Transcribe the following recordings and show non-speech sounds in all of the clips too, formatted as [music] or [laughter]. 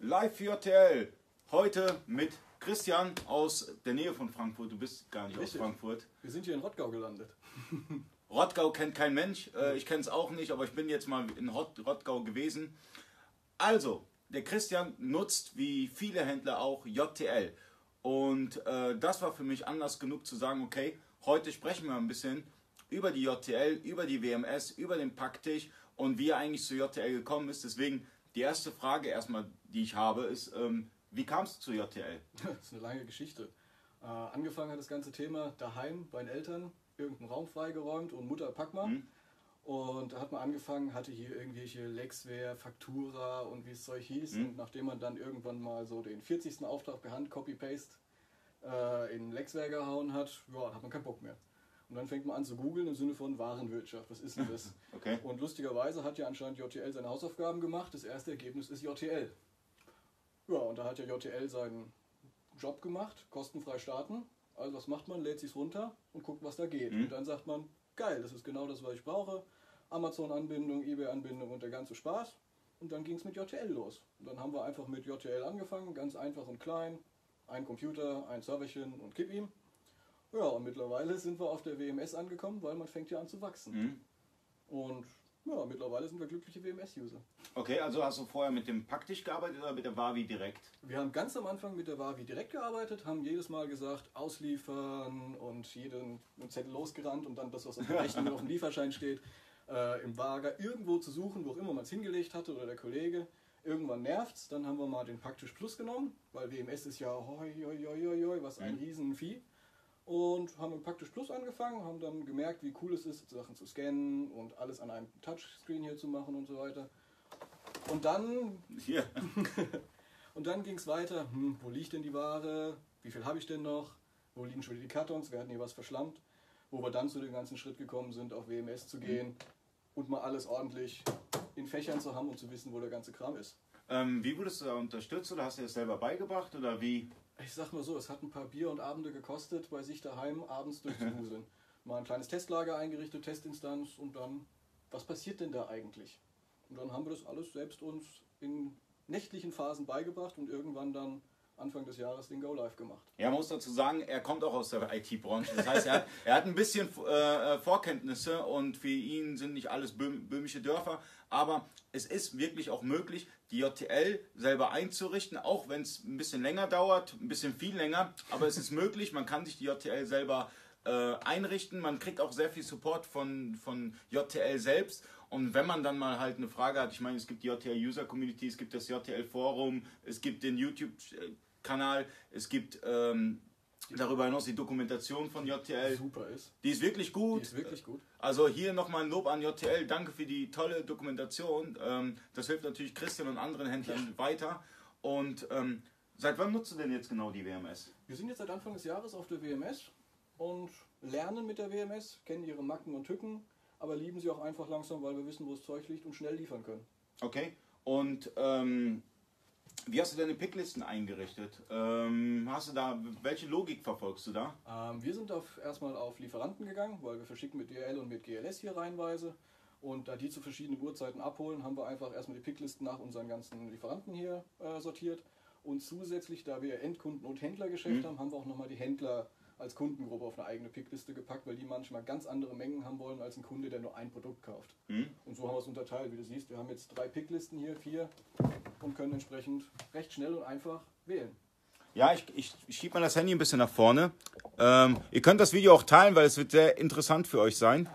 Live für JTL. Heute mit Christian aus der Nähe von Frankfurt. Du bist gar nicht Richtig. aus Frankfurt. Wir sind hier in Rottgau gelandet. [laughs] Rottgau kennt kein Mensch. Äh, ich kenne es auch nicht, aber ich bin jetzt mal in Rott Rottgau gewesen. Also, der Christian nutzt wie viele Händler auch JTL. Und äh, das war für mich Anlass genug zu sagen, okay, heute sprechen wir ein bisschen über die JTL, über die WMS, über den Packtisch und wie er eigentlich zu JTL gekommen ist. Deswegen die erste Frage erstmal, die ich habe, ist, ähm, wie kamst du zu JTL? [laughs] Das ist eine lange Geschichte. Äh, angefangen hat das ganze Thema daheim bei den Eltern, irgendeinen Raum freigeräumt und Mutter pack mal. Mhm. Und da hat man angefangen, hatte hier irgendwelche Lexware, Faktura und wie es Zeug hieß. Mhm. Und nachdem man dann irgendwann mal so den 40. Auftrag per Hand Copy-Paste äh, in Lexware gehauen hat, ja, hat man keinen Bock mehr. Und dann fängt man an zu googeln im Sinne von Warenwirtschaft. Was ist denn das? [laughs] Okay. Und lustigerweise hat ja anscheinend JTL seine Hausaufgaben gemacht. Das erste Ergebnis ist JTL. Ja, und da hat ja JTL seinen Job gemacht, kostenfrei starten. Also was macht man? Lädt sich's runter und guckt, was da geht. Mhm. Und dann sagt man, geil, das ist genau das, was ich brauche. Amazon-Anbindung, eBay-Anbindung und der ganze Spaß. Und dann ging es mit JTL los. Und dann haben wir einfach mit JTL angefangen, ganz einfach und klein. Ein Computer, ein Serverchen und gib ihm. Ja, und mittlerweile sind wir auf der WMS angekommen, weil man fängt ja an zu wachsen. Mhm. Und ja, mittlerweile sind wir glückliche WMS-User. Okay, also hast du vorher mit dem Packtisch gearbeitet oder mit der Wavi direkt? Wir haben ganz am Anfang mit der Wavi direkt gearbeitet, haben jedes Mal gesagt, ausliefern und jeden Zettel losgerannt und dann das, was auf der Rechnung auf dem Lieferschein steht, äh, im Lager irgendwo zu suchen, wo auch immer man es hingelegt hatte oder der Kollege. Irgendwann nervt's, dann haben wir mal den Packtisch Plus genommen, weil WMS ist ja hoi, hoi, hoi, hoi, hoi, was ein Mhm. Riesenvieh. Und haben mit Praktisch Plus angefangen, haben dann gemerkt, wie cool es ist, Sachen zu scannen und alles an einem Touchscreen hier zu machen und so weiter. Und dann [laughs] und dann ging es weiter, hm, wo liegt denn die Ware, wie viel habe ich denn noch, wo liegen schon wieder die Kartons, wir hatten hier was verschlammt, wo wir dann zu dem ganzen Schritt gekommen sind, auf WMS zu gehen und mal alles ordentlich in Fächern zu haben und zu wissen, wo der ganze Kram ist. Ähm, wie wurdest du da unterstützt oder hast du das selber beigebracht oder wie? Ich sag mal so, es hat ein paar Bier und Abende gekostet, bei sich daheim abends durchzuwuseln. [laughs] mal ein kleines Testlager eingerichtet, Testinstanz und dann, was passiert denn da eigentlich? Und dann haben wir das alles selbst uns in nächtlichen Phasen beigebracht und irgendwann dann Anfang des Jahres den Go Live gemacht. Ja, man muss dazu sagen, er kommt auch aus der IT-Branche. Das heißt, er hat, er hat ein bisschen äh, Vorkenntnisse und für ihn sind nicht alles böhm, böhmische Dörfer. Aber es ist wirklich auch möglich, die JTL selber einzurichten, auch wenn es ein bisschen länger dauert, ein bisschen viel länger. Aber es ist möglich, man kann sich die JTL selber äh, einrichten. Man kriegt auch sehr viel Support von, von JTL selbst. Und wenn man dann mal halt eine Frage hat, ich meine, es gibt die JTL User Community, es gibt das JTL Forum, es gibt den YouTube-Kanal, es gibt ähm, darüber hinaus die Dokumentation von JTL. Super ist. Die ist wirklich gut. Die ist wirklich gut. Also hier nochmal ein Lob an JTL. Danke für die tolle Dokumentation. Ähm, das hilft natürlich Christian und anderen Händlern weiter. Und ähm, seit wann nutzt du denn jetzt genau die WMS? Wir sind jetzt seit Anfang des Jahres auf der WMS und lernen mit der WMS, kennen ihre Macken und Tücken, aber lieben sie auch einfach langsam, weil wir wissen, wo das Zeug liegt und schnell liefern können. Okay. Und ähm, wie hast du deine Picklisten eingerichtet? Ähm, hast du da, welche Logik verfolgst du da? Ähm, wir sind auf, erstmal auf Lieferanten gegangen, weil wir verschicken mit DHL und mit GLS hier reihenweise. Und da die zu verschiedenen Uhrzeiten abholen, haben wir einfach erstmal die Picklisten nach unseren ganzen Lieferanten hier äh, sortiert. Und zusätzlich, da wir Endkunden- und Händlergeschäft Mhm. haben, haben wir auch nochmal die Händler als Kundengruppe auf eine eigene Pickliste gepackt, weil die manchmal ganz andere Mengen haben wollen als ein Kunde, der nur ein Produkt kauft. Hm? Und so haben wir es unterteilt, wie du siehst. Wir haben jetzt drei Picklisten hier, vier, und können entsprechend recht schnell und einfach wählen. Ja, ich, ich, ich schiebe mal das Handy ein bisschen nach vorne. Ähm, ihr könnt das Video auch teilen, weil es wird sehr interessant für euch sein.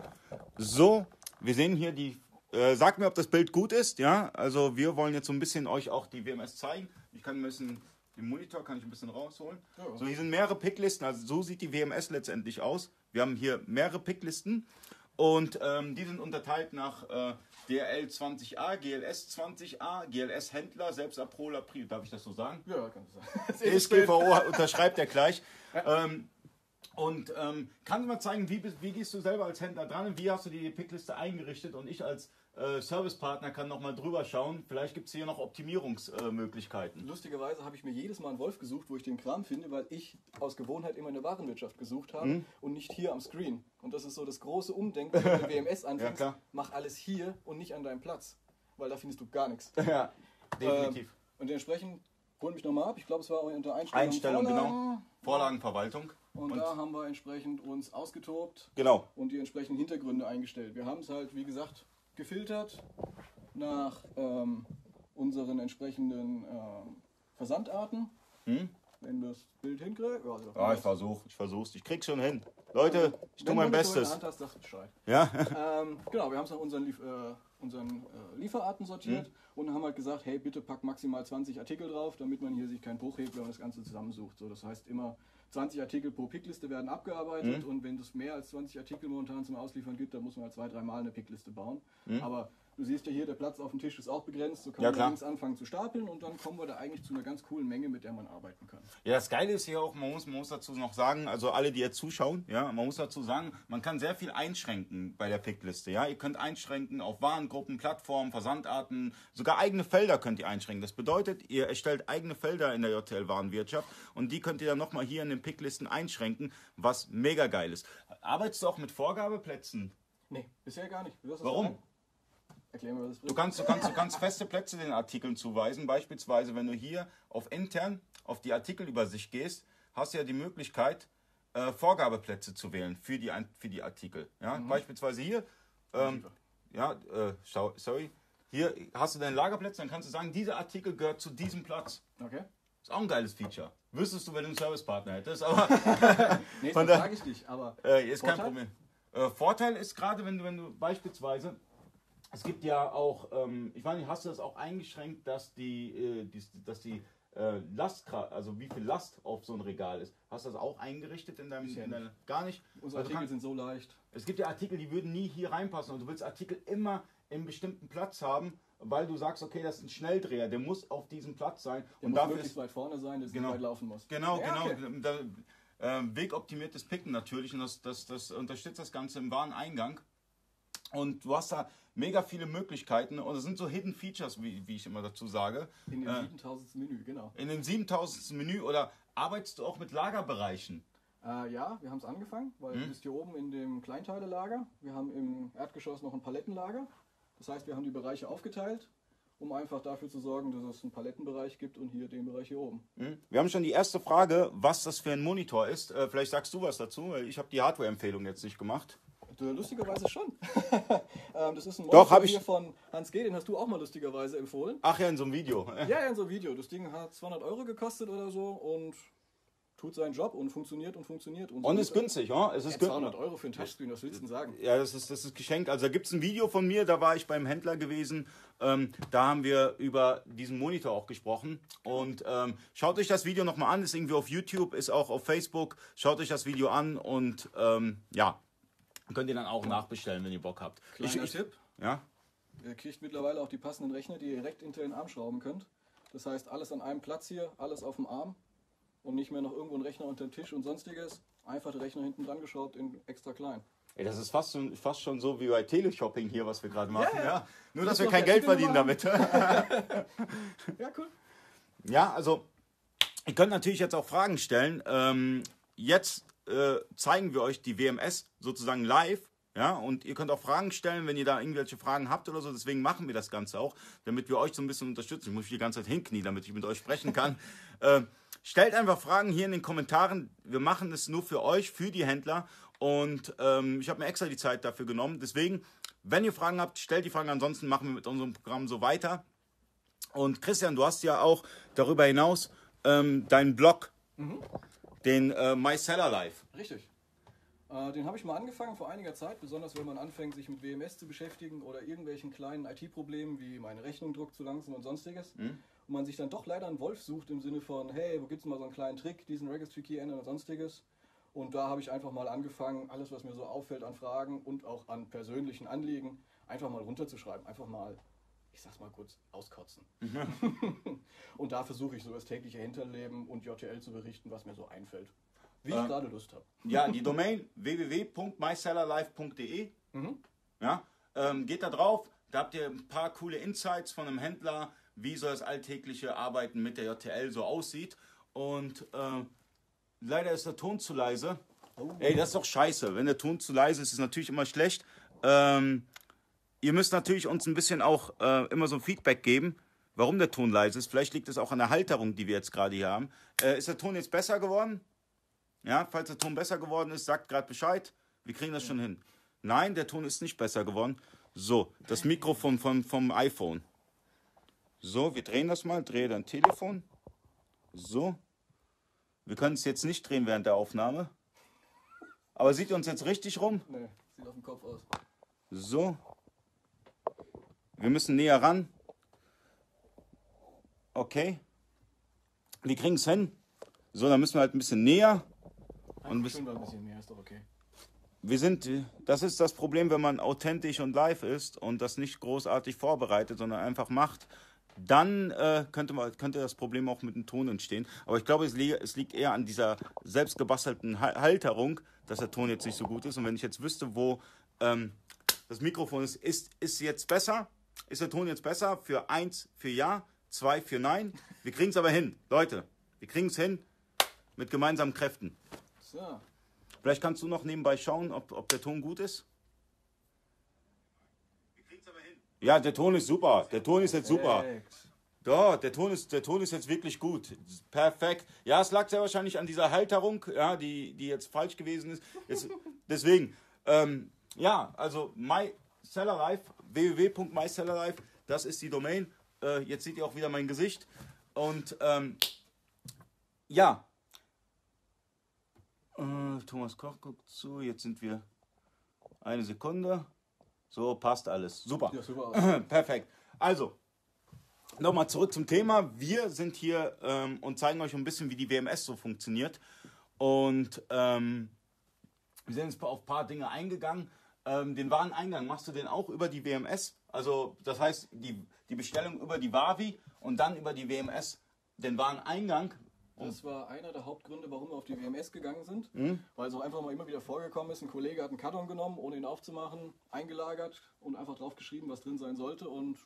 So, wir sehen hier die. Äh, sagt mir, ob das Bild gut ist. Ja, also wir wollen jetzt so ein bisschen euch auch die WMS zeigen. Ich kann ein bisschen den Monitor kann ich ein bisschen rausholen. Ja. So, hier sind mehrere Picklisten. Also so sieht die WMS letztendlich aus. Wir haben hier mehrere Picklisten und ähm, die sind unterteilt nach äh, DRL 20a, GLS 20a, GLS Händler, selbst Aprola Pri. Darf ich das so sagen? Ja, kann ich sagen. [laughs] DSGVO unterschreibt er gleich. Ähm, und ähm, kannst du mal zeigen, wie, wie gehst du selber als Händler dran und wie hast du die Pickliste eingerichtet und ich als äh, Servicepartner kann noch mal drüber schauen. Vielleicht gibt es hier noch Optimierungsmöglichkeiten. Lustigerweise habe ich mir jedes Mal einen Wolf gesucht, wo ich den Kram finde, weil ich aus Gewohnheit immer in der Warenwirtschaft gesucht habe Mhm. und nicht hier am Screen. Und das ist so das große Umdenken, wenn du [laughs] WMS anfängst. klar. Mach alles hier und nicht an deinem Platz, weil da findest du gar nichts. [laughs] ja, definitiv. Ähm, Und dementsprechend holen mich nochmal ab. Ich glaube, es war unter Einstellung, Einstellung, Vorlagen. genau. Vorlagenverwaltung. Und, da haben wir entsprechend uns ausgetobt Genau. und die entsprechenden Hintergründe eingestellt. Wir haben es halt, wie gesagt, gefiltert nach ähm, unseren entsprechenden ähm, Versandarten. Wenn das Bild hinkriegt. Ja, also, Hm? Ja, ich versuch, ich versuch's. Ich krieg's schon hin. Leute, ich tu Wenn mein du Monitor in der Bestes. Hand hast, du Bescheid. Ja? ähm, genau, wir haben es nach unseren, Lief äh, unseren äh, Lieferarten sortiert Mhm. und haben halt gesagt, hey, bitte pack maximal 20 Artikel drauf, damit man hier sich keinen Bruch hebt, wenn man das Ganze zusammensucht. So, das heißt immer 20 Artikel pro Pickliste werden abgearbeitet Mhm. und wenn es mehr als 20 Artikel momentan zum Ausliefern gibt, dann muss man halt zwei, dreimal eine Pickliste bauen. Mhm. Aber du siehst ja hier, der Platz auf dem Tisch ist auch begrenzt, so kann Ja, man klar. links anfangen zu stapeln und dann kommen wir da eigentlich zu einer ganz coolen Menge, mit der man arbeiten kann. Ja, das Geile ist hier auch, man muss, man muss dazu noch sagen, also alle, die jetzt zuschauen, ja, man muss dazu sagen, man kann sehr viel einschränken bei der Pickliste. Ja, ihr könnt einschränken auf Warengruppen, Plattformen, Versandarten, sogar eigene Felder könnt ihr einschränken. Das bedeutet, ihr erstellt eigene Felder in der JTL-Warenwirtschaft und die könnt ihr dann nochmal hier in den Picklisten einschränken, was mega geil ist. Arbeitest du auch mit Vorgabeplätzen? Nee, bisher gar nicht. Warum? Erklär mir, was das Du kannst, du, kannst, du kannst feste Plätze den Artikeln zuweisen. Beispielsweise, wenn du hier auf intern auf die Artikelübersicht gehst, hast du ja die Möglichkeit, äh, Vorgabeplätze zu wählen für die, für die Artikel. Ja? Beispielsweise hier, ähm, ja, äh, sorry, hier hast du deine Lagerplätze, dann kannst du sagen, dieser Artikel gehört zu diesem Platz. Okay. Ist auch ein geiles Feature. Wüsstest du, wenn du einen Servicepartner hättest, aber [laughs] Nee, das sage ich nicht, aber äh, ist kein Vorteil? Problem. Äh, Vorteil ist gerade, wenn du, wenn du beispielsweise, es gibt ja auch, ähm, ich meine, hast du das auch eingeschränkt, dass die, äh, die dass die äh, Lastkraft, also wie viel Last auf so ein Regal ist. Hast du das auch eingerichtet in deinem, in deinem gar nicht? unsere Also Artikel kann- sind so leicht. es gibt ja Artikel, die würden nie hier reinpassen und du willst Artikel immer in bestimmten Platz haben, weil du sagst, okay, das ist ein Schnelldreher, der muss auf diesem Platz sein Der und muss dafür ist weit vorne sein, dass Genau. weit laufen muss. Genau, Ja, genau. okay. Da, äh, wegoptimiertes Picken natürlich und das, das, das unterstützt das Ganze im Wareneingang. Und du hast da mega viele Möglichkeiten und es sind so Hidden Features, wie, wie ich immer dazu sage. In dem Äh, 7000. Menü, genau. in dem 7000. Menü oder arbeitest du auch mit Lagerbereichen? Äh, ja, wir haben es angefangen, weil Hm? du bist hier oben in dem Kleinteilelager. Wir haben im Erdgeschoss noch ein Palettenlager. Das heißt, wir haben die Bereiche aufgeteilt, um einfach dafür zu sorgen, dass es einen Palettenbereich gibt und hier den Bereich hier oben. Hm? Wir haben schon die erste Frage, was das für ein Monitor ist. Äh, vielleicht sagst du was dazu, weil ich habe die Hardware-Empfehlung jetzt nicht gemacht. Lustigerweise schon. [laughs] ähm, das ist ein Doch, ich- hier von Hans G., den hast du auch mal lustigerweise empfohlen. Ach ja, in so einem Video. Ja, ja, in so einem Video. Das Ding hat 200 Euro gekostet oder so und tut seinen Job und funktioniert und funktiert. Und, Und so ist günstig, ja? Es ist günstig. 200 Euro für ein Touchscreen, was willst du denn sagen? Ja, das ist, das ist geschenkt. Also da gibt es ein Video von mir, da war ich beim Händler gewesen. Ähm, da haben wir über diesen Monitor auch gesprochen. Und ähm, schaut euch das Video nochmal an, ist irgendwie auf YouTube, ist auch auf Facebook. Schaut euch das Video an und ähm, ja, könnt ihr dann auch nachbestellen, wenn ihr Bock habt. Kleiner Tipp. Ja, Ihr kriegt mittlerweile auch die passenden Rechner, die ihr direkt hinter den Arm schrauben könnt. Das heißt, alles an einem Platz hier, alles auf dem Arm und nicht mehr noch irgendwo ein Rechner unter dem Tisch und sonstiges. Einfach der Rechner hinten dran geschraubt in extra klein. Ey, das ist fast schon, fast schon so wie bei Teleshopping hier, was wir gerade machen. Ja, Ja, ja. Nur, Das dass wir kein Geld verdienen damit. [laughs] Ja, cool. Ja, also ihr könnt natürlich jetzt auch Fragen stellen. Ähm, jetzt äh, zeigen wir euch die WMS sozusagen live. Ja, und ihr könnt auch Fragen stellen, wenn ihr da irgendwelche Fragen habt oder so. Deswegen machen wir das Ganze auch, damit wir euch so ein bisschen unterstützen. Ich muss mich die ganze Zeit hinknien, damit ich mit euch sprechen kann. [laughs] äh, stellt einfach Fragen hier in den Kommentaren. Wir machen es nur für euch, für die Händler. Und ähm, ich habe mir extra die Zeit dafür genommen. Deswegen, wenn ihr Fragen habt, stellt die Fragen. Ansonsten machen wir mit unserem Programm so weiter. Und Christian, du hast ja auch darüber hinaus ähm, deinen Blog, den äh, My Seller Life. Richtig. Äh, den habe ich mal angefangen vor einiger Zeit, besonders wenn man anfängt, sich mit WMS zu beschäftigen oder irgendwelchen kleinen IT-Problemen wie meine Rechnung druckt zu langsam und sonstiges. Und man sich dann doch leider einen Wolf sucht im Sinne von, hey, wo gibt es mal so einen kleinen Trick, diesen Registry Key ändern und sonstiges. Und da habe ich einfach mal angefangen, alles, was mir so auffällt an Fragen und auch an persönlichen Anliegen, einfach mal runterzuschreiben. Einfach mal, ich sag's mal kurz, auskotzen. [laughs] und da versuche ich so das tägliche Hinterleben und JTL zu berichten, was mir so einfällt. Wie ich Ähm, gerade Lust habe. Ja, die Domain [laughs] www.mysellerlife.de. Ja, ähm, geht da drauf, da habt ihr ein paar coole Insights von einem Händler, wie so das alltägliche Arbeiten mit der JTL so aussieht. Und äh, leider ist der Ton zu leise. Ey, das ist doch scheiße. Wenn der Ton zu leise ist, ist es natürlich immer schlecht. Ähm, ihr müsst natürlich uns ein bisschen auch äh, immer so ein Feedback geben. warum der Ton leise ist. Vielleicht liegt es auch an der Halterung, die wir jetzt gerade hier haben. Äh, ist der Ton jetzt besser geworden? Ja, falls der Ton besser geworden ist, sagt gerade Bescheid. Wir kriegen das schon hin. Nein, der Ton ist nicht besser geworden. So, das Mikrofon vom, vom iPhone. So, wir drehen das mal. Drehe dein Telefon. So. Wir können es jetzt nicht drehen während der Aufnahme. Aber sieht uns jetzt richtig rum? Nee, sieht auf dem Kopf aus. So. Wir müssen näher ran. Okay. Wir kriegen es hin. So, dann müssen wir halt ein bisschen näher. Und ein bisschen mehr, ist doch okay. Wir sind, das ist das Problem, wenn man authentisch und live ist und das nicht großartig vorbereitet, sondern einfach macht, dann äh, könnte, man, könnte das Problem auch mit dem Ton entstehen. Aber ich glaube, es, li es liegt eher an dieser selbstgebastelten Ha- Halterung, dass der Ton jetzt nicht so gut ist. Und wenn ich jetzt wüsste, wo ähm, das Mikrofon ist, ist, ist jetzt besser? Ist der Ton jetzt besser? Für eins für Ja, zwei für Nein. Wir kriegen es aber hin, Leute. Wir kriegen es hin mit gemeinsamen Kräften. So. Vielleicht kannst du noch nebenbei schauen, ob, ob der Ton gut ist. Ja, der Ton ist super. Der Ton ist jetzt super. Ja, der Ton ist, der Ton ist jetzt wirklich gut. Perfekt. Ja, es lag sehr wahrscheinlich an dieser Halterung, ja, die, die jetzt falsch gewesen ist. Jetzt, [laughs] deswegen, ähm, ja, also MySellerLife, www.mysellerlife, das ist die Domain. Äh, jetzt seht ihr auch wieder mein Gesicht. Und ähm, ja. Äh, Thomas Koch guckt zu. Jetzt sind wir eine Sekunde. So, passt alles. Super. Ja, super. [clears throat] Perfekt. Also, nochmal zurück zum Thema. Wir sind hier ähm, und zeigen euch ein bisschen, wie die WMS so funktioniert. Und ähm, wir sind jetzt auf ein paar Dinge eingegangen. Ähm, den Wareneingang machst du den auch über die WMS? Also, das heißt, die, die Bestellung über die Wavi und dann über die WMS den Wareneingang. Das war einer der Hauptgründe, warum wir auf die WMS gegangen sind. Mhm. Weil es auch einfach mal immer wieder vorgekommen ist, ein Kollege hat einen Karton genommen, ohne ihn aufzumachen, eingelagert und einfach drauf geschrieben, was drin sein sollte. Und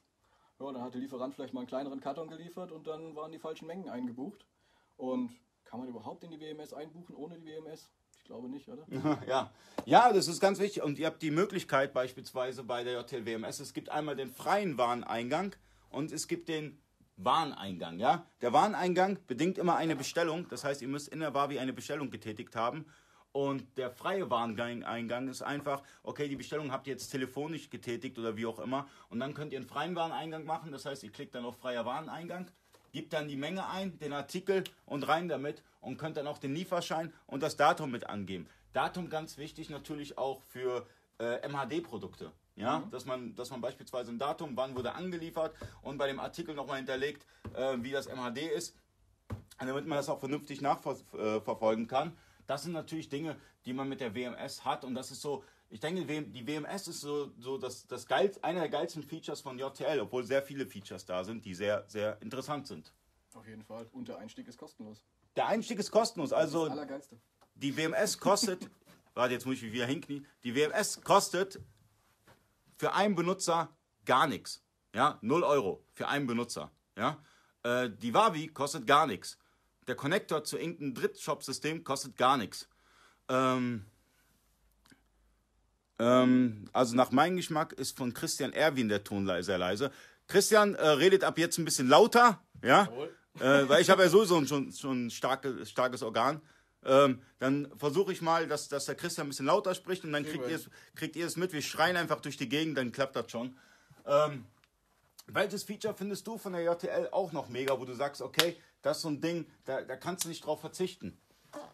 ja, dann hat der Lieferant vielleicht mal einen kleineren Karton geliefert und dann waren die falschen Mengen eingebucht. Und kann man überhaupt in die WMS einbuchen ohne die WMS? Glaube nicht, oder? [laughs] Ja. ja, das ist ganz wichtig. Und ihr habt die Möglichkeit beispielsweise bei der JTL WMS, es gibt einmal den freien Wareneingang und es gibt den Wareneingang. Ja? Der Wareneingang bedingt immer eine Bestellung. Das heißt, ihr müsst in der Wavi eine Bestellung getätigt haben. Und der freie Wareneingang ist einfach, okay, die Bestellung habt ihr jetzt telefonisch getätigt oder wie auch immer. Und dann könnt ihr einen freien Wareneingang machen. Das heißt, ihr klickt dann auf freier Wareneingang, gebt dann die Menge ein, den Artikel und rein damit und könnt dann auch den Lieferschein und das Datum mit angeben. Datum ganz wichtig natürlich auch für äh, MHD-Produkte. Ja, dass, man, dass man beispielsweise ein Datum, wann wurde angeliefert und bei dem Artikel nochmal hinterlegt, äh, wie das MHD ist, damit man das auch vernünftig nachverfolgen kann. Das sind natürlich Dinge, die man mit der WMS hat und das ist so, ich denke, die WMS ist so, so das, das geil, einer der geilsten Features von JTL, obwohl sehr viele Features da sind, die sehr, sehr interessant sind. Auf jeden Fall. Und der Einstieg ist kostenlos. Der Einstieg ist kostenlos, also Das Allergeilste. die WMS kostet, [laughs] warte, jetzt muss ich mich wieder hinknien, die WMS kostet für einen Benutzer gar nichts. Ja, 0 Euro für einen Benutzer. Ja, äh, die Wavi kostet gar nichts. Der Connector zu irgendeinem Drittshop-System kostet gar nichts. Ähm, ähm, also nach meinem Geschmack ist von Christian Erwin der Ton sehr leise. Christian äh, redet ab jetzt ein bisschen lauter, ja, äh, weil ich habe ja sowieso schon, schon ein starke, starkes Organ. Ähm, dann versuche ich mal, dass, dass der Christian ein bisschen lauter spricht und dann kriegt ihr, es, kriegt ihr es mit. Wir schreien einfach durch die Gegend, dann klappt das schon. Ähm, welches Feature findest du von der JTL auch noch mega, wo du sagst, okay, das ist so ein Ding, da, da kannst du nicht drauf verzichten?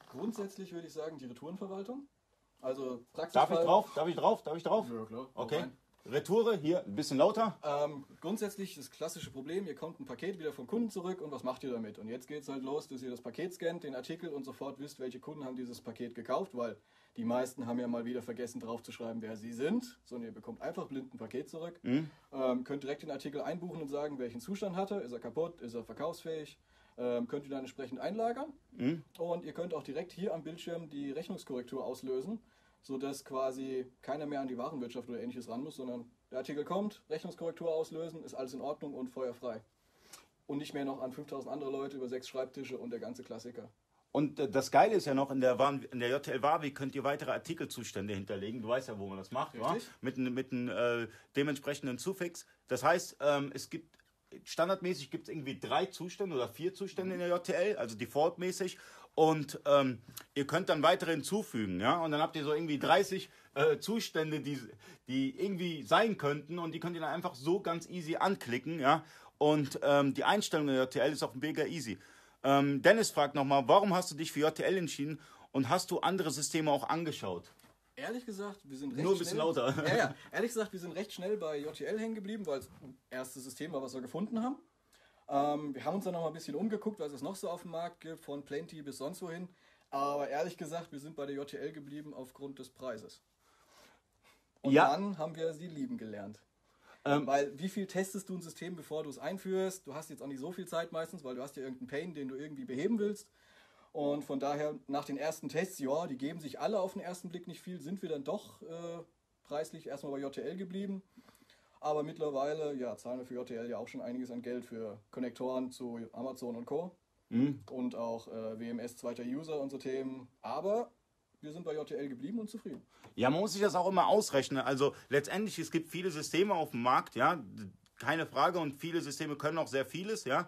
Grundsätzlich würde ich sagen, die Retourenverwaltung. Also Darf ich drauf? Darf ich drauf? Darf ich drauf? Ja, klar. Okay. rein. Retoure, hier ein bisschen lauter. Ähm, grundsätzlich das klassische Problem, ihr kommt ein Paket wieder vom Kunden zurück und was macht ihr damit? Und jetzt geht es halt los, dass ihr das Paket scannt, den Artikel und sofort wisst, welche Kunden haben dieses Paket gekauft, weil die meisten haben ja mal wieder vergessen draufzuschreiben, wer sie sind, sondern ihr bekommt einfach blind ein Paket zurück, ähm, könnt direkt den Artikel einbuchen und sagen, welchen Zustand hat er, ist er kaputt, ist er verkaufsfähig, ähm, könnt ihr dann entsprechend einlagern. Und ihr könnt auch direkt hier am Bildschirm die Rechnungskorrektur auslösen, sodass quasi keiner mehr an die Warenwirtschaft oder ähnliches ran muss, sondern der Artikel kommt, Rechnungskorrektur auslösen, ist alles in Ordnung und feuerfrei. Und nicht mehr noch an 5000 andere Leute über sechs Schreibtische und der ganze Klassiker. Und äh, das Geile ist ja noch, in der, Waren, in der JTL Wavi könnt ihr weitere Artikelzustände hinterlegen. Du weißt ja, wo man das macht, mit, mit einem äh, dementsprechenden Suffix. Das heißt, ähm, es gibt standardmäßig gibt es irgendwie drei Zustände oder vier Zustände in der JTL, also defaultmäßig. Und ähm, ihr könnt dann weitere hinzufügen, ja. Und dann habt ihr so irgendwie 30 äh, Zustände, die, die irgendwie sein könnten. Und die könnt ihr dann einfach so ganz easy anklicken, ja. Und ähm, die Einstellung der JTL ist auch mega easy. Ähm, Dennis fragt nochmal, warum hast du dich für JTL entschieden und hast du andere Systeme auch angeschaut? Ehrlich gesagt, wir sind recht Nur ein bisschen schnell, lauter. Ja, ja. Ehrlich gesagt, wir sind recht schnell bei JTL hängen geblieben, weil es das erste System war, was wir gefunden haben. Ähm, wir haben uns dann noch mal ein bisschen umgeguckt, was es noch so auf dem Markt gibt, von Plenty bis sonst wohin. Aber ehrlich gesagt, wir sind bei der JTL geblieben aufgrund des Preises. Und Ja. dann haben wir sie lieben gelernt. Ähm, Weil wie viel testest du ein System, bevor du es einführst? Du hast jetzt auch nicht so viel Zeit meistens, weil du hast ja irgendeinen Pain, den du irgendwie beheben willst. Und von daher, nach den ersten Tests, ja, die geben sich alle auf den ersten Blick nicht viel, sind wir dann doch äh, preislich erstmal bei JTL geblieben. Aber mittlerweile, ja, zahlen wir für JTL ja auch schon einiges an Geld für Konnektoren zu Amazon und Co. Und auch äh, WMS, zweiter User und so Themen. Aber wir sind bei JTL geblieben und zufrieden. Ja, man muss sich das auch immer ausrechnen. Also letztendlich, es gibt viele Systeme auf dem Markt, ja, keine Frage. Und viele Systeme können auch sehr vieles, ja.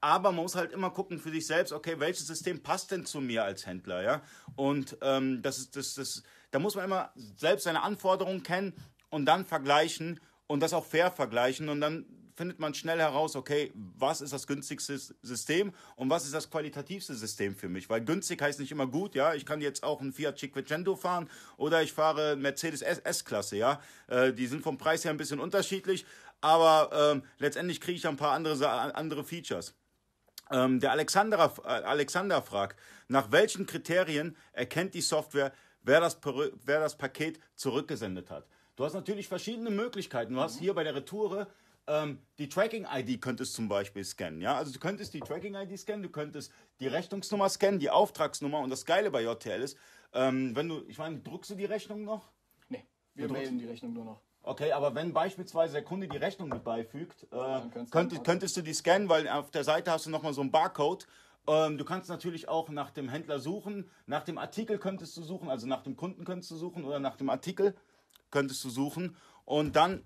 Aber man muss halt immer gucken für sich selbst, okay, welches System passt denn zu mir als Händler, ja? Und ähm, das ist, das, das, da muss man immer selbst seine Anforderungen kennen und dann vergleichen und das auch fair vergleichen und dann findet man schnell heraus, okay, was ist das günstigste System und was ist das qualitativste System für mich? Weil günstig heißt nicht immer gut, ja. Ich kann jetzt auch einen Fiat Cinquecento fahren oder ich fahre Mercedes S-Klasse, ja. Äh, die sind vom Preis her ein bisschen unterschiedlich, aber ähm, letztendlich kriege ich ein paar andere, andere Features. Ähm, der Alexander, äh, Alexander fragt, nach welchen Kriterien erkennt die Software, wer das, wer das Paket zurückgesendet hat? Du hast natürlich verschiedene Möglichkeiten. Du hast hier bei der Retoure ähm, die Tracking-ID könntest zum Beispiel scannen. Ja? Also du könntest die Tracking-ID scannen, du könntest die Rechnungsnummer scannen, die Auftragsnummer. Und das Geile bei JTL ist, ähm, wenn du, ich meine, druckst du die Rechnung noch? Nee, wir mailen die Rechnung nur noch. Okay, aber wenn beispielsweise der Kunde die Rechnung mit beifügt, äh, könntest, könntest du die scannen, weil auf der Seite hast du nochmal so einen Barcode. Ähm, du kannst natürlich auch nach dem Händler suchen, nach dem Artikel könntest du suchen, also nach dem Kunden könntest du suchen oder nach dem Artikel könntest du suchen und dann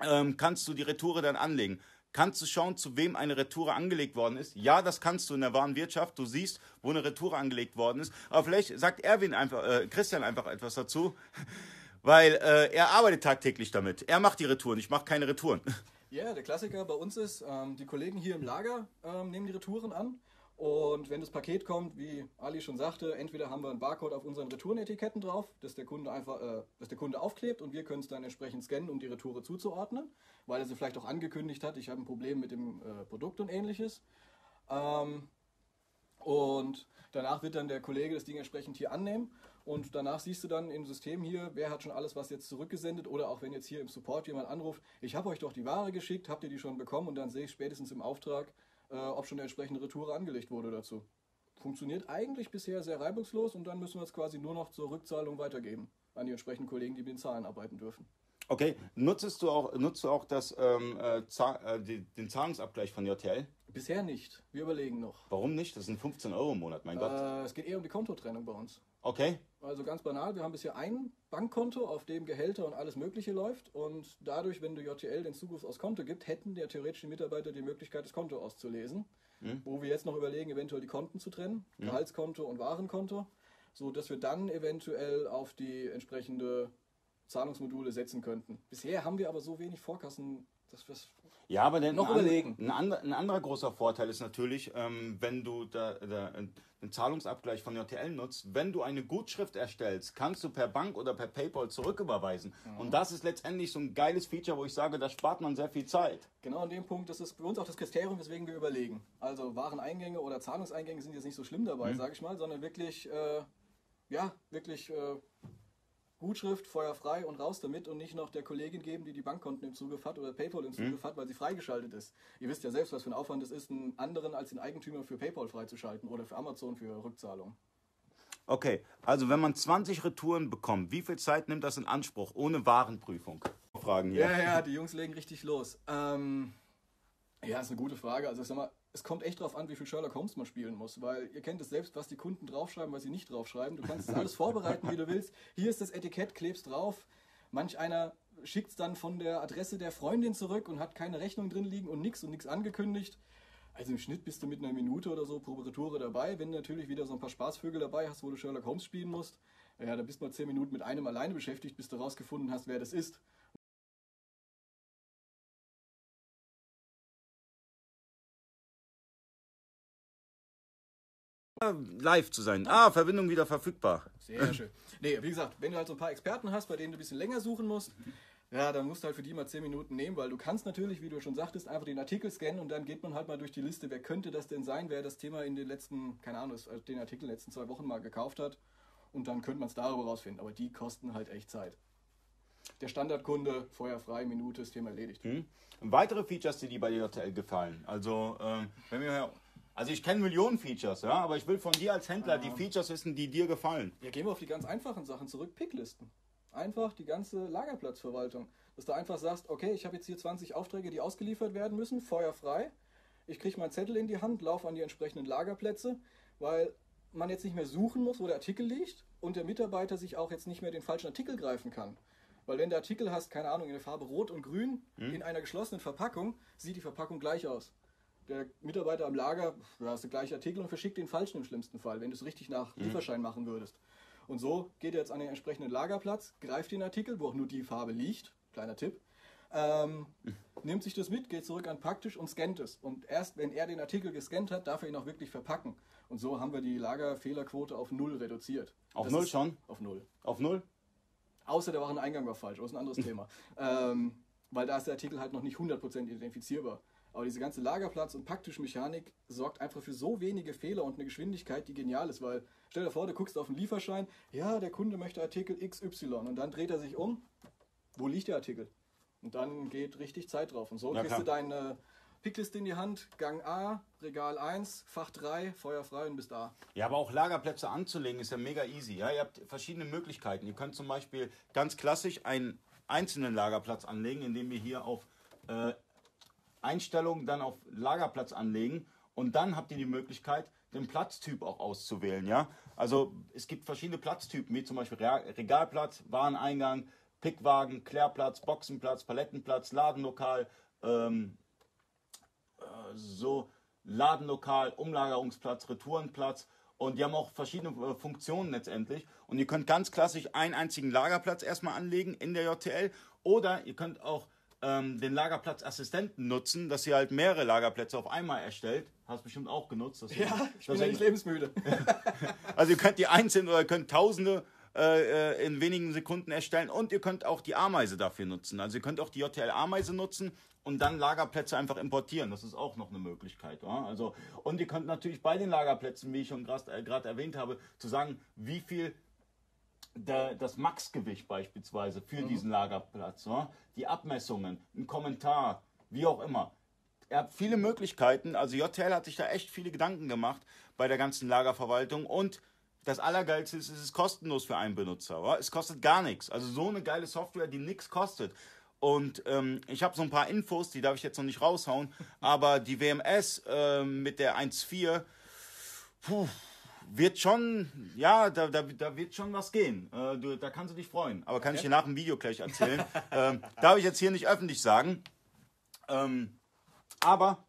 ähm, kannst du die Retoure dann anlegen. Kannst du schauen, zu wem eine Retoure angelegt worden ist? Ja, das kannst du in der Warenwirtschaft. Du siehst, wo eine Retoure angelegt worden ist. Aber vielleicht sagt Erwin einfach, äh, Christian einfach etwas dazu, [laughs] weil äh, er arbeitet tagtäglich damit. Er macht die Retouren, ich mache keine Retouren. [laughs] Ja, der Klassiker bei uns ist, ähm, die Kollegen hier im Lager ähm, nehmen die Retouren an. Und wenn das Paket kommt, wie Ali schon sagte, entweder haben wir einen Barcode auf unseren Retourenetiketten drauf, dass der Kunde einfach, äh, dass der Kunde aufklebt und wir können es dann entsprechend scannen, um die Retoure zuzuordnen, weil er sie vielleicht auch angekündigt hat, ich habe ein Problem mit dem äh, Produkt und ähnliches. Ähm, und danach wird dann der Kollege das Ding entsprechend hier annehmen. Und danach siehst du dann im System hier, wer hat schon alles was jetzt zurückgesendet. Oder auch wenn jetzt hier im Support jemand anruft, ich habe euch doch die Ware geschickt, habt ihr die schon bekommen? Und dann sehe ich spätestens im Auftrag, äh, ob schon eine entsprechende Retour angelegt wurde dazu. Funktioniert eigentlich bisher sehr reibungslos und dann müssen wir es quasi nur noch zur Rückzahlung weitergeben an die entsprechenden Kollegen, die mit den Zahlen arbeiten dürfen. Okay, nutzt du auch, nutzt du auch das, ähm, äh, äh, den Zahlungsabgleich von JTL? Bisher nicht. Wir überlegen noch. Warum nicht? Das sind 15 Euro im Monat, mein Gott. Äh, es geht eher um die Kontotrennung bei uns. Okay, Also ganz banal, wir haben bisher ein Bankkonto, auf dem Gehälter und alles Mögliche läuft. Und dadurch, wenn du JTL den Zugriff aufs Konto gibt, hätten der theoretischen Mitarbeiter die Möglichkeit, das Konto auszulesen. Wo wir jetzt noch überlegen, eventuell die Konten zu trennen, Gehaltskonto und Warenkonto, so dass wir dann eventuell auf die entsprechende Zahlungsmodule setzen könnten. Bisher haben wir aber so wenig Vorkassen, dass wir Ja, aber der, Noch ein, überlegen. Ein, ander, ein anderer großer Vorteil ist natürlich, ähm, wenn du da, da, den Zahlungsabgleich von JTL nutzt, wenn du eine Gutschrift erstellst, kannst du per Bank oder per PayPal zurücküberweisen. Und das ist letztendlich so ein geiles Feature, wo ich sage, da spart man sehr viel Zeit. Genau an dem Punkt, das ist für uns auch das Kriterium, weswegen wir überlegen. Also Wareneingänge oder Zahlungseingänge sind jetzt nicht so schlimm dabei, sage ich mal, sondern wirklich, äh, ja, wirklich äh, Gutschrift, feuerfrei und raus damit und nicht noch der Kollegin geben, die die Bankkonten im Zugriff hat oder PayPal im Zugriff hat, weil sie freigeschaltet ist. Ihr wisst ja selbst, was für ein Aufwand es ist, einen anderen als den Eigentümer für PayPal freizuschalten oder für Amazon für Rückzahlung. Okay, also wenn man 20 Retouren bekommt, wie viel Zeit nimmt das in Anspruch ohne Warenprüfung? Fragen hier. Ja, ja, die Jungs legen richtig los. Ähm, ja, ist eine gute Frage. Also ich sag mal, es kommt echt drauf an, wie viel Sherlock Holmes man spielen muss, weil ihr kennt es selbst, was die Kunden draufschreiben, was sie nicht draufschreiben. Du kannst das alles vorbereiten, wie du willst. Hier ist das Etikett, klebst drauf. Manch einer schickt es dann von der Adresse der Freundin zurück und hat keine Rechnung drin liegen und nichts und nichts angekündigt. Also im Schnitt bist du mit einer Minute oder so pro Retoure dabei. Wenn du natürlich wieder so ein paar Spaßvögel dabei hast, wo du Sherlock Holmes spielen musst, ja, da bist du mal zehn Minuten mit einem alleine beschäftigt, bis du rausgefunden hast, wer das ist. Live zu sein. Ah, Verbindung wieder verfügbar. Sehr schön. Nee, wie gesagt, wenn du halt so ein paar Experten hast, bei denen du ein bisschen länger suchen musst, ja, dann musst du halt für die mal 10 Minuten nehmen, weil du kannst natürlich, wie du schon sagtest, einfach den Artikel scannen und dann geht man halt mal durch die Liste, wer könnte das denn sein, wer das Thema in den letzten, keine Ahnung, den Artikel in den letzten zwei Wochen mal gekauft hat. Und dann könnte man es darüber rausfinden. Aber die kosten halt echt Zeit. Der Standardkunde, feuerfrei, Minute, das Thema erledigt. Hm. Weitere Features, die dir bei JTL gefallen. Also, ähm, wenn wir also ich kenne Millionen Features, ja, aber ich will von dir als Händler die Features wissen, die dir gefallen. Ja, gehen wir auf die ganz einfachen Sachen zurück. Picklisten. Einfach die ganze Lagerplatzverwaltung. Dass du einfach sagst, okay, ich habe jetzt hier 20 Aufträge, die ausgeliefert werden müssen, feuerfrei. Ich kriege meinen Zettel in die Hand, laufe an die entsprechenden Lagerplätze, weil man jetzt nicht mehr suchen muss, wo der Artikel liegt und der Mitarbeiter sich auch jetzt nicht mehr den falschen Artikel greifen kann. Weil wenn der Artikel hast, keine Ahnung, in der Farbe Rot und Grün, hm. in einer geschlossenen Verpackung, sieht die Verpackung gleich aus. Der Mitarbeiter am Lager, du hast den gleichen Artikel und verschickt den falschen im schlimmsten Fall, wenn du es richtig nach hm. Lieferschein machen würdest. Und so geht er jetzt an den entsprechenden Lagerplatz, greift den Artikel, wo auch nur die Farbe liegt, kleiner Tipp, ähm, nimmt sich das mit, geht zurück an praktisch und scannt es. Und erst wenn er den Artikel gescannt hat, darf er ihn auch wirklich verpacken. Und so haben wir die Lagerfehlerquote auf null reduziert. Auf das null schon? Auf null. Auf null? Außer der Wareneingang war falsch, das ist ein anderes [laughs] Thema. Ähm, weil da ist der Artikel halt noch nicht 100% identifizierbar. Aber diese ganze Lagerplatz- und Paktischmechanik sorgt einfach für so wenige Fehler und eine Geschwindigkeit, die genial ist. Weil stell dir vor, du guckst auf den Lieferschein, ja, der Kunde möchte Artikel XY und dann dreht er sich um, wo liegt der Artikel? Und dann geht richtig Zeit drauf. Und so ja, kriegst klar. du deine Pickliste in die Hand, Gang A, Regal 1, Fach 3, Feuer frei und bist da. Ja, aber auch Lagerplätze anzulegen ist ja mega easy. Ja? Ihr habt verschiedene Möglichkeiten. Ihr könnt zum Beispiel ganz klassisch einen einzelnen Lagerplatz anlegen, indem wir hier auf äh, Einstellungen dann auf Lagerplatz anlegen und dann habt ihr die Möglichkeit, den Platztyp auch auszuwählen. Ja? Also es gibt verschiedene Platztypen, wie zum Beispiel Regalplatz, Wareneingang, Pickwagen, Klärplatz, Boxenplatz, Palettenplatz, Ladenlokal, ähm, äh, so Ladenlokal, Umlagerungsplatz, Retourenplatz und die haben auch verschiedene äh, Funktionen letztendlich. Und ihr könnt ganz klassisch einen einzigen Lagerplatz erstmal anlegen in der JTL oder ihr könnt auch ähm, den Lagerplatzassistenten nutzen, dass ihr halt mehrere Lagerplätze auf einmal erstellt. Hast du bestimmt auch genutzt. ja, ich bin ja nicht lebensmüde. [laughs] also ihr könnt die einzeln oder ihr könnt tausende äh, äh, in wenigen Sekunden erstellen. Und ihr könnt auch die Ameise dafür nutzen. Also ihr könnt auch die JTL-Ameise nutzen und dann Lagerplätze einfach importieren. Das ist auch noch eine Möglichkeit. Ja? Also, und ihr könnt natürlich bei den Lagerplätzen, wie ich schon gerade äh, erwähnt habe, zu sagen, wie viel der, das Maxgewicht beispielsweise für mhm. diesen Lagerplatz, ja? die Abmessungen, ein Kommentar, wie auch immer. Ihr habt viele Möglichkeiten. Also JTL hat sich da echt viele Gedanken gemacht bei der ganzen Lagerverwaltung und das Allergeilste ist, es ist kostenlos für einen Benutzer. Oder? Es kostet gar nichts. Also so eine geile Software, die nichts kostet. Und ähm, ich habe so ein paar Infos, die darf ich jetzt noch nicht raushauen. [laughs] aber die WMS äh, mit der 1.4 wird schon, ja, da, da, da wird schon was gehen. Äh, du, da kannst du dich freuen. Aber kann okay. ich dir nach dem Video gleich erzählen. [laughs] ähm, darf ich jetzt hier nicht öffentlich sagen. Ähm, aber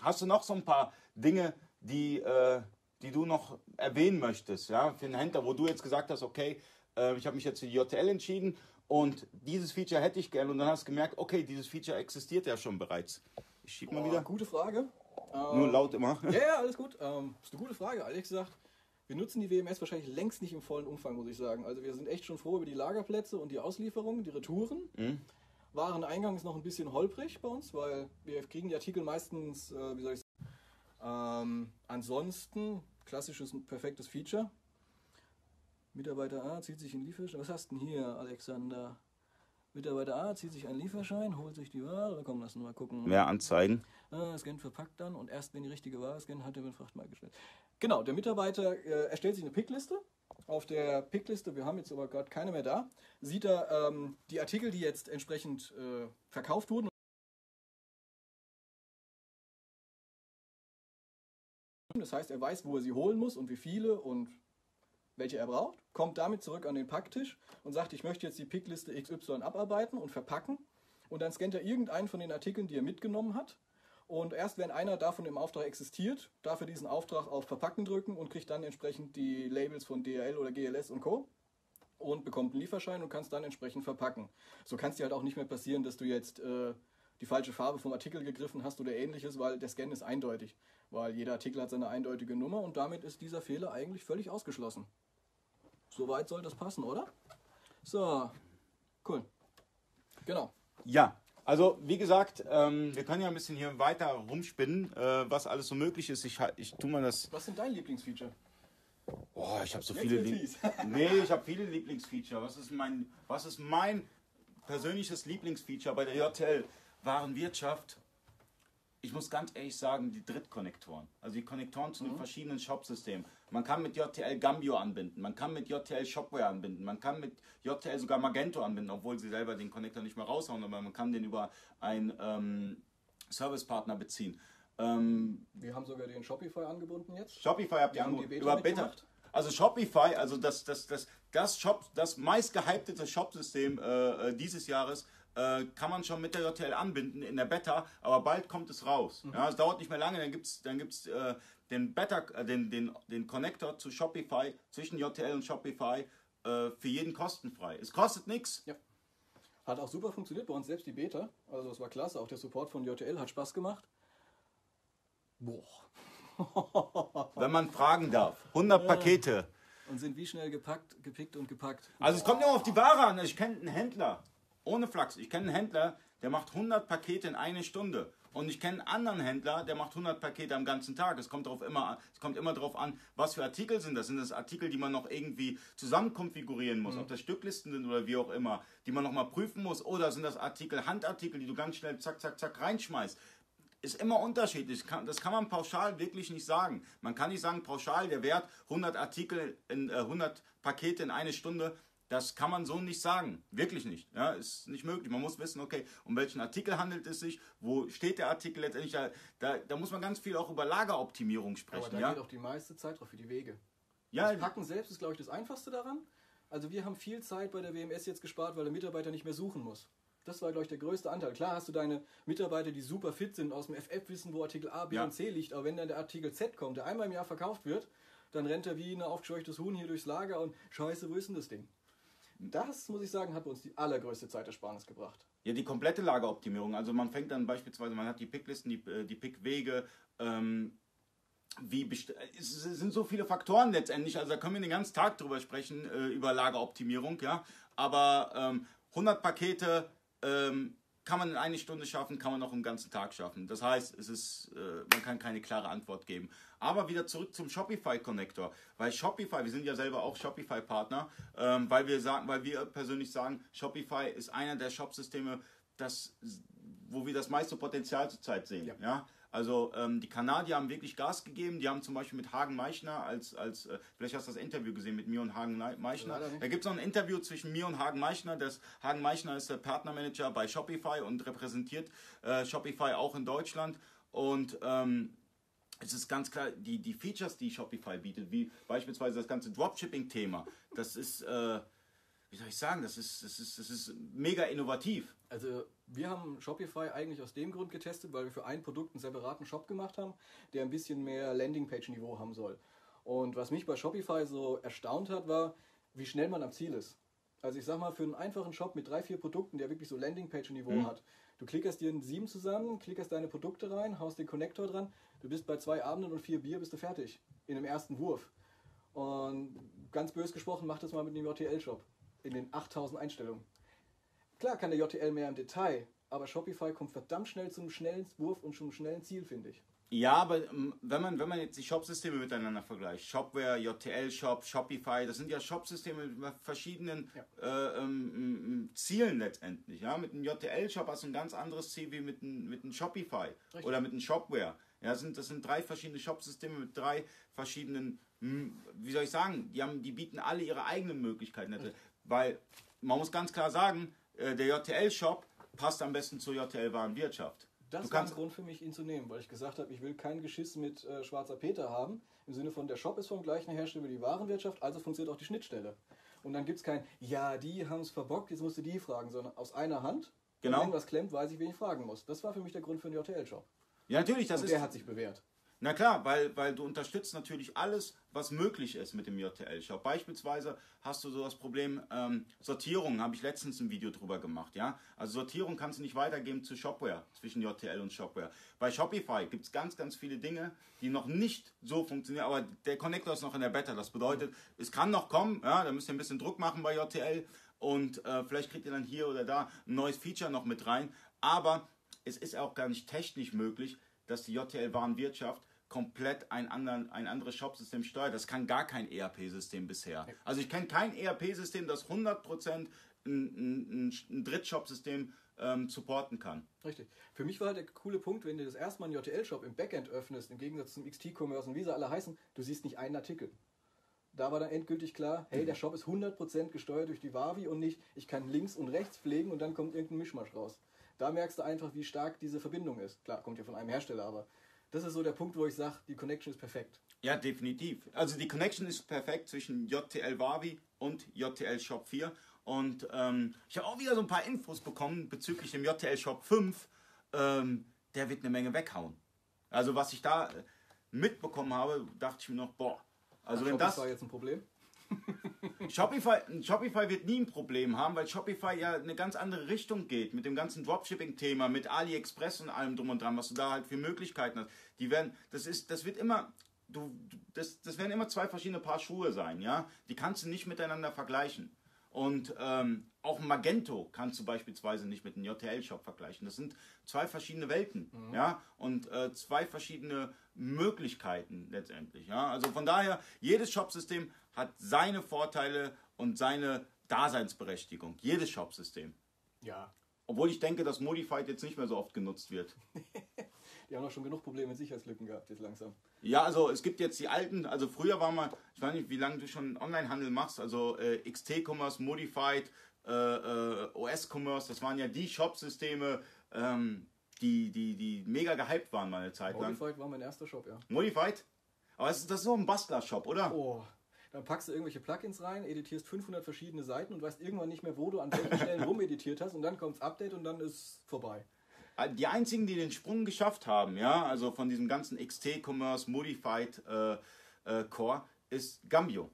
hast du noch so ein paar Dinge, die, äh, die du noch erwähnen möchtest, ja, für einen Händler, wo du jetzt gesagt hast, okay, äh, ich habe mich jetzt für die JTL entschieden und dieses Feature hätte ich gerne und dann hast du gemerkt, okay, dieses Feature existiert ja schon bereits. Ich schieb mal wieder. Gute Frage. Nur ähm, laut immer. Ja, ja, alles gut. Ähm, ist eine gute Frage. Ehrlich gesagt, wir nutzen die WMS wahrscheinlich längst nicht im vollen Umfang, muss ich sagen. Also wir sind echt schon froh über die Lagerplätze und die Auslieferungen, die Retouren. Mhm. Wareneingang ist noch ein bisschen holprig bei uns, weil wir kriegen die Artikel meistens, äh, wie soll ich sagen, ähm, ansonsten klassisches, perfektes Feature. Mitarbeiter A zieht sich einen Lieferschein. Was hast du denn hier, Alexander? Mitarbeiter A zieht sich einen Lieferschein, holt sich die Ware. Komm, lass uns mal gucken. Mehr anzeigen. Ah, scannt verpackt dann und erst wenn die richtige Ware scannt, hat er den Frachtmarkt gestellt. Genau, der Mitarbeiter äh, erstellt sich eine Pickliste. Auf der Pickliste, wir haben jetzt aber gerade keine mehr da, sieht er ähm, die Artikel, die jetzt entsprechend äh, verkauft wurden. Das heißt, er weiß, wo er sie holen muss und wie viele und welche er braucht, kommt damit zurück an den Packtisch und sagt, ich möchte jetzt die Pickliste XY abarbeiten und verpacken. Und dann scannt er irgendeinen von den Artikeln, die er mitgenommen hat. Und erst wenn einer davon im Auftrag existiert, darf er diesen Auftrag auf Verpacken drücken und kriegt dann entsprechend die Labels von DRL oder GLS und Co. und bekommt einen Lieferschein und kann es dann entsprechend verpacken. So kann es dir halt auch nicht mehr passieren, dass du jetzt äh, die falsche Farbe vom Artikel gegriffen hast oder ähnliches, weil der Scan ist eindeutig. Weil jeder Artikel hat seine eindeutige Nummer und damit ist dieser Fehler eigentlich völlig ausgeschlossen. Soweit soll das passen, oder? So, cool. Genau. Ja, also wie gesagt, ähm, wir können ja ein bisschen hier weiter rumspinnen, äh, was alles so möglich ist. Ich, ich tue mal das. Was sind dein Lieblingsfeature? Oh, ich habe so viele. wird's Lieb fies. [laughs] nee, ich habe viele Lieblingsfeature. Was ist mein, was ist mein persönliches Lieblingsfeature bei der JTL Warenwirtschaft? Ich muss ganz ehrlich sagen, die Drittkonnektoren. Also die Konnektoren zu den verschiedenen Shop-Systemen. Man kann mit JTL Gambio anbinden, man kann mit JTL Shopware anbinden, man kann mit JTL sogar Magento anbinden, obwohl sie selber den Connector nicht mehr raushauen, aber man kann den über einen ähm, Servicepartner beziehen. Ähm, Wir haben sogar den Shopify angebunden jetzt. Shopify habt ihr angebunden. Beta Über Beta. mitgemacht? Also Shopify, also das, das, das, das, Shop, das meistgehyptete Shop-System äh, äh, dieses Jahres, äh, kann man schon mit der JTL anbinden in der Beta, aber bald kommt es raus. Ja, es dauert nicht mehr lange, dann gibt es dann gibt's, äh, den, Beta, äh, den, den, den Connector zu Shopify, zwischen JTL und Shopify, äh, für jeden kostenfrei. Es kostet nichts. Ja. Hat auch super funktioniert bei uns, selbst die Beta. Also es war klasse, auch der Support von JTL hat Spaß gemacht. Boah. [laughs] Wenn man fragen darf. 100 Pakete. Und sind wie schnell gepackt, gepickt und gepackt. Also es kommt immer auf die Ware an. Ich kenne einen Händler, ohne Flachs, ich kenne einen Händler, der macht 100 Pakete in eine Stunde. Und ich kenne einen anderen Händler, der macht 100 Pakete am ganzen Tag. Es kommt, darauf immer, an- es kommt immer darauf an, was für Artikel sind das. Sind das Artikel, die man noch irgendwie zusammen konfigurieren muss, ob das Stücklisten sind oder wie auch immer, die man nochmal prüfen muss. Oder sind das Artikel, Handartikel, die du ganz schnell zack, zack, zack reinschmeißt ist immer unterschiedlich. Das kann man pauschal wirklich nicht sagen. Man kann nicht sagen, pauschal der Wert 100 Artikel, in, äh, 100 Pakete in eine Stunde, das kann man so nicht sagen. Wirklich nicht. Ja, ist nicht möglich. Man muss wissen, okay, um welchen Artikel handelt es sich, wo steht der Artikel letztendlich. Da, da, da muss man ganz viel auch über Lageroptimierung Aber sprechen. da Ja, geht auch die meiste Zeit drauf für die Wege. ja Das Packen selbst ist, glaube ich, das Einfachste daran. Also wir haben viel Zeit bei der WMS jetzt gespart, weil der Mitarbeiter nicht mehr suchen muss. Das war, glaube ich, der größte Anteil. Klar hast du deine Mitarbeiter, die super fit sind, aus dem FF wissen, wo Artikel A, B Ja. und C liegt, aber wenn dann der Artikel Z kommt, der einmal im Jahr verkauft wird, dann rennt er wie ein aufgescheuchtes Huhn hier durchs Lager und scheiße, wo ist denn das Ding? Das, muss ich sagen, hat uns die allergrößte Zeitersparnis gebracht. Ja, die komplette Lageroptimierung. Also man fängt dann beispielsweise, man hat die Picklisten, die, äh, die Pickwege, ähm, wie es sind so viele Faktoren letztendlich, also da können wir den ganzen Tag drüber sprechen, äh, über Lageroptimierung, ja. Aber ähm, 100 Pakete ähm, kann man in eine Stunde schaffen, kann man auch im ganzen Tag schaffen. Das heißt, es ist, äh, man kann keine klare Antwort geben. Aber wieder zurück zum Shopify Connector, weil Shopify, wir sind ja selber auch Shopify Partner, ähm, weil wir sagen, weil wir persönlich sagen, Shopify ist einer der Shopsysteme, das, wo wir das meiste Potenzial zurzeit sehen. Ja. Ja. Also ähm, die Kanadier haben wirklich Gas gegeben. Die haben zum Beispiel mit Hagen Meichner als, als äh, vielleicht hast du das Interview gesehen mit mir und Hagen Meichner. Da gibt es noch ein Interview zwischen mir und Hagen Meichner. Das, Hagen Meichner ist der Partnermanager bei Shopify und repräsentiert äh, Shopify auch in Deutschland. Und ähm, es ist ganz klar, die, die Features, die Shopify bietet, wie beispielsweise das ganze Dropshipping-Thema, das ist, äh, wie soll ich sagen, das ist, das ist, das ist mega innovativ. Also wir haben Shopify eigentlich aus dem Grund getestet, weil wir für ein Produkt einen separaten Shop gemacht haben, der ein bisschen mehr Landingpage-Niveau haben soll. Und was mich bei Shopify so erstaunt hat, war, wie schnell man am Ziel ist. Also ich sag mal, für einen einfachen Shop mit drei, vier Produkten, der wirklich so Landingpage-Niveau hat, du klickerst dir ein Sieben zusammen, klickerst deine Produkte rein, haust den Connector dran, du bist bei zwei Abenden und vier Bier, bist du fertig. In dem ersten Wurf. Und ganz bös gesprochen, mach das mal mit einem JTL-Shop. In den 8000 Einstellungen. Klar kann der JTL mehr im Detail, aber Shopify kommt verdammt schnell zum schnellen Wurf und zum schnellen Ziel, finde ich. Ja, aber ähm, wenn man, wenn man jetzt die Shop-Systeme miteinander vergleicht, Shopware, JTL-Shop, Shopify, das sind ja Shop-Systeme mit verschiedenen Ja. äh, ähm, Zielen letztendlich. Ja? Mit einem JTL-Shop hast du ein ganz anderes Ziel wie mit einem, mit einem Shopify Richtig. oder mit einem Shopware. Ja, das sind, das sind drei verschiedene Shop-Systeme mit drei verschiedenen, wie soll ich sagen, die, haben, die bieten alle ihre eigenen Möglichkeiten. Weil man muss ganz klar sagen, äh, der JTL-Shop passt am besten zur JTL-Warenwirtschaft. Das Du war ein Grund für mich, ihn zu nehmen, weil ich gesagt habe, ich will keinen Geschiss mit äh, schwarzer Peter haben. Im Sinne von, der Shop ist vom gleichen Hersteller wie die Warenwirtschaft, also funktioniert auch die Schnittstelle. Und dann gibt es kein, ja, die haben es verbockt, jetzt musst du die fragen, sondern aus einer Hand. Genau. Wenn was klemmt, weiß ich, wen ich fragen muss. Das war für mich der Grund für den JTL-Shop. Ja, natürlich, das Und ist. der hat sich bewährt. Na klar, weil, weil du unterstützt natürlich alles, was möglich ist mit dem JTL-Shop. Beispielsweise hast du so das Problem ähm, Sortierung, habe ich letztens ein Video drüber gemacht. Ja? Also Sortierung kannst du nicht weitergeben zu Shopware, zwischen JTL und Shopware. Bei Shopify gibt es ganz, ganz viele Dinge, die noch nicht so funktionieren, aber der Connector ist noch in der Beta. Das bedeutet, es kann noch kommen, ja? da müsst ihr ein bisschen Druck machen bei JTL und äh, vielleicht kriegt ihr dann hier oder da ein neues Feature noch mit rein. Aber es ist auch gar nicht technisch möglich, dass die JTL-Warenwirtschaft komplett ein, anderen, ein anderes Shopsystem steuert. Das kann gar kein ERP-System bisher. Also ich kenne kein ERP-System, das 100% ein, ein, ein Drittshop-System ähm, supporten kann. Richtig. Für mich war halt der coole Punkt, wenn du das erste Mal einen JTL-Shop im Backend öffnest, im Gegensatz zum XT-Commerce und wie sie alle heißen, du siehst nicht einen Artikel. Da war dann endgültig klar, hey, der Shop ist 100% gesteuert durch die Wavi und nicht, ich kann links und rechts pflegen und dann kommt irgendein Mischmasch raus. Da merkst du einfach, wie stark diese Verbindung ist. Klar, kommt ja von einem Hersteller, aber das ist so der Punkt, wo ich sage, die Connection ist perfekt. Ja, definitiv. Also die Connection ist perfekt zwischen JTL Wavi und JTL Shop 4. Und ähm, ich habe auch wieder so ein paar Infos bekommen bezüglich dem JTL Shop 5. Ähm, der wird eine Menge weghauen. Also was ich da äh, mitbekommen habe, dachte ich mir noch, boah. Also wenn das... war jetzt ein Problem. Shopify, Shopify wird nie ein Problem haben, weil Shopify ja eine ganz andere Richtung geht mit dem ganzen Dropshipping-Thema, mit AliExpress und allem drum und dran, was du da halt für Möglichkeiten hast. Die werden, das ist, das wird immer, du, das, das werden immer zwei verschiedene Paar Schuhe sein, ja. Die kannst du nicht miteinander vergleichen. Und ähm, auch Magento kannst du beispielsweise nicht mit einem JTL-Shop vergleichen. Das sind zwei verschiedene Welten, ja, und äh, zwei verschiedene Möglichkeiten letztendlich, ja. Also von daher, jedes Shopsystem hat seine Vorteile und seine Daseinsberechtigung. Jedes Shopsystem. Ja. Obwohl ich denke, dass Modified jetzt nicht mehr so oft genutzt wird. [laughs] Die haben doch schon genug Probleme mit Sicherheitslücken gehabt, jetzt langsam. Ja, also es gibt jetzt die alten, also früher war mal, ich weiß nicht, wie lange du schon Onlinehandel machst, also äh, XT-Commerce, Modified, äh, äh, OS-Commerce, das waren ja die Shop-Systeme, ähm, die, die, die mega gehypt waren mal eine Zeit lang. Modified war mein erster Shop, ja. Modified? Aber das ist, das ist so ein Bastler-Shop, oder? Oh, dann packst du irgendwelche Plugins rein, editierst 500 verschiedene Seiten und weißt irgendwann nicht mehr, wo du an welchen Stellen [laughs] rumeditiert hast und dann kommt's Update und dann ist vorbei. Die einzigen, die den Sprung geschafft haben, ja, also von diesem ganzen XT-Commerce, Modified äh, äh, Core, ist Gambio.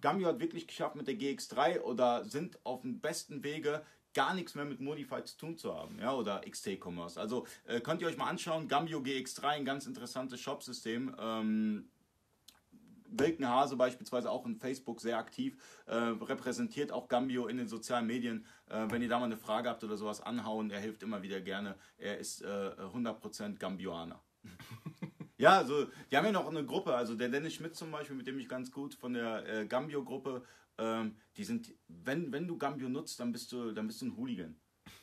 Gambio hat wirklich geschafft mit der GX3 oder sind auf dem besten Wege, gar nichts mehr mit Modified zu tun zu haben, ja, oder XT-Commerce. Also äh, könnt ihr euch mal anschauen, Gambio GX3, ein ganz interessantes Shopsystem. Ähm, Wilkenhase beispielsweise auch in Facebook sehr aktiv, äh, repräsentiert auch Gambio in den sozialen Medien. Äh, wenn ihr da mal eine Frage habt oder sowas, anhauen, er hilft immer wieder gerne. Er ist äh, 100% Gambioaner. [laughs] ja, also die haben ja noch eine Gruppe, also der Dennis Schmidt zum Beispiel, mit dem ich ganz gut von der äh, Gambio-Gruppe, ähm, die sind, wenn, wenn du Gambio nutzt, dann bist du, dann bist du ein Hooligan.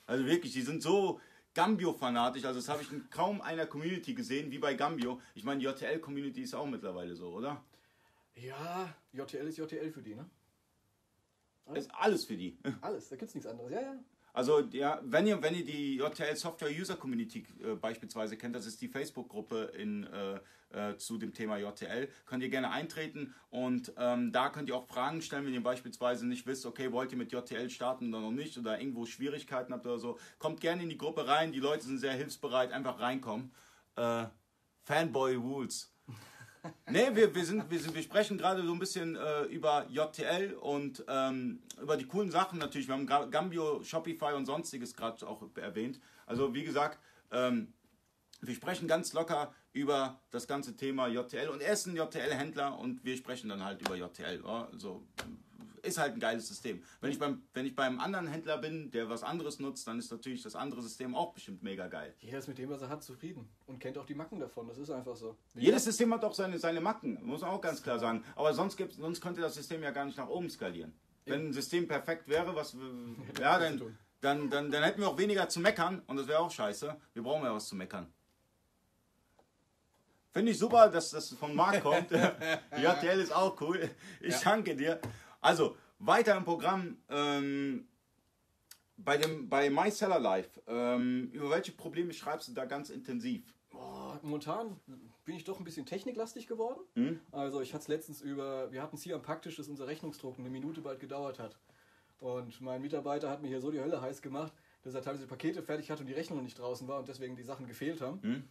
Also wirklich, die sind so Gambio-fanatisch, also das habe ich in kaum einer Community gesehen wie bei Gambio. Ich meine, die JTL-Community ist auch mittlerweile so, oder? Ja, JTL ist JTL für die, ne? Ist alles für die. [laughs] Alles, da gibt's nichts anderes. Ja, ja. Also ja, wenn ihr, wenn ihr die JTL Software User Community äh, beispielsweise kennt, das ist die Facebook-Gruppe in, äh, äh, zu dem Thema JTL, könnt ihr gerne eintreten und ähm, da könnt ihr auch Fragen stellen, wenn ihr beispielsweise nicht wisst, okay, wollt ihr mit JTL starten oder noch nicht oder irgendwo Schwierigkeiten habt oder so, kommt gerne in die Gruppe rein, die Leute sind sehr hilfsbereit, einfach reinkommen. Äh, Fanboy Rules. Nee, wir, wir, sind, wir, sind, wir sprechen gerade so ein bisschen äh, über JTL und ähm, über die coolen Sachen natürlich. Wir haben Ga- Gambio, Shopify und sonstiges gerade auch erwähnt. Also wie gesagt, ähm, wir sprechen ganz locker über das ganze Thema JTL und er ist ein JTL-Händler und wir sprechen dann halt über JTL. Also ist halt ein geiles System. Wenn ich, beim, wenn ich beim anderen Händler bin, der was anderes nutzt, dann ist natürlich das andere System auch bestimmt mega geil. Jeder ist mit dem, was er hat, zufrieden und kennt auch die Macken davon. Das ist einfach so. Jedes System hat auch seine, seine Macken, muss man auch ganz klar sagen. Aber sonst, gibt, sonst könnte das System ja gar nicht nach oben skalieren. Wenn ein System perfekt wäre, was [laughs] ja, dann, dann, dann, dann hätten wir auch weniger zu meckern und das wäre auch scheiße. Wir brauchen ja was zu meckern. Finde ich super, dass das von Marc kommt. [laughs] [laughs] JTL ist auch cool. Ich danke dir. Also, weiter im Programm. Ähm, bei, dem, bei My Seller Life, ähm, über welche Probleme schreibst du da ganz intensiv? Boah, momentan bin ich doch ein bisschen techniklastig geworden. Hm? Also ich hatte es letztens über, wir hatten es hier am Praktisch, dass unser Rechnungsdruck eine Minute bald gedauert hat. Und mein Mitarbeiter hat mir hier so die Hölle heiß gemacht, dass er teilweise Pakete fertig hatte und die Rechnung nicht draußen war und deswegen die Sachen gefehlt haben. Hm?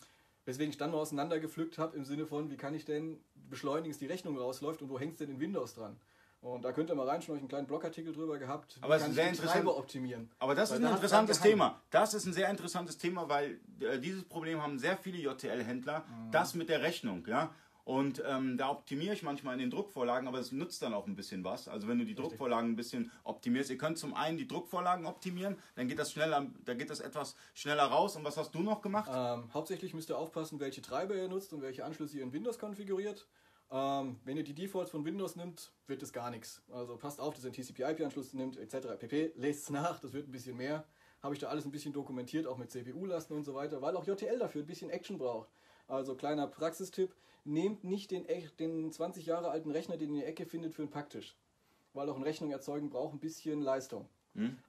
Weswegen ich dann mal auseinandergepflückt habe im Sinne von, wie kann ich denn beschleunigen, dass die Rechnung rausläuft und wo hängt es denn in Windows dran? Und da könnt ihr mal reinschauen, ich einen kleinen Blogartikel drüber gehabt. Aber es ist ich sehr die interessant. Treiber optimieren? Aber das Weil ist ein interessantes. Thema. Das ist ein sehr interessantes Thema, weil äh, dieses Problem haben sehr viele JTL-Händler. Mhm. Das mit der Rechnung, ja. Und ähm, da optimiere ich manchmal in den Druckvorlagen, aber es nutzt dann auch ein bisschen was. Also wenn du die Druckvorlagen ein bisschen optimierst, ihr könnt zum einen die Druckvorlagen optimieren, dann geht das schneller, da geht das etwas schneller raus. Und was hast du noch gemacht? Ähm, hauptsächlich müsst ihr aufpassen, welche Treiber ihr nutzt und welche Anschlüsse ihr in Windows konfiguriert. Ähm, wenn ihr die Defaults von Windows nimmt, wird es gar nichts. Also passt auf, dass ihr einen TCP-IP-Anschluss nimmt, etc. pp. Lest es nach, das wird ein bisschen mehr. Habe ich da alles ein bisschen dokumentiert, auch mit CPU-Lasten und so weiter, weil auch JTL dafür ein bisschen Action braucht. Also kleiner Praxistipp, nehmt nicht den, den 20 Jahre alten Rechner, den ihr in der Ecke findet, für einen Packtisch. Weil auch ein Rechnung erzeugen braucht ein bisschen Leistung.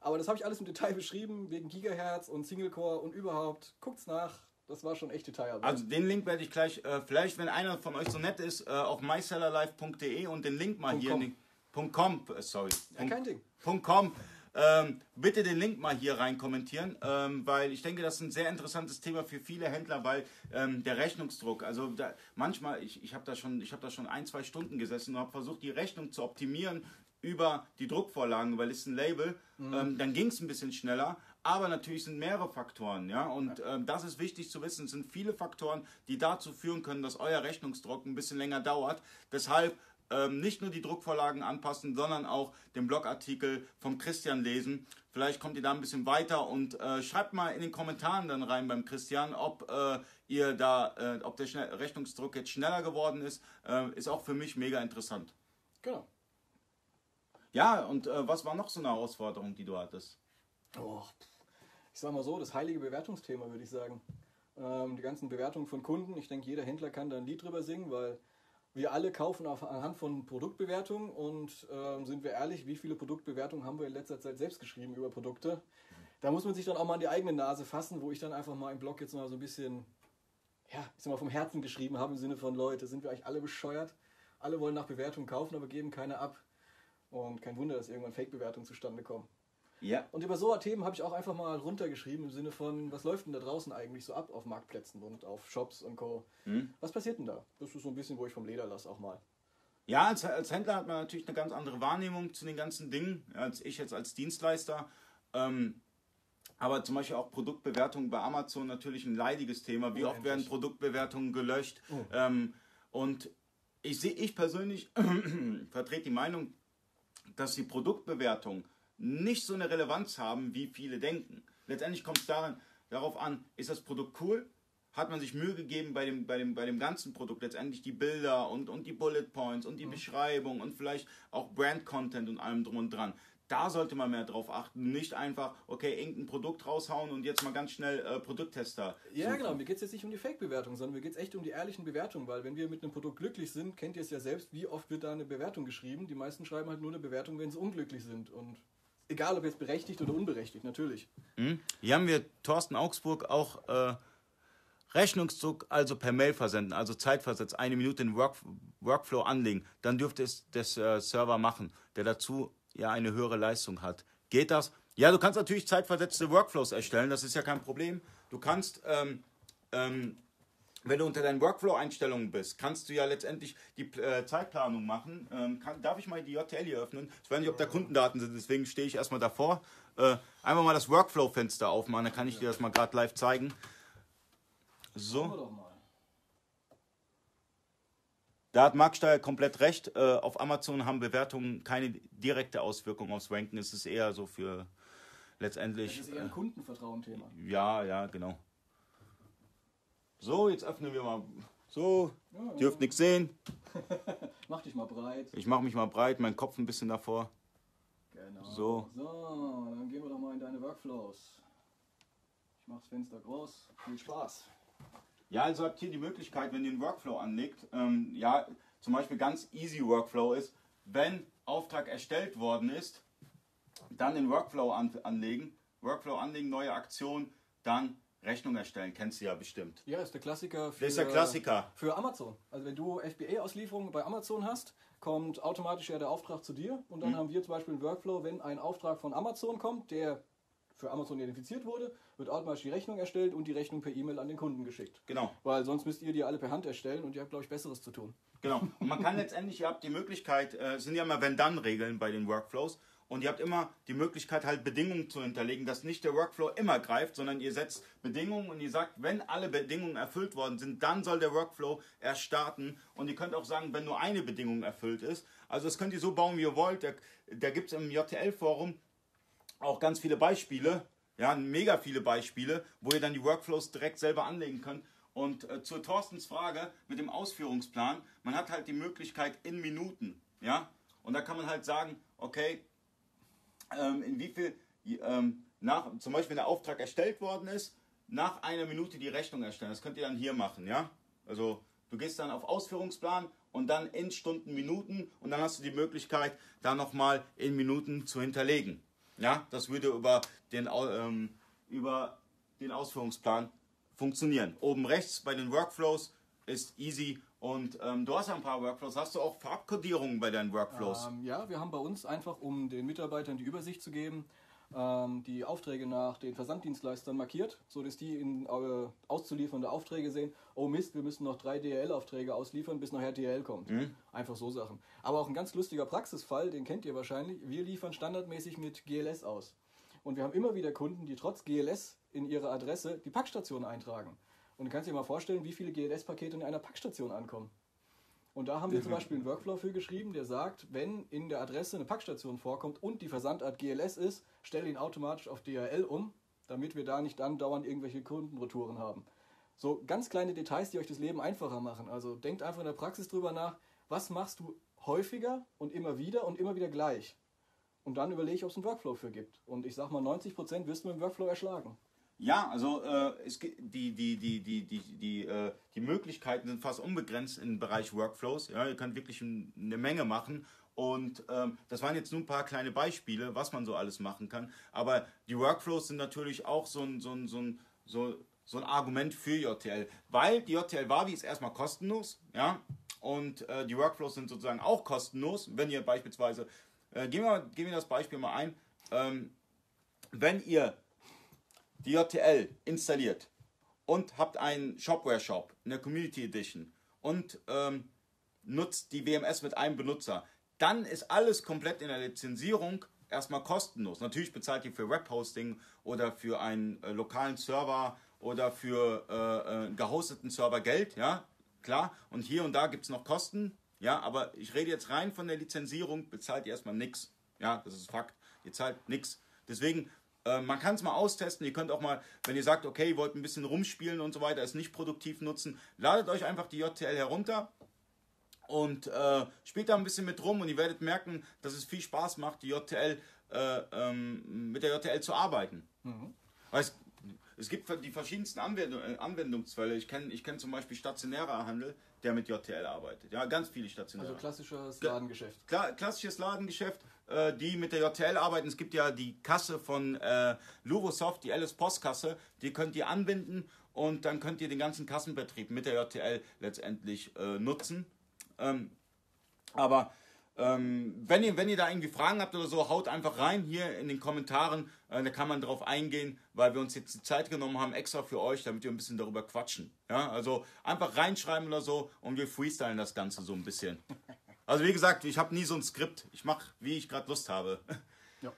Aber das habe ich alles im Detail beschrieben, wegen Gigahertz und Single-Core und überhaupt. Guckt's nach, das war schon echt Detailarbeit. Also den Link werde ich gleich, äh, vielleicht wenn einer von euch so nett ist, äh, auf mysellerlife.de und den Link mal Punkt hier, com. .com, äh, sorry, ja, Punkt- kein Ding. Punkt .com. Ähm, bitte den Link mal hier rein kommentieren, ähm, weil ich denke, das ist ein sehr interessantes Thema für viele Händler, weil ähm, der Rechnungsdruck, also da, manchmal, ich, ich habe da, schon- ich hab da schon ein, zwei Stunden gesessen und habe versucht, die Rechnung zu optimieren über die Druckvorlagen, weil es ein Label, ähm, dann ging es ein bisschen schneller, aber natürlich sind mehrere Faktoren, ja, und ähm, das ist wichtig zu wissen, es sind viele Faktoren, die dazu führen können, dass euer Rechnungsdruck ein bisschen länger dauert, deshalb ähm, nicht nur die Druckvorlagen anpassen, sondern auch den Blogartikel vom Christian lesen. Vielleicht kommt ihr da ein bisschen weiter und äh, schreibt mal in den Kommentaren dann rein beim Christian, ob äh, ihr da, äh, ob der Schnell Rechnungsdruck jetzt schneller geworden ist. Äh, ist auch für mich mega interessant. Genau. Ja, und äh, was war noch so eine Herausforderung, die du hattest? Oh, ich sag mal so, das heilige Bewertungsthema, würde ich sagen. Ähm, die ganzen Bewertungen von Kunden, ich denke, jeder Händler kann da ein Lied drüber singen, weil wir alle kaufen auf, anhand von Produktbewertungen und ähm, sind wir ehrlich, wie viele Produktbewertungen haben wir in letzter Zeit selbst geschrieben über Produkte? Da muss man sich dann auch mal an die eigene Nase fassen, wo ich dann einfach mal im Blog jetzt mal so ein bisschen, ja, ich sag mal, vom Herzen geschrieben habe, im Sinne von, Leute, sind wir eigentlich alle bescheuert? Alle wollen nach Bewertungen kaufen, aber geben keine ab. Und kein Wunder, dass irgendwann Fake-Bewertungen zustande kommen. Ja. Und über so Themen habe ich auch einfach mal runtergeschrieben im Sinne von, was läuft denn da draußen eigentlich so ab auf Marktplätzen und auf Shops und Co. Was passiert denn da? Das ist so ein bisschen, wo ich vom Leder lasse auch mal. Ja, als, als Händler hat man natürlich eine ganz andere Wahrnehmung zu den ganzen Dingen, als ich jetzt als Dienstleister. Ähm, aber zum Beispiel auch Produktbewertungen bei Amazon natürlich ein leidiges Thema. Wie oft werden Produktbewertungen gelöscht? Ähm, und ich sehe, ich persönlich [clears throat] vertrete die Meinung, dass die Produktbewertungen nicht so eine Relevanz haben, wie viele denken. Letztendlich kommt es daran, darauf an, ist das Produkt cool? Hat man sich Mühe gegeben bei dem, bei dem, bei dem ganzen Produkt, letztendlich die Bilder und, und die Bullet Points und die Beschreibung und vielleicht auch Brand-Content und allem drum und dran. Da sollte man mehr drauf achten, nicht einfach, okay, irgendein Produkt raushauen und jetzt mal ganz schnell äh, Produkttester. Ja, suchen. genau. Mir geht es jetzt nicht um die Fake-Bewertung, sondern mir geht es echt um die ehrlichen Bewertungen, weil wenn wir mit einem Produkt glücklich sind, kennt ihr es ja selbst, wie oft wird da eine Bewertung geschrieben. Die meisten schreiben halt nur eine Bewertung, wenn sie unglücklich sind. Und egal, ob jetzt berechtigt oder unberechtigt, natürlich. Hier haben wir Thorsten Augsburg auch äh, Rechnungsdruck, also per Mail versenden, also zeitversetzt, eine Minute in Work, Workflow anlegen. Dann dürfte es das äh, Server machen, der dazu ja eine höhere Leistung hat. Geht das? Ja, du kannst natürlich zeitversetzte Workflows erstellen, das ist ja kein Problem. Du kannst, ähm, ähm, wenn du unter deinen Workflow-Einstellungen bist, kannst du ja letztendlich die äh, Zeitplanung machen. Ähm, kann, darf ich mal die JTL hier öffnen? Ich weiß nicht, ob da Kundendaten sind, deswegen stehe ich erstmal davor. Äh, einfach mal das Workflow-Fenster aufmachen, dann kann ich dir das mal gerade live zeigen. So. Da hat Marc Steyer komplett recht. Äh, auf Amazon haben Bewertungen keine direkte Auswirkung aufs Ranken. Es ist eher so für Das letztendlich. ist eher ein Kundenvertrauen-Thema. Äh, ja, ja, genau. So, jetzt öffnen wir mal. So, dürft nichts sehen. [laughs] Mach dich mal breit. Ich mache mich mal breit, mein Kopf ein bisschen davor. Genau. So. So, dann gehen wir doch mal in deine Workflows. Ich mach das Fenster groß. Viel Spaß. Ja, also habt ihr die Möglichkeit, wenn ihr einen Workflow anlegt, ähm, ja, zum Beispiel ganz easy Workflow ist, wenn Auftrag erstellt worden ist, dann den Workflow an, anlegen, Workflow anlegen, neue Aktion, dann Rechnung erstellen. Kennst du ja bestimmt. Ja, ist der Klassiker für, Das ist der Klassiker. für Amazon. Also wenn du FBA-Auslieferungen bei Amazon hast, kommt automatisch ja der Auftrag zu dir und Mhm. dann haben wir zum Beispiel einen Workflow, wenn ein Auftrag von Amazon kommt, der für Amazon identifiziert wurde, wird automatisch die Rechnung erstellt und die Rechnung per E-Mail an den Kunden geschickt. Genau. Weil sonst müsst ihr die alle per Hand erstellen und ihr habt, glaube ich, Besseres zu tun. Genau. Und man kann [laughs] letztendlich, ihr habt die Möglichkeit, äh, es sind ja immer Wenn-Dann-Regeln bei den Workflows. Und ihr habt immer die Möglichkeit, halt Bedingungen zu hinterlegen, dass nicht der Workflow immer greift, sondern ihr setzt Bedingungen und ihr sagt, wenn alle Bedingungen erfüllt worden sind, dann soll der Workflow erst starten. Und ihr könnt auch sagen, wenn nur eine Bedingung erfüllt ist. Also das könnt ihr so bauen, wie ihr wollt. Da, da gibt es im JTL-Forum auch ganz viele Beispiele, ja, mega viele Beispiele, wo ihr dann die Workflows direkt selber anlegen könnt. Und äh, zur Thorstens Frage mit dem Ausführungsplan, man hat halt die Möglichkeit in Minuten, ja, und da kann man halt sagen, okay, ähm, in wie viel, ähm, nach, zum Beispiel wenn der Auftrag erstellt worden ist, nach einer Minute die Rechnung erstellen. Das könnt ihr dann hier machen, ja. Also du gehst dann auf Ausführungsplan und dann in Stunden, Minuten und dann hast du die Möglichkeit, da nochmal in Minuten zu hinterlegen. Ja, das würde über den, ähm, über den Ausführungsplan funktionieren. Oben rechts bei den Workflows ist easy und ähm, du hast ja ein paar Workflows. Hast du auch Farbkodierungen bei deinen Workflows? Ähm, ja, wir haben bei uns einfach, um den Mitarbeitern die Übersicht zu geben, ähm, die Aufträge nach den Versanddienstleistern markiert, sodass die in äh, auszuliefernde Aufträge sehen, oh Mist, wir müssen noch drei DHL-Aufträge ausliefern, bis nachher DHL kommt. Einfach so Sachen. Aber auch ein ganz lustiger Praxisfall, den kennt ihr wahrscheinlich. Wir liefern standardmäßig mit GLS aus. Und wir haben immer wieder Kunden, die trotz GLS in ihre Adresse die Packstation eintragen. Und du kannst dir mal vorstellen, wie viele GLS-Pakete in einer Packstation ankommen. Und da haben wir zum [laughs] Beispiel einen Workflow für geschrieben, der sagt, wenn in der Adresse eine Packstation vorkommt und die Versandart GLS ist, stell ihn automatisch auf DHL um, damit wir da nicht dann dauernd irgendwelche Kundenretouren haben. So ganz kleine Details, die euch das Leben einfacher machen. Also denkt einfach in der Praxis drüber nach, was machst du häufiger und immer wieder und immer wieder gleich. Und dann überlege ich, ob es einen Workflow für gibt. Und ich sag mal, 90% wirst du mit dem Workflow erschlagen. Ja, also äh, es, die, die, die, die, die, die, äh, die Möglichkeiten sind fast unbegrenzt im Bereich Workflows. Ja, ihr könnt wirklich ein- eine Menge machen. Und ähm, das waren jetzt nur ein paar kleine Beispiele, was man so alles machen kann. Aber die Workflows sind natürlich auch so ein, so ein, so ein, so, so ein Argument für JTL. Weil die JTL Wavi ist erstmal kostenlos. Ja? Und äh, die Workflows sind sozusagen auch kostenlos. Wenn ihr beispielsweise, äh, gehen, wir, gehen wir das Beispiel mal ein. Ähm, wenn ihr JTL installiert und habt einen Shopware-Shop in der Community Edition und ähm, nutzt die WMS mit einem Benutzer, dann ist alles komplett in der Lizenzierung erstmal kostenlos. Natürlich bezahlt ihr für Webhosting oder für einen äh, lokalen Server oder für äh, äh, gehosteten Server Geld, ja, klar. Und hier und da gibt es noch Kosten, ja, aber ich rede jetzt rein von der Lizenzierung, bezahlt ihr erstmal nichts. Ja, das ist Fakt. Ihr zahlt nichts. Deswegen, äh, man kann es mal austesten. Ihr könnt auch mal, wenn ihr sagt, okay, ihr wollt ein bisschen rumspielen und so weiter, es nicht produktiv nutzen, ladet euch einfach die JTL herunter und äh, spielt da ein bisschen mit rum und ihr werdet merken, dass es viel Spaß macht, die JTL, äh, ähm, mit der JTL zu arbeiten. Weil es, es gibt die verschiedensten Anwendung, äh, Anwendungsfälle. Ich kenne ich kenn zum Beispiel stationärer Handel, der mit JTL arbeitet. Ja, ganz viele stationäre. Also klassisches Kla- Ladengeschäft. Kla klassisches Ladengeschäft, die mit der JTL arbeiten. Es gibt ja die Kasse von äh, Luvosoft, die Alice Post Kasse, die könnt ihr anbinden und dann könnt ihr den ganzen Kassenbetrieb mit der JTL letztendlich äh, nutzen. Ähm, aber ähm, wenn, ihr, wenn ihr da irgendwie Fragen habt oder so, haut einfach rein hier in den Kommentaren. Äh, da kann man drauf eingehen, weil wir uns jetzt die Zeit genommen haben, extra für euch, damit wir ein bisschen darüber quatschen. Ja, also einfach reinschreiben oder so und wir freestylen das Ganze so ein bisschen. [laughs] Also wie gesagt, ich habe nie so ein Skript. Ich mache, wie ich gerade Lust habe. [laughs] Ja.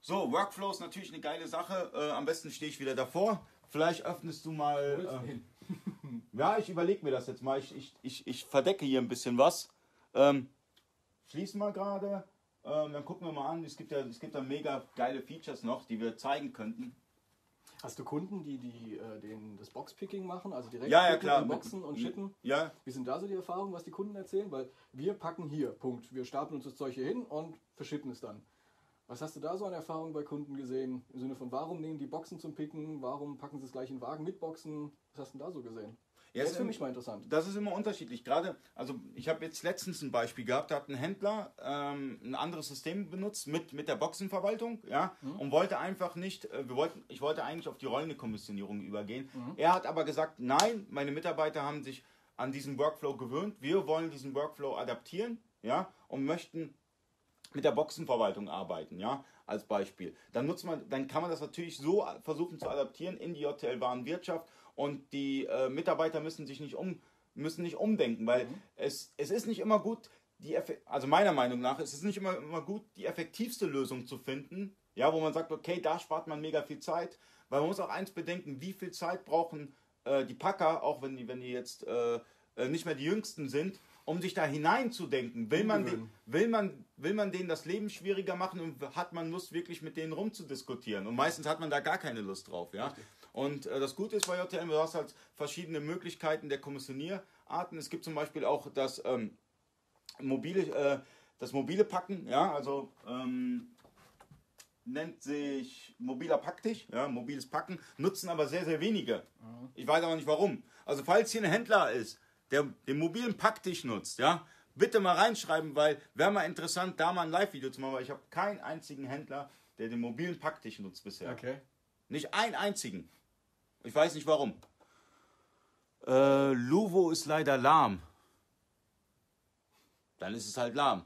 So, Workflow ist natürlich eine geile Sache. Äh, am besten stehe ich wieder davor. Vielleicht öffnest du mal. Äh, [laughs] ja, ich überlege mir das jetzt mal. Ich, ich, ich, ich verdecke hier ein bisschen was. Ähm, schließen wir gerade. Ähm, dann gucken wir mal an. Es gibt ja es gibt da mega geile Features noch, die wir zeigen könnten. Hast du Kunden, die, die äh, den, das Boxpicking machen, also direkt Ja, ja, klar. Boxen und shippen? Ja, Wie sind da so die Erfahrungen, was die Kunden erzählen? Weil wir packen hier, Punkt. Wir stapeln uns das Zeug hier hin und verschippen es dann. Was hast du da so an Erfahrungen bei Kunden gesehen? Im Sinne von, warum nehmen die Boxen zum Picken? Warum packen sie es gleich in den Wagen mit Boxen? Was hast du denn da so gesehen? Ja, das ist für mich mal interessant. Das ist immer unterschiedlich. Gerade, also ich habe jetzt letztens ein Beispiel gehabt, da hat ein Händler ähm, ein anderes System benutzt mit, mit der Boxenverwaltung, ja, und wollte einfach nicht, äh, wir wollten, ich wollte eigentlich auf die rollende Kommissionierung übergehen. Er hat aber gesagt, nein, meine Mitarbeiter haben sich an diesen Workflow gewöhnt, wir wollen diesen Workflow adaptieren, ja, und möchten mit der Boxenverwaltung arbeiten, ja, als Beispiel. Dann nutzt man, dann kann man das natürlich so versuchen zu adaptieren in die JTL-Warenwirtschaft und die äh, Mitarbeiter müssen sich nicht um, müssen nicht umdenken, weil es, es ist nicht immer gut, die, also meiner Meinung nach, es ist nicht immer, immer gut, die effektivste Lösung zu finden, ja, wo man sagt, okay, da spart man mega viel Zeit, weil man muss auch eins bedenken, wie viel Zeit brauchen äh, die Packer, auch wenn die, wenn die jetzt äh, äh, nicht mehr die Jüngsten sind, um sich da hineinzudenken. Will man, Umgewöhnen. will, man, will man denen das Leben schwieriger machen und hat man Lust, wirklich mit denen rumzudiskutieren? Und meistens hat man da gar keine Lust drauf. Ja? Und äh, das Gute ist bei JTM, du hast halt verschiedene Möglichkeiten der Kommissionierarten. Es gibt zum Beispiel auch das ähm, mobile, äh, das mobile Packen, ja, also ähm, nennt sich mobiler Packtisch, ja, mobiles Packen, nutzen aber sehr, sehr wenige. Ich weiß aber nicht warum. Also falls hier ein Händler ist, der den mobilen Packtisch nutzt, ja, bitte mal reinschreiben, weil wäre mal interessant, da mal ein Live-Video zu machen, weil ich habe keinen einzigen Händler, der den mobilen Packtisch nutzt bisher. Okay. Nicht einen einzigen. Ich weiß nicht warum. Äh, Luvo ist leider lahm. Dann ist es halt lahm.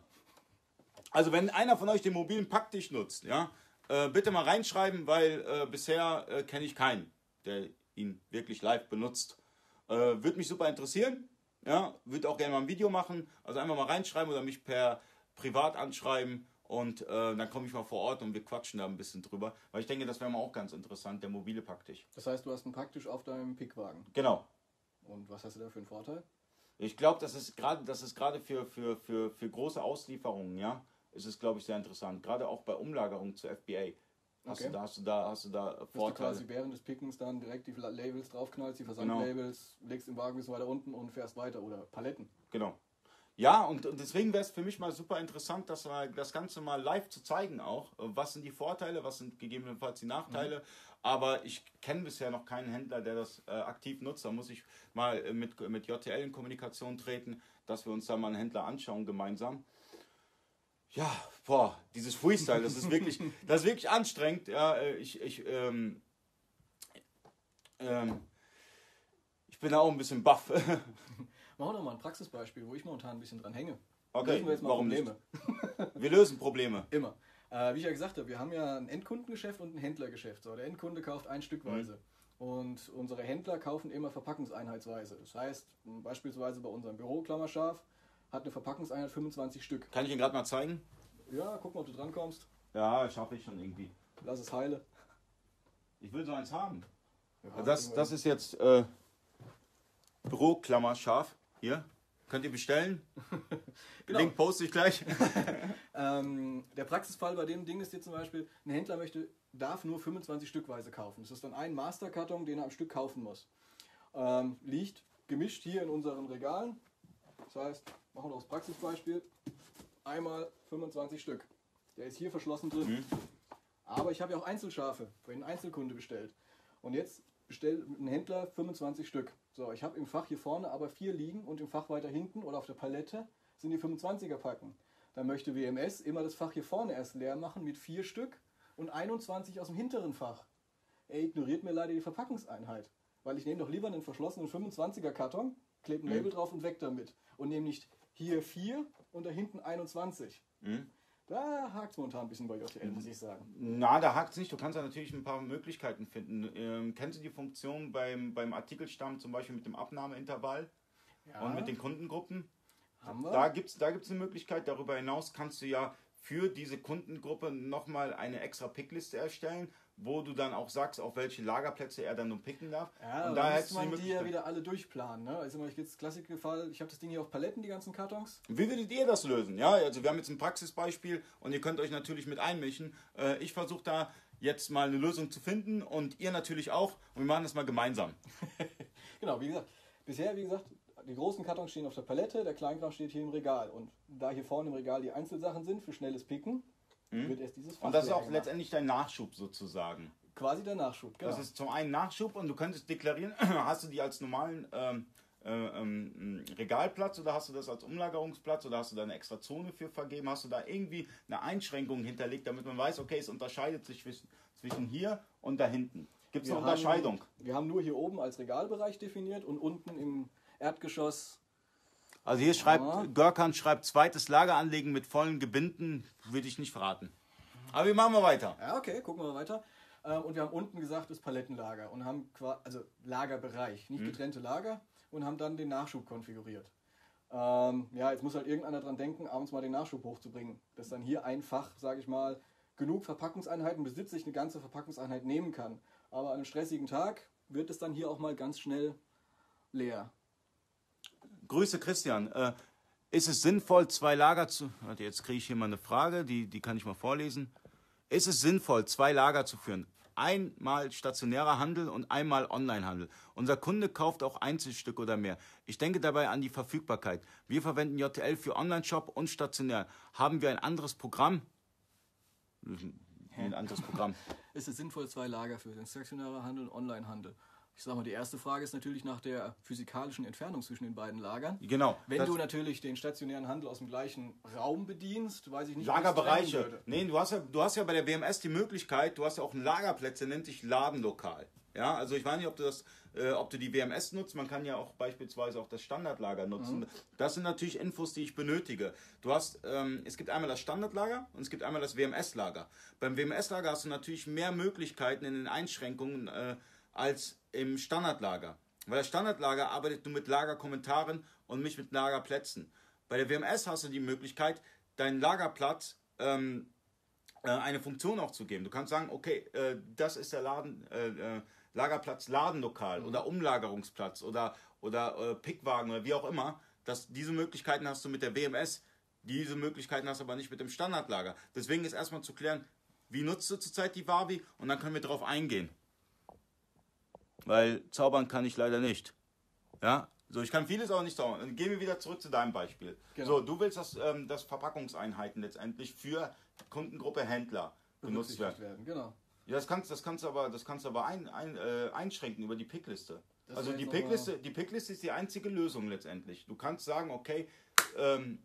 Also wenn einer von euch den mobilen Packtisch nutzt, ja, äh, bitte mal reinschreiben, weil äh, bisher äh, kenne ich keinen, der ihn wirklich live benutzt. Äh, Würde mich super interessieren. Ja, würde auch gerne mal ein Video machen. Also einfach mal reinschreiben oder mich per privat anschreiben und äh, dann komme ich mal vor Ort und wir quatschen da ein bisschen drüber. Weil ich denke, das wäre mal auch ganz interessant, der mobile Packtisch. Das heißt, du hast einen Packtisch auf deinem Pickwagen. Genau. Und was hast du da für einen Vorteil? Ich glaube, das ist gerade, das ist gerade für, für, für, für große Auslieferungen, ja, ist es, glaube ich, sehr interessant. Gerade auch bei Umlagerung zur FBA. Hast, Okay. du, da, hast du da, hast du da Dass du Vorteile. quasi während des Pickens dann direkt die Labels draufknallst, die Versandlabels, legst im Wagen bis weiter unten und fährst weiter. Oder Paletten. Genau. Ja, und, und deswegen wäre es für mich mal super interessant, das, mal, das Ganze mal live zu zeigen auch. Was sind die Vorteile, was sind gegebenenfalls die Nachteile. Aber ich kenne bisher noch keinen Händler, der das äh, aktiv nutzt. Da muss ich mal äh, mit, mit JTL in Kommunikation treten, dass wir uns da mal einen Händler anschauen gemeinsam. Ja, boah, dieses Freestyle, das ist wirklich, [laughs] das ist wirklich anstrengend. Ja, äh, ich, ich, ähm, ähm, ich bin da auch ein bisschen baff. [laughs] Machen wir doch mal ein Praxisbeispiel, wo ich momentan ein bisschen dran hänge. Okay, Lösen wir jetzt mal warum Probleme. [laughs] Wir lösen Probleme. Immer. Äh, wie ich ja gesagt habe, wir haben ja ein Endkundengeschäft und ein Händlergeschäft. So, der Endkunde kauft ein Stückweise. Und unsere Händler kaufen immer verpackungseinheitsweise. Das heißt, beispielsweise bei unserem Büro, Klammerscharf, hat eine Verpackungseinheit 25 Stück. Kann ich Ihnen gerade mal zeigen? Ja, guck mal, ob du drankommst. Ja, schaffe ich schon irgendwie. Lass es heile. Ich will so eins haben. Ja, Das, das ist jetzt äh, Büroklammer scharf. Hier. Könnt ihr bestellen. [laughs] Genau. Link poste ich gleich. [laughs] Ähm, der Praxisfall bei dem Ding ist jetzt zum Beispiel, ein Händler möchte, darf nur 25 Stückweise kaufen. Das ist dann ein Masterkarton, den er am Stück kaufen muss. Ähm, liegt gemischt hier in unseren Regalen. Das heißt, machen wir das Praxisbeispiel. Einmal 25 Stück. Der ist hier verschlossen drin. Aber ich habe ja auch Einzelschafe, für einen Einzelkunde bestellt. Und jetzt bestellt ein Händler 25 Stück. So, ich habe im Fach hier vorne aber vier liegen und im Fach weiter hinten oder auf der Palette sind die 25er Packen. Dann möchte WMS immer das Fach hier vorne erst leer machen mit vier Stück und 21 aus dem hinteren Fach. Er ignoriert mir leider die Verpackungseinheit. Weil ich nehme doch lieber einen verschlossenen 25er Karton, klebe ein Label drauf und weg damit. Und nehme nicht hier vier und da hinten 21. Da hakt es momentan ein bisschen bei JTL, muss ich sagen. Na, da hakt es nicht. Du kannst da natürlich ein paar Möglichkeiten finden. Ähm, kennst du die Funktion beim, beim Artikelstamm zum Beispiel mit dem Abnahmeintervall Ja, und mit den Kundengruppen? haben wir. Da gibt es da gibt's eine Möglichkeit. Darüber hinaus kannst du ja für diese Kundengruppe nochmal eine extra Pickliste erstellen, wo du dann auch sagst, auf welche Lagerplätze er dann nur picken darf. Ja, und da muss die man die ja wieder alle durchplanen. Ne? Also ich jetzt Klassikerfall, ich habe das Ding hier auf Paletten, die ganzen Kartons. Wie würdet ihr das lösen? Ja, also wir haben jetzt ein Praxisbeispiel und ihr könnt euch natürlich mit einmischen. Äh, ich versuche da jetzt mal eine Lösung zu finden und ihr natürlich auch und wir machen das mal gemeinsam. [laughs] Genau, wie gesagt, bisher, wie gesagt, die großen Kartons stehen auf der Palette, der Kleinkram steht hier im Regal. Und da hier vorne im Regal die Einzelsachen sind für schnelles Picken, wird erst dieses Fach. Und das ist auch gemacht. letztendlich dein Nachschub sozusagen. quasi der Nachschub, genau. Das ist zum einen Nachschub und du könntest deklarieren, [clears throat] hast du die als normalen ähm, äh, ähm, Regalplatz oder hast du das als Umlagerungsplatz oder hast du da eine extra Zone für vergeben? Hast du da irgendwie eine Einschränkung hinterlegt, damit man weiß, okay, es unterscheidet sich zwischen, zwischen hier und da hinten? Gibt es eine Unterscheidung? Haben, wir haben nur hier oben als Regalbereich definiert und unten im Erdgeschoss also hier schreibt, ja. Görkan schreibt, zweites Lager anlegen mit vollen Gebinden, würde ich nicht verraten. Aber wir machen mal weiter. Ja, okay, gucken wir mal weiter. Ähm, und wir haben unten gesagt, das Palettenlager und haben quasi, also Lagerbereich, nicht hm. getrennte Lager und haben dann den Nachschub konfiguriert. Ähm, ja, jetzt muss halt irgendeiner dran denken, abends mal den Nachschub hochzubringen. Dass dann hier einfach, sage ich mal, genug Verpackungseinheiten besitzt, ich eine ganze Verpackungseinheit nehmen kann. Aber an einem stressigen Tag wird es dann hier auch mal ganz schnell leer. Grüße Christian. Äh, ist es sinnvoll, zwei Lager zu. Warte, jetzt kriege ich hier mal eine Frage, die, die kann ich mal vorlesen. Ist es sinnvoll, zwei Lager zu führen? Einmal stationärer Handel und einmal Onlinehandel. Unser Kunde kauft auch Einzelstück oder mehr. Ich denke dabei an die Verfügbarkeit. Wir verwenden JTL für Online-Shop und stationär. Haben wir ein anderes Programm? Ein anderes Programm. [laughs] ist es sinnvoll, zwei Lager für den stationären Handel und Onlinehandel? Ich sag mal, die erste Frage ist natürlich nach der physikalischen Entfernung zwischen den beiden Lagern. Genau. Wenn du natürlich den stationären Handel aus dem gleichen Raum bedienst, weiß ich nicht, Lagerbereiche. Nee, du hast ja, du hast ja bei der WMS die Möglichkeit, du hast ja auch einen Lagerplätze, nennt sich Ladenlokal. Ja, also ich weiß nicht, ob du das, äh, ob du die WMS nutzt. Man kann ja auch beispielsweise auch das Standardlager nutzen. Mhm. Das sind natürlich Infos, die ich benötige. Du hast, ähm, es gibt einmal das Standardlager und es gibt einmal das WMS-Lager. Beim WMS-Lager hast du natürlich mehr Möglichkeiten in den Einschränkungen äh, als im Standardlager. Weil das Standardlager arbeitet nur mit Lagerkommentaren und nicht mit Lagerplätzen. Bei der WMS hast du die Möglichkeit, deinen Lagerplatz ähm, äh, eine Funktion auch zu geben. Du kannst sagen, okay, äh, das ist der Laden, äh, äh Lagerplatz Ladenlokal mhm. oder Umlagerungsplatz oder, oder äh, Pickwagen oder wie auch immer. Das, diese Möglichkeiten hast du mit der WMS. Diese Möglichkeiten hast du aber nicht mit dem Standardlager. Deswegen ist erstmal zu klären, wie nutzt du zurzeit die Wavi und dann können wir darauf eingehen weil zaubern kann ich leider nicht. Ja, so, ich kann vieles auch nicht zaubern. Dann gehen wir wieder zurück zu deinem Beispiel. Genau. So, du willst, dass, ähm, dass Verpackungseinheiten letztendlich für Kundengruppe Händler genutzt werden. werden. Genau. Ja, das kannst, das kannst du aber, das kannst du aber ein, ein, äh, einschränken über die Pickliste. Das also die Pickliste, die Pickliste ist die einzige Lösung letztendlich. Du kannst sagen, okay, ähm,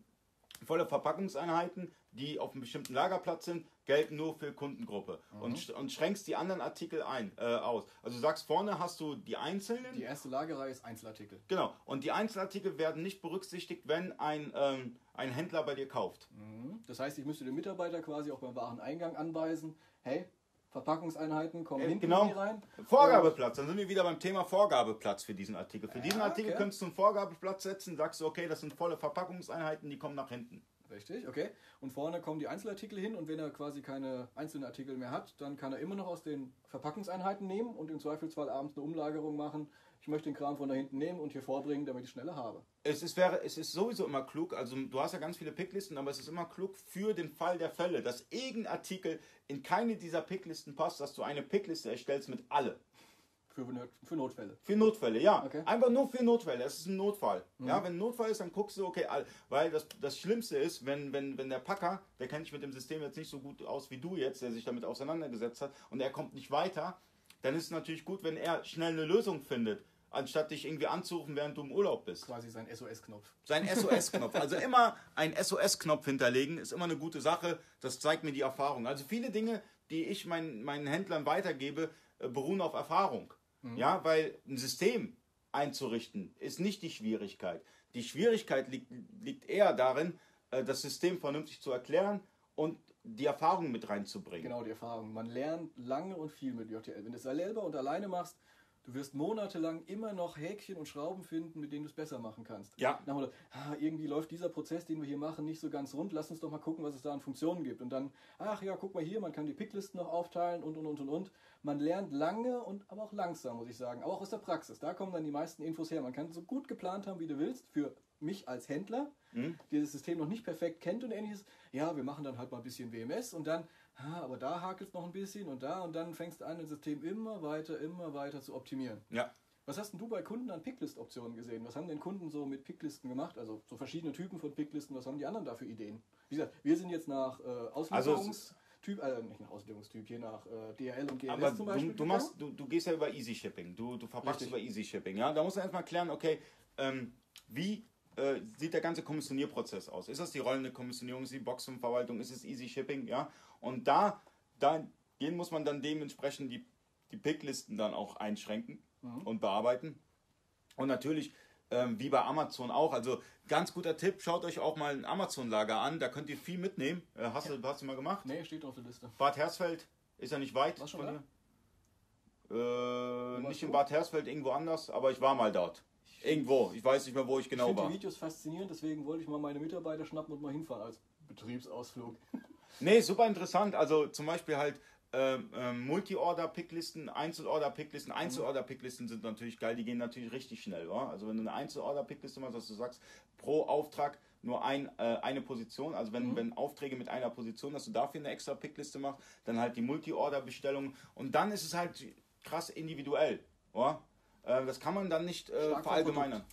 volle Verpackungseinheiten, die auf einem bestimmten Lagerplatz sind, gelten nur für Kundengruppe mhm. und, und schränkst die anderen Artikel ein, äh, aus. Also du sagst, vorne hast du die einzelnen. Die erste Lagerreihe ist Einzelartikel. Genau. Und die Einzelartikel werden nicht berücksichtigt, wenn ein, ähm, ein Händler bei dir kauft. Mhm. Das heißt, ich müsste den Mitarbeiter quasi auch beim Wareneingang anweisen, hey, Verpackungseinheiten kommen äh, hinten genau. rein. Vorgabeplatz, dann sind wir wieder beim Thema Vorgabeplatz für diesen Artikel. Für ja, diesen Artikel okay. könntest du einen Vorgabeplatz setzen, sagst du, okay, das sind volle Verpackungseinheiten, die kommen nach hinten. Richtig, okay. Und vorne kommen die Einzelartikel hin und wenn er quasi keine einzelnen Artikel mehr hat, dann kann er immer noch aus den Verpackungseinheiten nehmen und im Zweifelsfall abends eine Umlagerung machen. Ich möchte den Kram von da hinten nehmen und hier vorbringen, damit ich schneller habe. Es ist, wäre, es ist sowieso immer klug, also du hast ja ganz viele Picklisten, aber es ist immer klug für den Fall der Fälle, dass irgendein Artikel in keine dieser Picklisten passt, dass du eine Pickliste erstellst mit alle. Für, für Notfälle. Für Notfälle, ja. Okay. Einfach nur für Notfälle. Es ist ein Notfall. Mhm. Ja, wenn ein Notfall ist, dann guckst du, okay, weil das, das Schlimmste ist, wenn, wenn, wenn der Packer, der kennt sich mit dem System jetzt nicht so gut aus wie du jetzt, der sich damit auseinandergesetzt hat und er kommt nicht weiter, dann ist es natürlich gut, wenn er schnell eine Lösung findet anstatt dich irgendwie anzurufen, während du im Urlaub bist. Quasi sein SOS-Knopf. Sein SOS-Knopf. [laughs] Also immer ein SOS-Knopf hinterlegen ist immer eine gute Sache. Das zeigt mir die Erfahrung. Also viele Dinge, die ich meinen, meinen Händlern weitergebe, äh, beruhen auf Erfahrung. Mhm. Ja, weil ein System einzurichten ist nicht die Schwierigkeit. Die Schwierigkeit liegt, liegt eher darin, äh, das System vernünftig zu erklären und die Erfahrung mit reinzubringen. Genau, die Erfahrung. Man lernt lange und viel mit JTL. Wenn du es selber und alleine machst, Du wirst monatelang immer noch Häkchen und Schrauben finden, mit denen du es besser machen kannst. Ja. Nach dem ah, irgendwie läuft dieser Prozess, den wir hier machen, nicht so ganz rund. Lass uns doch mal gucken, was es da an Funktionen gibt. Und dann, ach ja, guck mal hier, man kann die Picklisten noch aufteilen und und und und und. Man lernt lange und aber auch langsam, muss ich sagen. Aber auch aus der Praxis. Da kommen dann die meisten Infos her. Man kann so gut geplant haben, wie du willst. Für mich als Händler, mhm. der das System noch nicht perfekt kennt und ähnliches. Ja, wir machen dann halt mal ein bisschen WMS und dann ah, aber da hakelt es noch ein bisschen und da und dann fängst du an, das System immer weiter, immer weiter zu optimieren. Ja. Was hast denn du bei Kunden an Picklist-Optionen gesehen? Was haben denn Kunden so mit Picklisten gemacht? Also so verschiedene Typen von Picklisten, was haben die anderen da für Ideen? Wie gesagt, wir sind jetzt nach äh, Auslieferungs... Also Typ, äh, nicht nach Auslegungstyp, je nach äh, DHL und GLS Aber zum du, Beispiel. du, machst, du, du gehst ja über Easy Shipping. Du, du verpackst Richtig. über Easy Shipping. Ja? Da muss man erstmal klären, okay, ähm, wie äh, sieht der ganze Kommissionierprozess aus? Ist das die rollende Kommissionierung, ist die Boxenverwaltung, ist es Easy Shipping? Ja? Und da, da gehen muss man dann dementsprechend die, die Picklisten dann auch einschränken und bearbeiten. Und natürlich, ähm, wie bei Amazon auch, also ganz guter Tipp, schaut euch auch mal ein Amazon-Lager an, da könnt ihr viel mitnehmen. Äh, hast, du, hast du mal gemacht? Nee, steht auf der Liste. Bad Hersfeld ist ja nicht weit Warst von hier. Äh, nicht in? Bad Hersfeld, irgendwo anders, aber ich war mal dort. Irgendwo, ich weiß nicht mehr, wo ich Ich genau finde war. die Videos faszinierend, deswegen wollte ich mal meine Mitarbeiter schnappen und mal hinfahren als Betriebsausflug. Nee, super interessant. Also zum Beispiel halt ähm, ähm, Multi-Order-Picklisten, Einzel-Order-Picklisten. Einzel-Order-Picklisten sind natürlich geil, die gehen natürlich richtig schnell. Wa? Also wenn du eine Einzel-Order-Pickliste machst, dass du sagst, pro Auftrag nur ein, äh, eine Position, also wenn, wenn Aufträge mit einer Position, dass du dafür eine extra Pickliste machst, dann halt die Multi-Order-Bestellung und dann ist es halt krass individuell. Wa? Äh, das kann man dann nicht äh, verallgemeinern.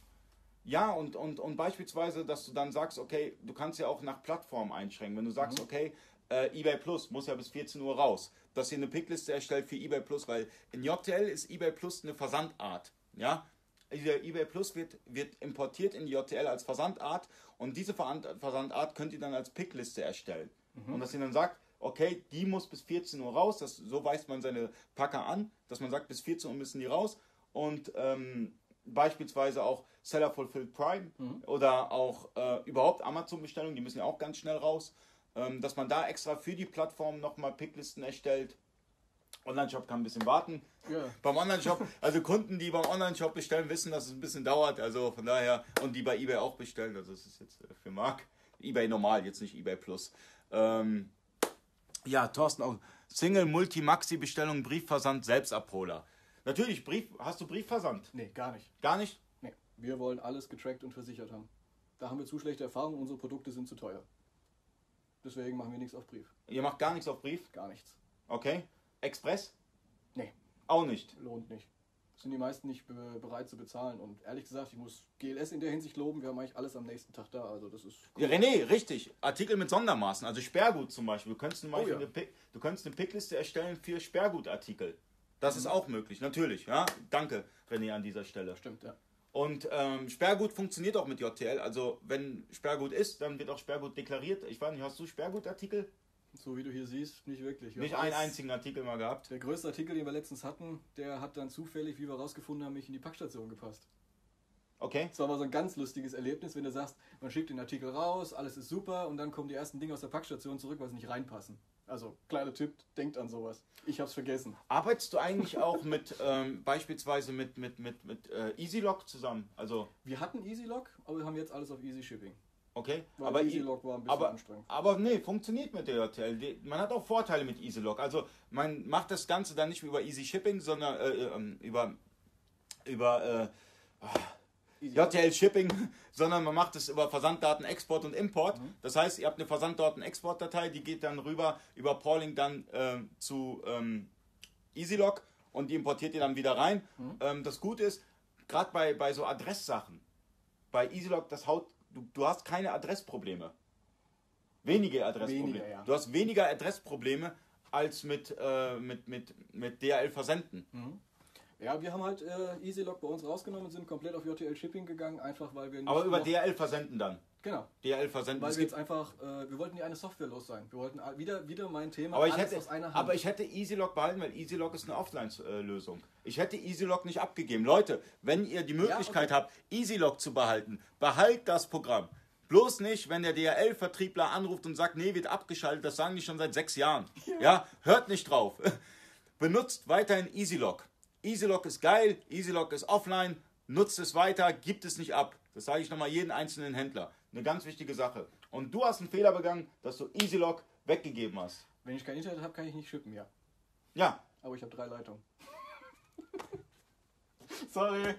Ja, und, und, und beispielsweise, dass du dann sagst, okay, du kannst ja auch nach Plattform einschränken. Wenn du sagst, okay, äh, eBay Plus muss ja bis 14 Uhr raus, dass ihr eine Pickliste erstellt für eBay Plus, weil in JTL ist eBay Plus eine Versandart. Ja, Dieser eBay Plus wird, wird importiert in die JTL als Versandart und diese Versandart könnt ihr dann als Pickliste erstellen. Und dass ihr dann sagt, okay, die muss bis 14 Uhr raus, das, so weist man seine Packer an, dass man sagt, bis 14 Uhr müssen die raus und ähm, beispielsweise auch Seller Fulfilled Prime oder auch äh, überhaupt Amazon-Bestellungen, die müssen ja auch ganz schnell raus, dass man da extra für die Plattform nochmal Picklisten erstellt. Online-Shop kann ein bisschen warten. Ja. Beim Online-Shop, also Kunden, die beim Online-Shop bestellen, wissen, dass es ein bisschen dauert. Also von daher, und die bei eBay auch bestellen, also das ist jetzt äh, für Mark. eBay normal, jetzt nicht eBay Plus. Ähm, ja, Thorsten, auch Single, Multi, Maxi-Bestellung, Briefversand, Selbstabholer. Natürlich, Brief, hast du Briefversand? Nee, gar nicht. Gar nicht? Nee. Wir wollen alles getrackt und versichert haben. Da haben wir zu schlechte Erfahrungen, unsere Produkte sind zu teuer. Deswegen machen wir nichts auf Brief. Ihr macht gar nichts auf Brief? Gar nichts. Okay. Express? Nee, Auch nicht. lohnt nicht. Sind die meisten nicht be bereit zu bezahlen. Und ehrlich gesagt, ich muss GLS in der Hinsicht loben, wir haben eigentlich alles am nächsten Tag da. Also das ist Ja, René, richtig. Artikel mit Sondermaßen, also Sperrgut zum Beispiel. Du könntest, zum Beispiel Oh ja. eine, Pick, du könntest eine Pickliste erstellen für Sperrgutartikel. Das ist auch möglich, natürlich. Ja? Danke, René, an dieser Stelle. stimmt, ja. Und ähm, Sperrgut funktioniert auch mit JTL. Also, wenn Sperrgut ist, dann wird auch Sperrgut deklariert. Ich weiß nicht, hast du Sperrgutartikel? So wie du hier siehst, nicht wirklich. Wir Nicht einen einzigen Artikel mal gehabt. Der größte Artikel, den wir letztens hatten, der hat dann zufällig, wie wir rausgefunden haben, nicht in die Packstation gepasst. Okay. Das war aber so ein ganz lustiges Erlebnis, wenn du sagst, man schickt den Artikel raus, alles ist super und dann kommen die ersten Dinge aus der Packstation zurück, weil sie nicht reinpassen. Also, kleiner Tipp, denkt an sowas. Ich hab's vergessen. Arbeitest du eigentlich auch [laughs] mit, ähm, beispielsweise mit, mit, mit, mit äh, EasyLock zusammen? Also, Wir hatten EasyLock, aber wir haben jetzt alles auf Easy Shipping. okay. Weil aber EasyLock war ein bisschen aber, anstrengend. aber nee, funktioniert mit der. Die- Man hat auch Vorteile mit EasyLock. Also man macht das Ganze dann nicht über Easy Shipping, sondern äh, ähm, über, über äh, Easy JTL Shipping, [laughs] sondern man macht es über Versanddaten Export und Import. Das heißt, ihr habt eine Versanddaten Export Datei, die geht dann rüber über Pauling dann ähm, zu ähm, EasyLock und die importiert ihr dann wieder rein. Ähm, das Gute ist, gerade bei, bei so Adresssachen, bei EasyLock, das haut, du, du hast keine Adressprobleme. Wenige Adressprobleme. Weniger, ja. Du hast weniger Adressprobleme als mit, äh, mit, mit, mit DHL-Versenden. Ja, wir haben halt äh, EasyLock bei uns rausgenommen und sind komplett auf JTL Shipping gegangen, einfach weil wir nicht Aber über noch- DHL-Versenden dann. Genau. DHL-Versenden. Weil Es wir gibt jetzt einfach, äh, wir wollten die eine Software los sein. Wir wollten a- wieder, wieder mein Thema, Aber ich, alles hätte, aus einer Hand. aber ich hätte EasyLock behalten, weil EasyLock ist eine Offline-Lösung. Ich hätte EasyLock nicht abgegeben. Leute, wenn ihr die Möglichkeit habt, EasyLock zu behalten, behalt das Programm. Bloß nicht, wenn der DHL-Vertriebler anruft und sagt, nee, wird abgeschaltet, das sagen die schon seit sechs Jahren. Ja, hört nicht drauf. [laughs] Benutzt weiterhin EasyLock. EasyLock ist geil, EasyLock ist offline, nutzt es weiter, gibt es nicht ab. Das sage ich nochmal jeden einzelnen Händler. Eine ganz wichtige Sache. Und du hast einen Fehler begangen, dass du EasyLock weggegeben hast. Wenn ich kein Internet habe, kann ich nicht shippen, ja. Ja, Aber ich habe drei Leitungen. [laughs] Sorry.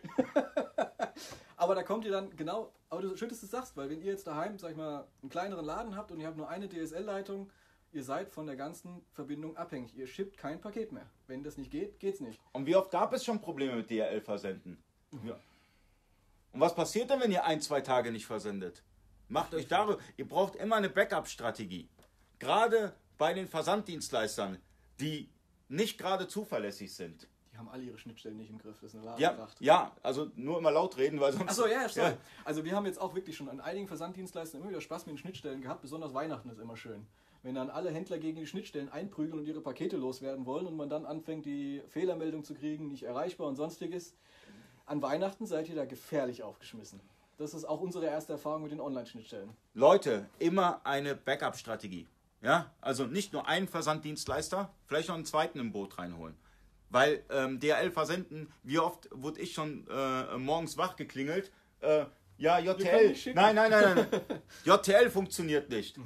[laughs] aber da kommt ihr dann genau, aber du schön, dass du es sagst, weil wenn ihr jetzt daheim, sag ich mal, einen kleineren Laden habt und ihr habt nur eine DSL-Leitung, ihr seid von der ganzen Verbindung abhängig. Ihr schippt kein Paket mehr. Wenn das nicht geht, geht's nicht. Und wie oft gab es schon Probleme mit DHL-Versenden? Ja. Und was passiert denn, wenn ihr ein, zwei Tage nicht versendet? Macht euch darüber, ihr braucht immer eine Backup-Strategie. Gerade bei den Versanddienstleistern, die nicht gerade zuverlässig sind. Die haben alle ihre Schnittstellen nicht im Griff. Das ist eine wahre Ja, ja, also nur immer laut reden, weil sonst. Achso, ja. Ja. Also wir haben jetzt auch wirklich schon an einigen Versanddienstleistern immer wieder Spaß mit den Schnittstellen gehabt. Besonders Weihnachten ist immer schön. Wenn dann alle Händler gegen die Schnittstellen einprügeln und ihre Pakete loswerden wollen und man dann anfängt, die Fehlermeldung zu kriegen, nicht erreichbar und sonstiges. An Weihnachten seid ihr da gefährlich aufgeschmissen. Das ist auch unsere erste Erfahrung mit den Online-Schnittstellen. Leute, immer eine Backup-Strategie. Ja, also nicht nur einen Versanddienstleister, vielleicht noch einen zweiten im Boot reinholen. Weil ähm, DHL versenden, wie oft wurde ich schon äh, morgens wach geklingelt? Äh, ja, JTL. Nein, nein, nein, nein. [laughs] JTL funktioniert nicht.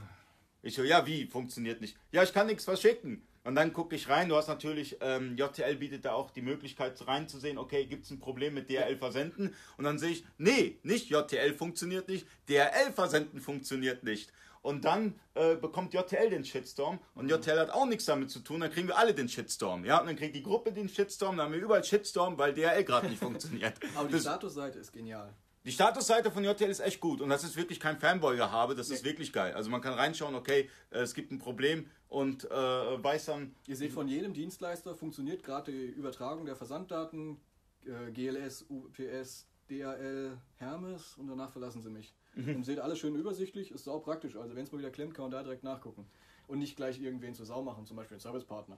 Ich so, ja, wie funktioniert nicht? Ja, ich kann nichts verschicken. Und dann gucke ich rein. Du hast natürlich, ähm, JTL bietet da auch die Möglichkeit reinzusehen, okay, gibt es ein Problem mit DHL versenden? Und dann sehe ich, nee, nicht JTL funktioniert nicht, DHL versenden funktioniert nicht. Und dann äh, bekommt JTL den Shitstorm und JTL hat auch nichts damit zu tun, dann kriegen wir alle den Shitstorm. Ja, und dann kriegt die Gruppe den Shitstorm, dann haben wir überall Shitstorm, weil DHL gerade nicht [laughs] funktioniert. Aber die Statusseite ist genial. Die Statusseite von JTL ist echt gut und das ist wirklich kein Fanboy-Gehabe, das ist wirklich geil. Also man kann reinschauen, okay, äh, es gibt ein Problem und äh, weiß dann, Ihr seht von jedem Dienstleister funktioniert gerade die Übertragung der Versanddaten, äh, GLS, UPS, DHL, Hermes und danach verlassen sie mich. Und seht alles schön übersichtlich, ist auch praktisch. Also wenn es mal wieder klemmt, kann man da direkt nachgucken. Und nicht gleich irgendwen zur Sau machen, zum Beispiel einen Servicepartner.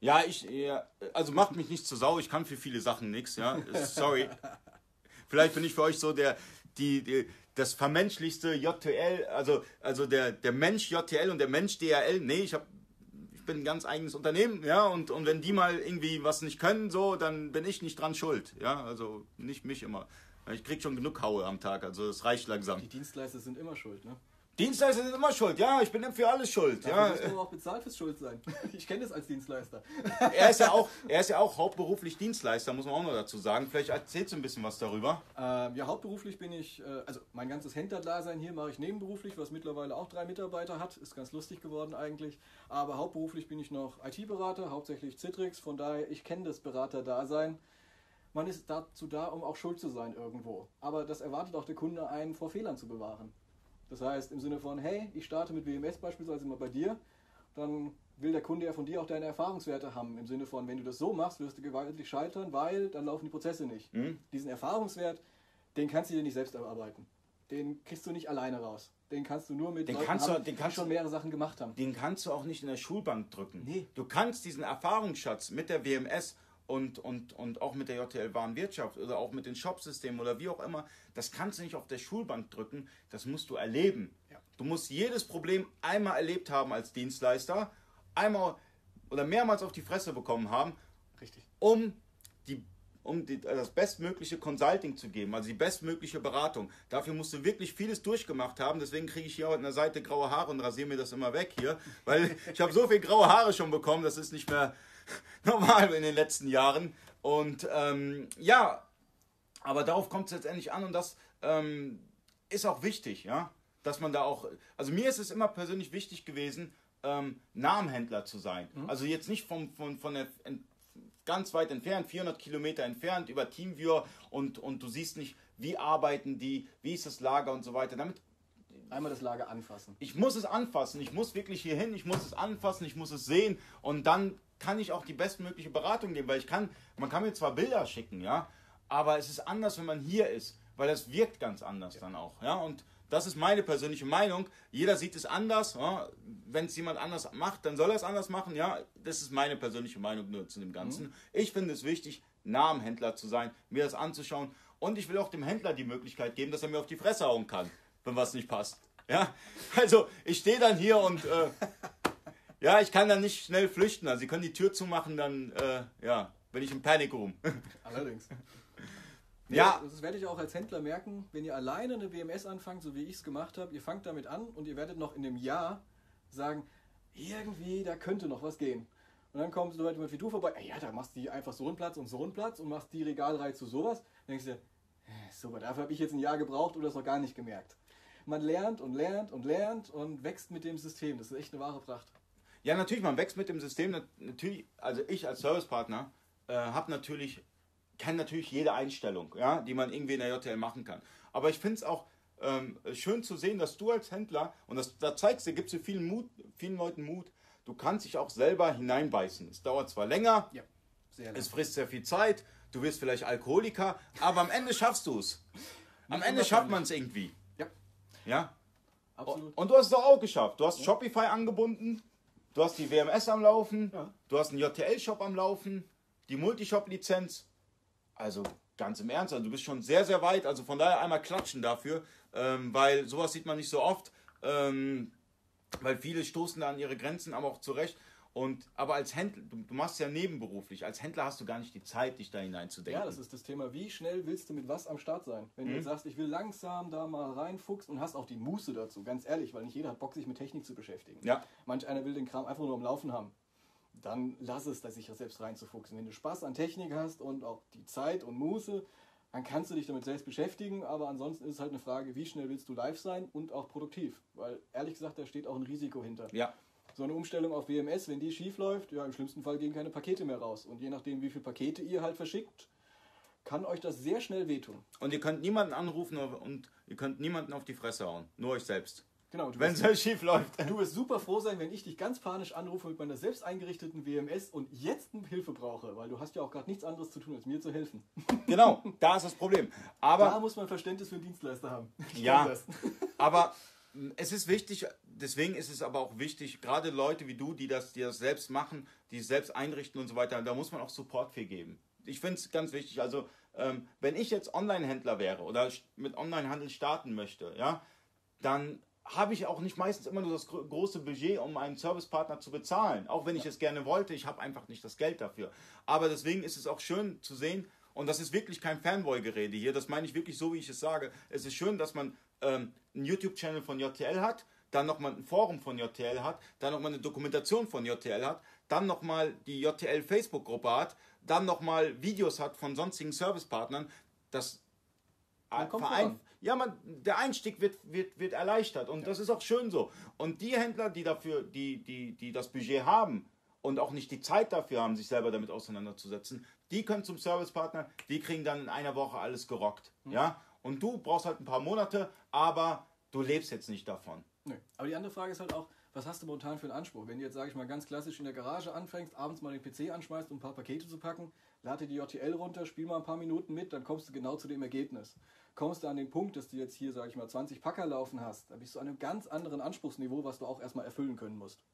ja, ich, ja, also macht mich nicht zur Sau, ich kann für viele Sachen nichts, ja, [laughs] sorry. Vielleicht bin ich für euch so der, die, die das vermenschlichste JTL, also, also der, der Mensch JTL und der Mensch DHL, nee, ich habe bin ein ganz eigenes Unternehmen, ja, und, und wenn die mal irgendwie was nicht können, so, dann bin ich nicht dran schuld, ja, also nicht mich immer. Ich krieg schon genug Haue am Tag, also es reicht langsam. Die Dienstleister sind immer schuld, ne? Dienstleister sind immer schuld, ja, ich bin für alles schuld, Dafür ja. du aber auch bezahlt fürs Schuld sein. [laughs] Ich kenne das als Dienstleister. Er ist ja auch, er ist ja auch hauptberuflich Dienstleister, muss man auch noch dazu sagen. Vielleicht erzählst du ein bisschen was darüber. Ähm, ja, hauptberuflich bin ich, äh, also mein ganzes Händlerdasein hier mache ich nebenberuflich, was mittlerweile auch drei Mitarbeiter hat. Ist ganz lustig geworden eigentlich. Aber hauptberuflich bin ich noch IT-Berater, hauptsächlich Citrix. Von daher, ich kenne das Beraterdasein. Man ist dazu da, um auch schuld zu sein irgendwo. Aber das erwartet auch der Kunde, einen vor Fehlern zu bewahren. Das heißt, im Sinne von, hey, ich starte mit WMS beispielsweise mal bei dir, dann will der Kunde ja von dir auch deine Erfahrungswerte haben. Im Sinne von, wenn du das so machst, wirst du gewaltig scheitern, weil dann laufen die Prozesse nicht. Mhm. Diesen Erfahrungswert, den kannst du dir nicht selbst erarbeiten. Den kriegst du nicht alleine raus. Den kannst du nur mit Den Leuten kannst du- haben, den die kannst schon du- mehrere Sachen gemacht haben. Den kannst du auch nicht in der Schulbank drücken. Nee. Du kannst diesen Erfahrungsschatz mit der WMS und, und, und auch mit der JTL Warenwirtschaft oder auch mit den Shopsystemen oder wie auch immer, das kannst du nicht auf der Schulbank drücken, das musst du erleben. Ja. Du musst jedes Problem einmal erlebt haben als Dienstleister, einmal oder mehrmals auf die Fresse bekommen haben Richtig. um, die, um die, das bestmögliche Consulting zu geben, also die bestmögliche Beratung. Dafür musst du wirklich vieles durchgemacht haben. Deswegen kriege ich hier an der Seite graue Haare und rasiere mir das immer weg hier, weil [laughs] ich habe so viel graue Haare schon bekommen, das ist nicht mehr [laughs] normal in den letzten Jahren. Und ähm, ja, aber darauf kommt es letztendlich an und das ähm, ist auch wichtig, ja, dass man da auch, also mir ist es immer persönlich wichtig gewesen, ähm, Namenhändler zu sein. Also jetzt nicht vom, von, von der ganz weit entfernt, 400 Kilometer entfernt über Teamviewer und, und du siehst nicht, wie arbeiten die, wie ist das Lager und so weiter. Damit Einmal das Lager anfassen. ich muss es anfassen, ich muss wirklich hier hin, ich muss es anfassen, ich muss es sehen und dann kann ich auch die bestmögliche Beratung geben, weil ich kann, man kann mir zwar Bilder schicken, ja, aber es ist anders, wenn man hier ist, weil das wirkt ganz anders dann auch, ja, und das ist meine persönliche Meinung. Jeder sieht es anders. Ja? Wenn es jemand anders macht, dann soll er es anders machen. Ja, das ist meine persönliche Meinung nur zu dem Ganzen. Ich finde es wichtig, nah am Händler zu sein, mir das anzuschauen. Und ich will auch dem Händler die Möglichkeit geben, dass er mir auf die Fresse hauen kann, wenn was nicht passt. Ja, also ich stehe dann hier und äh, [laughs] ja, ich kann dann nicht schnell flüchten. Also sie können die Tür zumachen, dann äh, ja, bin ich im Panic Room. [laughs] Allerdings. Ja. Das werde ich auch als Händler merken, wenn ihr alleine eine WMS anfangt, so wie ich es gemacht habe, ihr fangt damit an und ihr werdet noch in einem Jahr sagen, irgendwie, da könnte noch was gehen. Und dann kommt so Leute wie du vorbei, "Ey, ja, da machst du einfach so einen Platz und so einen Platz und machst die Regalreihe zu sowas. Dann denkst du, dir, "Äh, super, dafür habe ich jetzt ein Jahr gebraucht oder das noch gar nicht gemerkt. Man lernt und lernt und lernt und wächst mit dem System. Das ist echt eine wahre Pracht. Ja, natürlich, man wächst mit dem System. nat- Natürlich, also ich als Servicepartner äh, habe natürlich, kenne natürlich jede Einstellung, ja, die man irgendwie in der JTL machen kann. Aber ich finde es auch ähm, schön zu sehen, dass du als Händler, und das, da zeigst du, gibst du vielen, Mut, vielen Leuten Mut, du kannst dich auch selber hineinbeißen. Es dauert zwar länger, Ja, lange. es frisst sehr viel Zeit, du wirst vielleicht Alkoholiker, aber am Ende schaffst du es. Am Ende schafft man es irgendwie. Ja, Ja? absolut. Und du hast es doch auch geschafft. Du hast Shopify angebunden, du hast die WMS am Laufen, Ja. du hast einen JTL-Shop am Laufen, die Multishop-Lizenz. Also ganz im Ernst, also du bist schon sehr, sehr weit. Also von daher einmal klatschen dafür, ähm, weil sowas sieht man nicht so oft. Ähm, weil viele stoßen da an ihre Grenzen, aber auch zurecht. Und, aber als Händler, du, du machst ja nebenberuflich, als Händler hast du gar nicht die Zeit, dich da hineinzudenken. Ja, das ist das Thema. Wie schnell willst du mit was am Start sein? Wenn du Mhm. jetzt sagst, ich will langsam da mal reinfuchsen und hast auch die Muße dazu, ganz ehrlich, weil nicht jeder hat Bock, sich mit Technik zu beschäftigen. Ja. Manch einer will den Kram einfach nur am Laufen haben. Dann lass es, sich ja selbst reinzufuchsen. Wenn du Spaß an Technik hast und auch die Zeit und Muße, dann kannst du dich damit selbst beschäftigen, aber ansonsten ist es halt eine Frage, wie schnell willst du live sein und auch produktiv? Weil ehrlich gesagt, da steht auch ein Risiko hinter. ja. So eine Umstellung auf WMS, wenn die schief läuft, ja, im schlimmsten Fall gehen keine Pakete mehr raus. Und je nachdem, wie viele Pakete ihr halt verschickt, kann euch das sehr schnell wehtun. Und ihr könnt niemanden anrufen und ihr könnt niemanden auf die Fresse hauen. Nur euch selbst. Genau, Wenn es halt schief läuft. du wirst super froh sein, wenn ich dich ganz panisch anrufe mit meiner selbst eingerichteten WMS und jetzt Hilfe brauche, weil du hast ja auch gerade nichts anderes zu tun, als mir zu helfen. [laughs] Genau, da ist das Problem. Da Aber, muss man Verständnis für Dienstleister haben. Ich Ja. aber es ist wichtig, deswegen ist es aber auch wichtig, gerade Leute wie du, die das, die das selbst machen, die es selbst einrichten und so weiter, da muss man auch Support für geben. Ich finde es ganz wichtig. Also, ähm, wenn ich jetzt Online-Händler wäre oder mit Online-Handel starten möchte, ja, dann habe ich auch nicht meistens immer nur das gro- große Budget, um einen Servicepartner zu bezahlen. Auch wenn ich es gerne wollte, ich habe einfach nicht das Geld dafür. Aber deswegen ist es auch schön zu sehen, und das ist wirklich kein Fanboy-Gerede hier, das meine ich wirklich so, wie ich es sage. Es ist schön, dass man ähm, einen YouTube-Channel von JTL hat, dann nochmal ein Forum von JTL hat, dann nochmal eine Dokumentation von JTL hat, dann nochmal die JTL Facebook-Gruppe hat, dann nochmal Videos hat von sonstigen Servicepartnern. Das Man kommt Verein, ja, man, der Einstieg wird, wird, wird erleichtert und das ist auch schön so. Und die Händler, die dafür, die, die, die das Budget haben und auch nicht die Zeit dafür haben, sich selber damit auseinanderzusetzen, die können zum Servicepartner, die kriegen dann in einer Woche alles gerockt. Mhm. Ja? Und du brauchst halt ein paar Monate, aber du lebst jetzt nicht davon. Nö. Aber die andere Frage ist halt auch, was hast du momentan für einen Anspruch? Wenn du jetzt, sage ich mal, ganz klassisch in der Garage anfängst, abends mal den PC anschmeißt, um ein paar Pakete zu packen, lade die JTL runter, spiel mal ein paar Minuten mit, dann kommst du genau zu dem Ergebnis. Kommst du an den Punkt, dass du jetzt hier, sage ich mal, 20 Packer laufen hast, dann bist du an einem ganz anderen Anspruchsniveau, was du auch erstmal erfüllen können musst.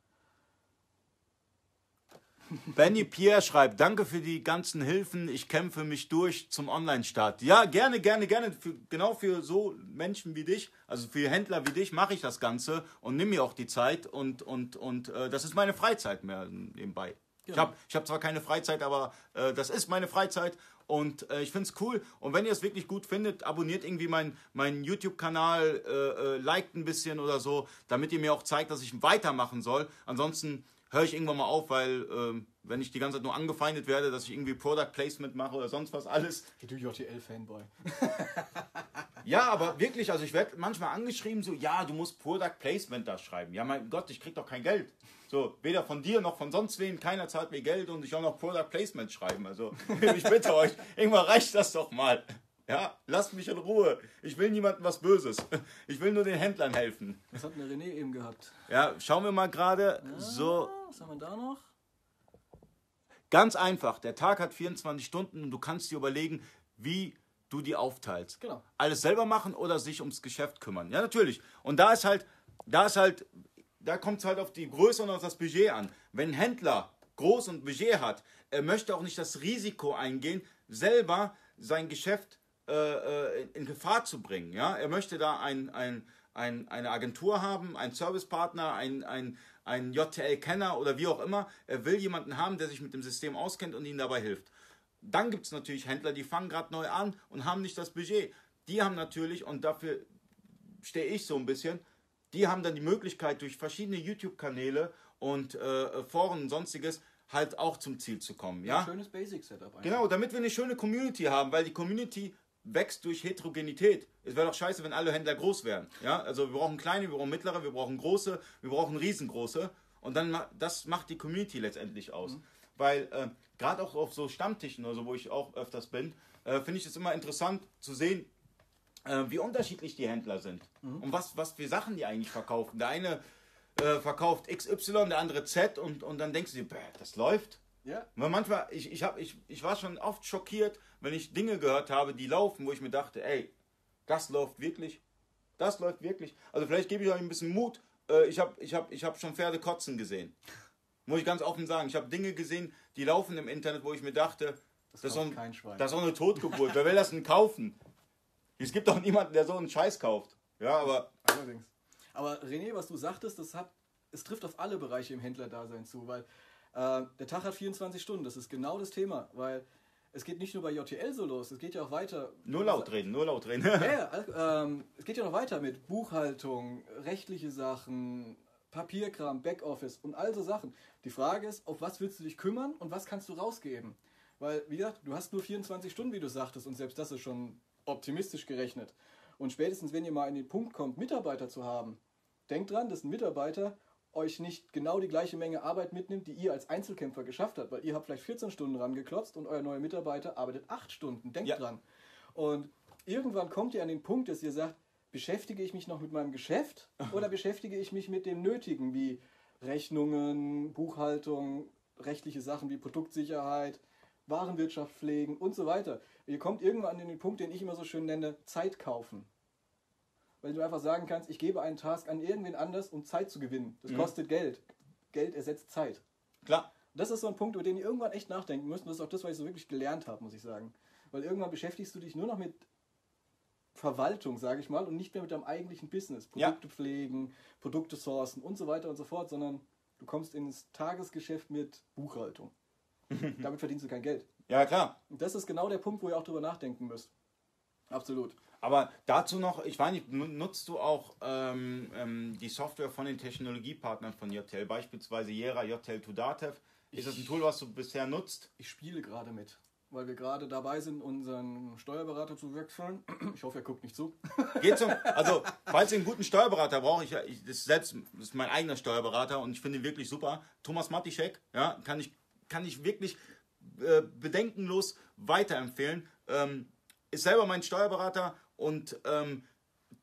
Benny Pierre schreibt, danke für die ganzen Hilfen, ich kämpfe mich durch zum Online-Start. Ja, gerne, gerne, gerne. Für, genau für so Menschen wie dich, also für Händler wie dich, mache ich das Ganze und nimm mir auch die Zeit und, und, und äh, das ist meine Freizeit mehr nebenbei. Ich Genau. habe ich hab zwar keine Freizeit, aber äh, das ist meine Freizeit und äh, ich finde es cool. Und wenn ihr es wirklich gut findet, abonniert irgendwie meinen meinen YouTube-Kanal, äh, äh, liked ein bisschen oder so, damit ihr mir auch zeigt, dass ich weitermachen soll. Ansonsten höre ich irgendwann mal auf, weil ähm, wenn ich die ganze Zeit nur angefeindet werde, dass ich irgendwie Product Placement mache oder sonst was alles. Hey, du JTL-Fanboy. [laughs] Ja, aber wirklich, also ich werde manchmal angeschrieben, so, ja, du musst Product Placement da schreiben. Ja, mein Gott, ich krieg doch kein Geld. So, weder von dir noch von sonst wem, keiner zahlt mir Geld und ich auch noch Product Placement schreiben. Also, [laughs] ich bitte euch, irgendwann reicht das doch mal. Ja, lasst mich in Ruhe. Ich will niemandem was Böses. Ich will nur den Händlern helfen. Was hat der René eben gehabt? Ja, schauen wir mal gerade. So, Ah, Was haben wir da noch? ganz einfach. Der Tag hat 24 Stunden und du kannst dir überlegen, wie du die aufteilst. Genau. Alles selber machen oder sich ums Geschäft kümmern. Ja, natürlich. Und da ist halt, da ist halt, da kommt es halt auf die Größe und auf das Budget an. Wenn ein Händler groß und Budget hat, er möchte auch nicht das Risiko eingehen, selber sein Geschäft äh, äh, in Gefahr zu bringen. Ja? Er möchte da ein, ein, ein, eine Agentur haben, einen Servicepartner, ein, ein, ein JTL-Kenner oder wie auch immer. Er will jemanden haben, der sich mit dem System auskennt und ihm dabei hilft. Dann gibt es natürlich Händler, die fangen gerade neu an und haben nicht das Budget. Die haben natürlich, und dafür stehe ich so ein bisschen, die haben dann die Möglichkeit, durch verschiedene YouTube-Kanäle und äh, Foren und sonstiges halt auch zum Ziel zu kommen. Ja? Schönes Basic-Setup. Genau, damit wir eine schöne Community haben, weil die Community wächst durch Heterogenität. Es wäre doch scheiße, wenn alle Händler groß wären. Ja? Also wir brauchen kleine, wir brauchen mittlere, wir brauchen große, wir brauchen riesengroße. Und dann das macht die Community letztendlich aus. Weil äh, gerade auch auf so Stammtischen oder so, wo ich auch öfters bin, äh, finde ich es immer interessant zu sehen, äh, wie unterschiedlich die Händler sind. Und was, was für Sachen die eigentlich verkaufen. Der eine äh, verkauft XY, der andere Z und, und dann denkst du dir, das läuft. Ja. Weil manchmal, ich, ich, hab, ich, ich war schon oft schockiert, wenn ich Dinge gehört habe, die laufen, wo ich mir dachte, ey, das läuft wirklich. Das läuft wirklich. Also vielleicht gebe ich euch ein bisschen Mut. Äh, ich habe ich hab, ich hab schon Pferde kotzen gesehen. Muss ich ganz offen sagen. Ich habe Dinge gesehen, die laufen im Internet, wo ich mir dachte, das, ist, kauft so ein, kein Schwein. das ist so eine Totgeburt. Wer will das denn kaufen? Es gibt doch niemanden, der so einen Scheiß kauft. Ja, aber Allerdings. Aber René, was du sagtest, das hat, es trifft auf alle Bereiche im Händlerdasein zu, weil äh, der Tag hat 24 Stunden. Das ist genau das Thema, weil es geht nicht nur bei JTL so los, es geht ja auch weiter. nur laut reden, nur laut reden. [laughs] Ja, ähm, es geht ja noch weiter mit Buchhaltung, rechtliche Sachen, Papierkram, Backoffice und all so Sachen. Die Frage ist, auf was willst du dich kümmern und was kannst du rausgeben? Weil, wie gesagt, du hast nur 24 Stunden, wie du sagtest, und selbst das ist schon optimistisch gerechnet. Und spätestens, wenn ihr mal in den Punkt kommt, Mitarbeiter zu haben, denkt dran, dass ein Mitarbeiter euch nicht genau die gleiche Menge Arbeit mitnimmt, die ihr als Einzelkämpfer geschafft habt, weil ihr habt vielleicht 14 Stunden rangeklotzt und euer neuer Mitarbeiter arbeitet 8 Stunden. Denkt Ja. dran. Und irgendwann kommt ihr an den Punkt, dass ihr sagt, beschäftige ich mich noch mit meinem Geschäft [laughs] oder beschäftige ich mich mit dem Nötigen, wie Rechnungen, Buchhaltung, rechtliche Sachen wie Produktsicherheit, Warenwirtschaft pflegen und so weiter. Ihr kommt irgendwann an den Punkt, den ich immer so schön nenne, Zeit kaufen. Weil du einfach sagen kannst, ich gebe einen Task an irgendwen anders, um Zeit zu gewinnen. Das kostet Geld. Geld ersetzt Zeit. Klar. Das ist so ein Punkt, über den ihr irgendwann echt nachdenken müsst. Und das ist auch das, was ich so wirklich gelernt habe, muss ich sagen. Weil irgendwann beschäftigst du dich nur noch mit Verwaltung, sage ich mal, und nicht mehr mit deinem eigentlichen Business. Ja. Produkte pflegen, Produkte sourcen und so weiter und so fort, sondern du kommst ins Tagesgeschäft mit Buchhaltung. [laughs] Damit verdienst du kein Geld. Ja, klar. Und das ist genau der Punkt, wo ihr auch drüber nachdenken müsst. Absolut. Aber dazu noch, ich weiß nicht, nu- nutzt du auch ähm, ähm, die Software von den Technologiepartnern von JTL, beispielsweise Jera, JTL to Datev? Ist das ein Tool, was du bisher nutzt? Ich spiele gerade mit, weil wir gerade dabei sind, unseren Steuerberater zu wechseln. [clears throat] Ich hoffe, er guckt nicht zu. [laughs] Geht zum, also, falls ihr einen guten Steuerberater braucht, ich, ich das ist selbst das ist mein eigener Steuerberater und ich finde ihn wirklich super. Thomas Matischek, ja, kann ich, kann ich wirklich äh, bedenkenlos weiterempfehlen. Ähm, ist selber mein Steuerberater und ähm,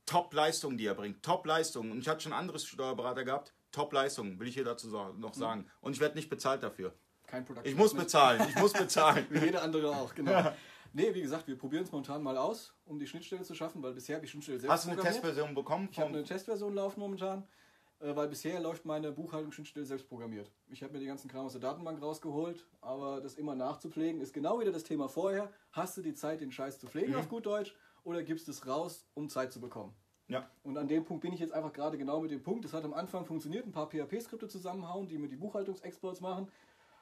Top-Leistung, die er bringt. Top-Leistung. Und ich hatte schon andere Steuerberater gehabt. Top-Leistung, will ich hier dazu noch sagen. Und ich werde nicht bezahlt dafür. Kein Product Ich muss bezahlen, ich muss bezahlen. [laughs] Wie jeder andere auch, genau. Nee, wie gesagt, wir probieren es momentan mal aus, um die Schnittstelle zu schaffen, weil bisher habe ich Schnittstelle selbst Hast du eine. Testversion bekommen? Ich habe eine Testversion laufen momentan, äh, weil bisher läuft meine Buchhaltungsschnittstelle selbst programmiert. Ich habe mir die ganzen Kram aus der Datenbank rausgeholt, aber das immer nachzupflegen ist genau wieder das Thema vorher. Hast du die Zeit, den Scheiß zu pflegen auf gut Deutsch oder gibst es raus, um Zeit zu bekommen? ja. Und an dem Punkt bin ich jetzt einfach gerade genau mit dem Punkt. Es hat am Anfang funktioniert, ein paar PHP-Skripte zusammenhauen, die mir die Buchhaltungsexports machen.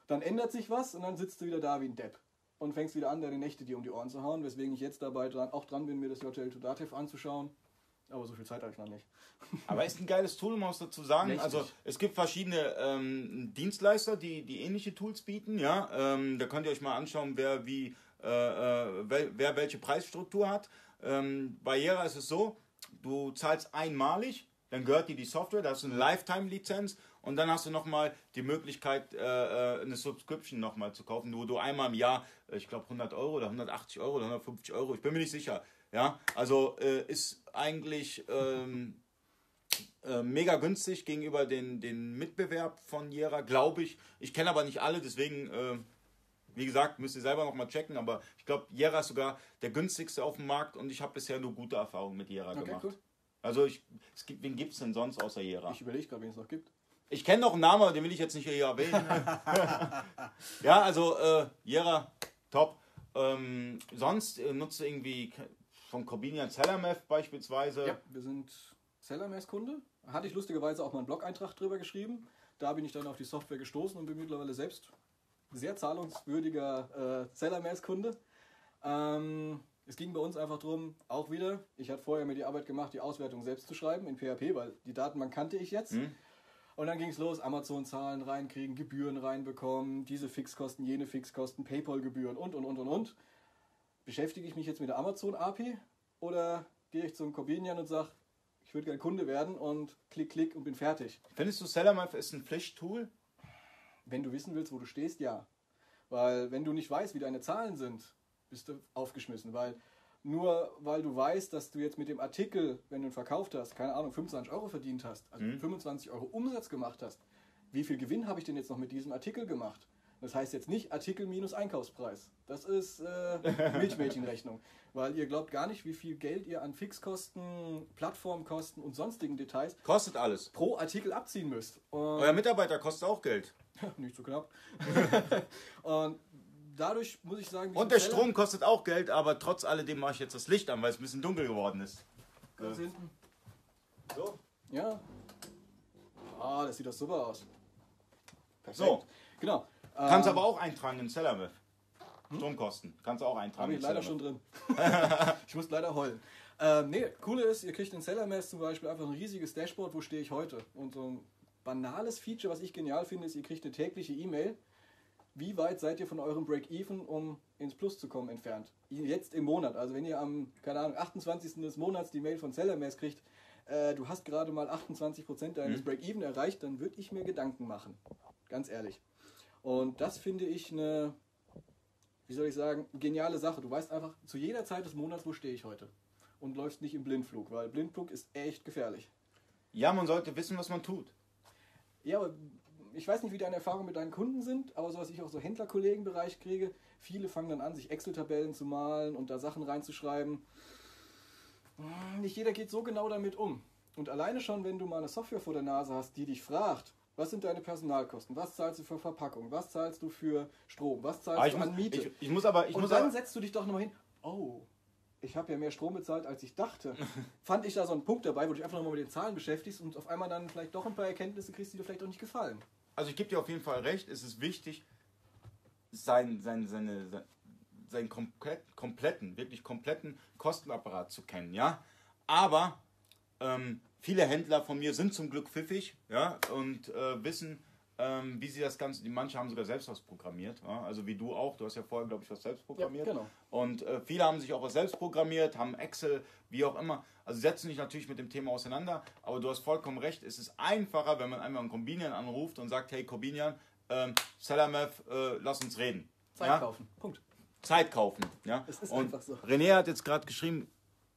Dann ändert sich was und dann sitzt du wieder da wie ein Depp. Und fängst wieder an, deine Nächte dir um die Ohren zu hauen, weswegen ich jetzt dabei dran, auch dran bin, mir das JTL to Datev anzuschauen. Aber so viel Zeit habe ich noch nicht. [laughs] Aber ist ein geiles Tool, muss dazu sagen. Richtig. Also es gibt verschiedene ähm, Dienstleister, die, die ähnliche Tools bieten. Ja, ähm, da könnt ihr euch mal anschauen, wer wie äh, äh, wel, wer welche Preisstruktur hat. Ähm, bei Jera ist es so, du zahlst einmalig, dann gehört dir die Software, da hast du eine Lifetime-Lizenz und dann hast du nochmal die Möglichkeit, äh, äh, eine Subscription nochmal zu kaufen, wo du einmal im Jahr, äh, ich glaube 100 Euro oder 180 Euro oder 150 Euro, ich bin mir nicht sicher. Ja, also ist eigentlich ähm, äh, mega günstig gegenüber den, den Mitbewerb von Jera, glaube ich. Ich kenne aber nicht alle, deswegen, äh, wie gesagt, müsst ihr selber nochmal checken. Aber ich glaube, Jera ist sogar der günstigste auf dem Markt und ich habe bisher nur gute Erfahrungen mit Jera Okay, gemacht. cool. Also, ich, es gibt, wen gibt es denn sonst außer Jera? Ich überlege gerade, wen es noch gibt. Ich kenne noch einen Namen, aber den will ich jetzt nicht hier erwähnen. [laughs] ja, also äh, Jera, top. Ähm, sonst äh, nutzt du irgendwie von Corbinian Cellamev beispielsweise. Ja, wir sind Sellermass-Kunde. Hatte ich lustigerweise auch mal einen Blog-Eintrag drüber geschrieben. Da bin ich dann auf die Software gestoßen und bin mittlerweile selbst sehr zahlungswürdiger äh, Sellermass-Kunde. Ähm, es ging bei uns einfach darum, auch wieder, ich hatte vorher mir die Arbeit gemacht, die Auswertung selbst zu schreiben in PHP, weil die Datenbank kannte ich jetzt. Und dann ging es los, Amazon-Zahlen reinkriegen, Gebühren reinbekommen, diese Fixkosten, jene Fixkosten, Paypal-Gebühren und, und, und, und, und. Beschäftige ich mich jetzt mit der Amazon-API oder gehe ich zum Corbinian und sage, ich würde gerne Kunde werden und klick, klick und bin fertig. Findest du Cellamev ist ein Pflichttool? Wenn du wissen willst, wo du stehst, ja. Weil wenn du nicht weißt, wie deine Zahlen sind, bist du aufgeschmissen. Weil nur weil du weißt, dass du jetzt mit dem Artikel, wenn du ihn verkauft hast, keine Ahnung, 25 Euro verdient hast, also Mhm. 25 Euro Umsatz gemacht hast, wie viel Gewinn habe ich denn jetzt noch mit diesem Artikel gemacht? Das heißt jetzt nicht Artikel minus Einkaufspreis. Das ist äh, [laughs] Milchmädchenrechnung. Weil ihr glaubt gar nicht, wie viel Geld ihr an Fixkosten, Plattformkosten und sonstigen Details Kostet alles. pro Artikel abziehen müsst. Und Euer Mitarbeiter kostet auch Geld. [laughs] nicht so knapp. [laughs] und dadurch muss ich sagen, Und der diesem Strom kostet auch Geld, aber trotz alledem mache ich jetzt das Licht an, weil es ein bisschen dunkel geworden ist. Teller ganz hinten. So. Ja. Ah, das sieht doch super aus. Perfekt. So. Genau. Kannst Ähm, aber auch eintragen in Sellermeth. Stromkosten. Kannst du auch eintragen Habe ich leider schon drin. [laughs] ich muss leider heulen. Ähm, nee, coole ist, ihr kriegt in Sellermess zum Beispiel einfach ein riesiges Dashboard, wo stehe ich heute. Und so ein banales Feature, was ich genial finde, ist, ihr kriegt eine tägliche E-Mail. Wie weit seid ihr von eurem Break-Even, um ins Plus zu kommen, entfernt? Jetzt im Monat. Also wenn ihr am, keine Ahnung, 28. des Monats die Mail von Sellermess kriegt, äh, du hast gerade mal 28% deines Mhm. Break-Even erreicht, dann würde ich mir Gedanken machen. Ganz ehrlich. Und das finde ich eine, wie soll ich sagen, geniale Sache. Du weißt einfach zu jeder Zeit des Monats, wo stehe ich heute. Und läufst nicht im Blindflug, weil Blindflug ist echt gefährlich. Ja, man sollte wissen, was man tut. Ja, aber ich weiß nicht, wie deine Erfahrungen mit deinen Kunden sind, aber so was ich auch so Händlerkollegenbereich kriege, viele fangen dann an, sich Excel-Tabellen zu malen und da Sachen reinzuschreiben. Hm, Nicht jeder geht so genau damit um. Und alleine schon, wenn du mal eine Software vor der Nase hast, die dich fragt, was sind deine Personalkosten, was zahlst du für Verpackung, was zahlst du für Strom, was zahlst Aber ich du muss, an Miete. ich, ich muss aber, ich und muss dann aber, setzt du dich doch nochmal hin, oh, ich habe ja mehr Strom bezahlt, als ich dachte. [laughs] Fand ich da so einen Punkt dabei, wo du dich einfach nochmal mit den Zahlen beschäftigst und auf einmal dann vielleicht doch ein paar Erkenntnisse kriegst, die dir vielleicht auch nicht gefallen. also ich gebe dir auf jeden Fall recht, es ist wichtig, sein, sein, seine, sein, seinen komplett, kompletten, wirklich kompletten Kostenapparat zu kennen, ja. Aber ähm, viele Händler von mir sind zum Glück pfiffig, ja, und äh, wissen, ähm, wie sie das Ganze, die manche haben sogar selbst was programmiert, ja? also wie du auch, du hast ja vorher, glaube ich, was selbst programmiert. genau. Und äh, viele haben sich auch was selbst programmiert, haben Excel, wie auch immer. Also setzen sich natürlich mit dem Thema auseinander, aber du hast vollkommen recht, es ist einfacher, wenn man einmal einen Corbinian anruft und sagt, hey Corbinian, ähm, Salamev, äh, lass uns reden. Zeit ja? kaufen. Punkt. Zeit kaufen. Ja? Es ist und einfach so. René hat jetzt gerade geschrieben,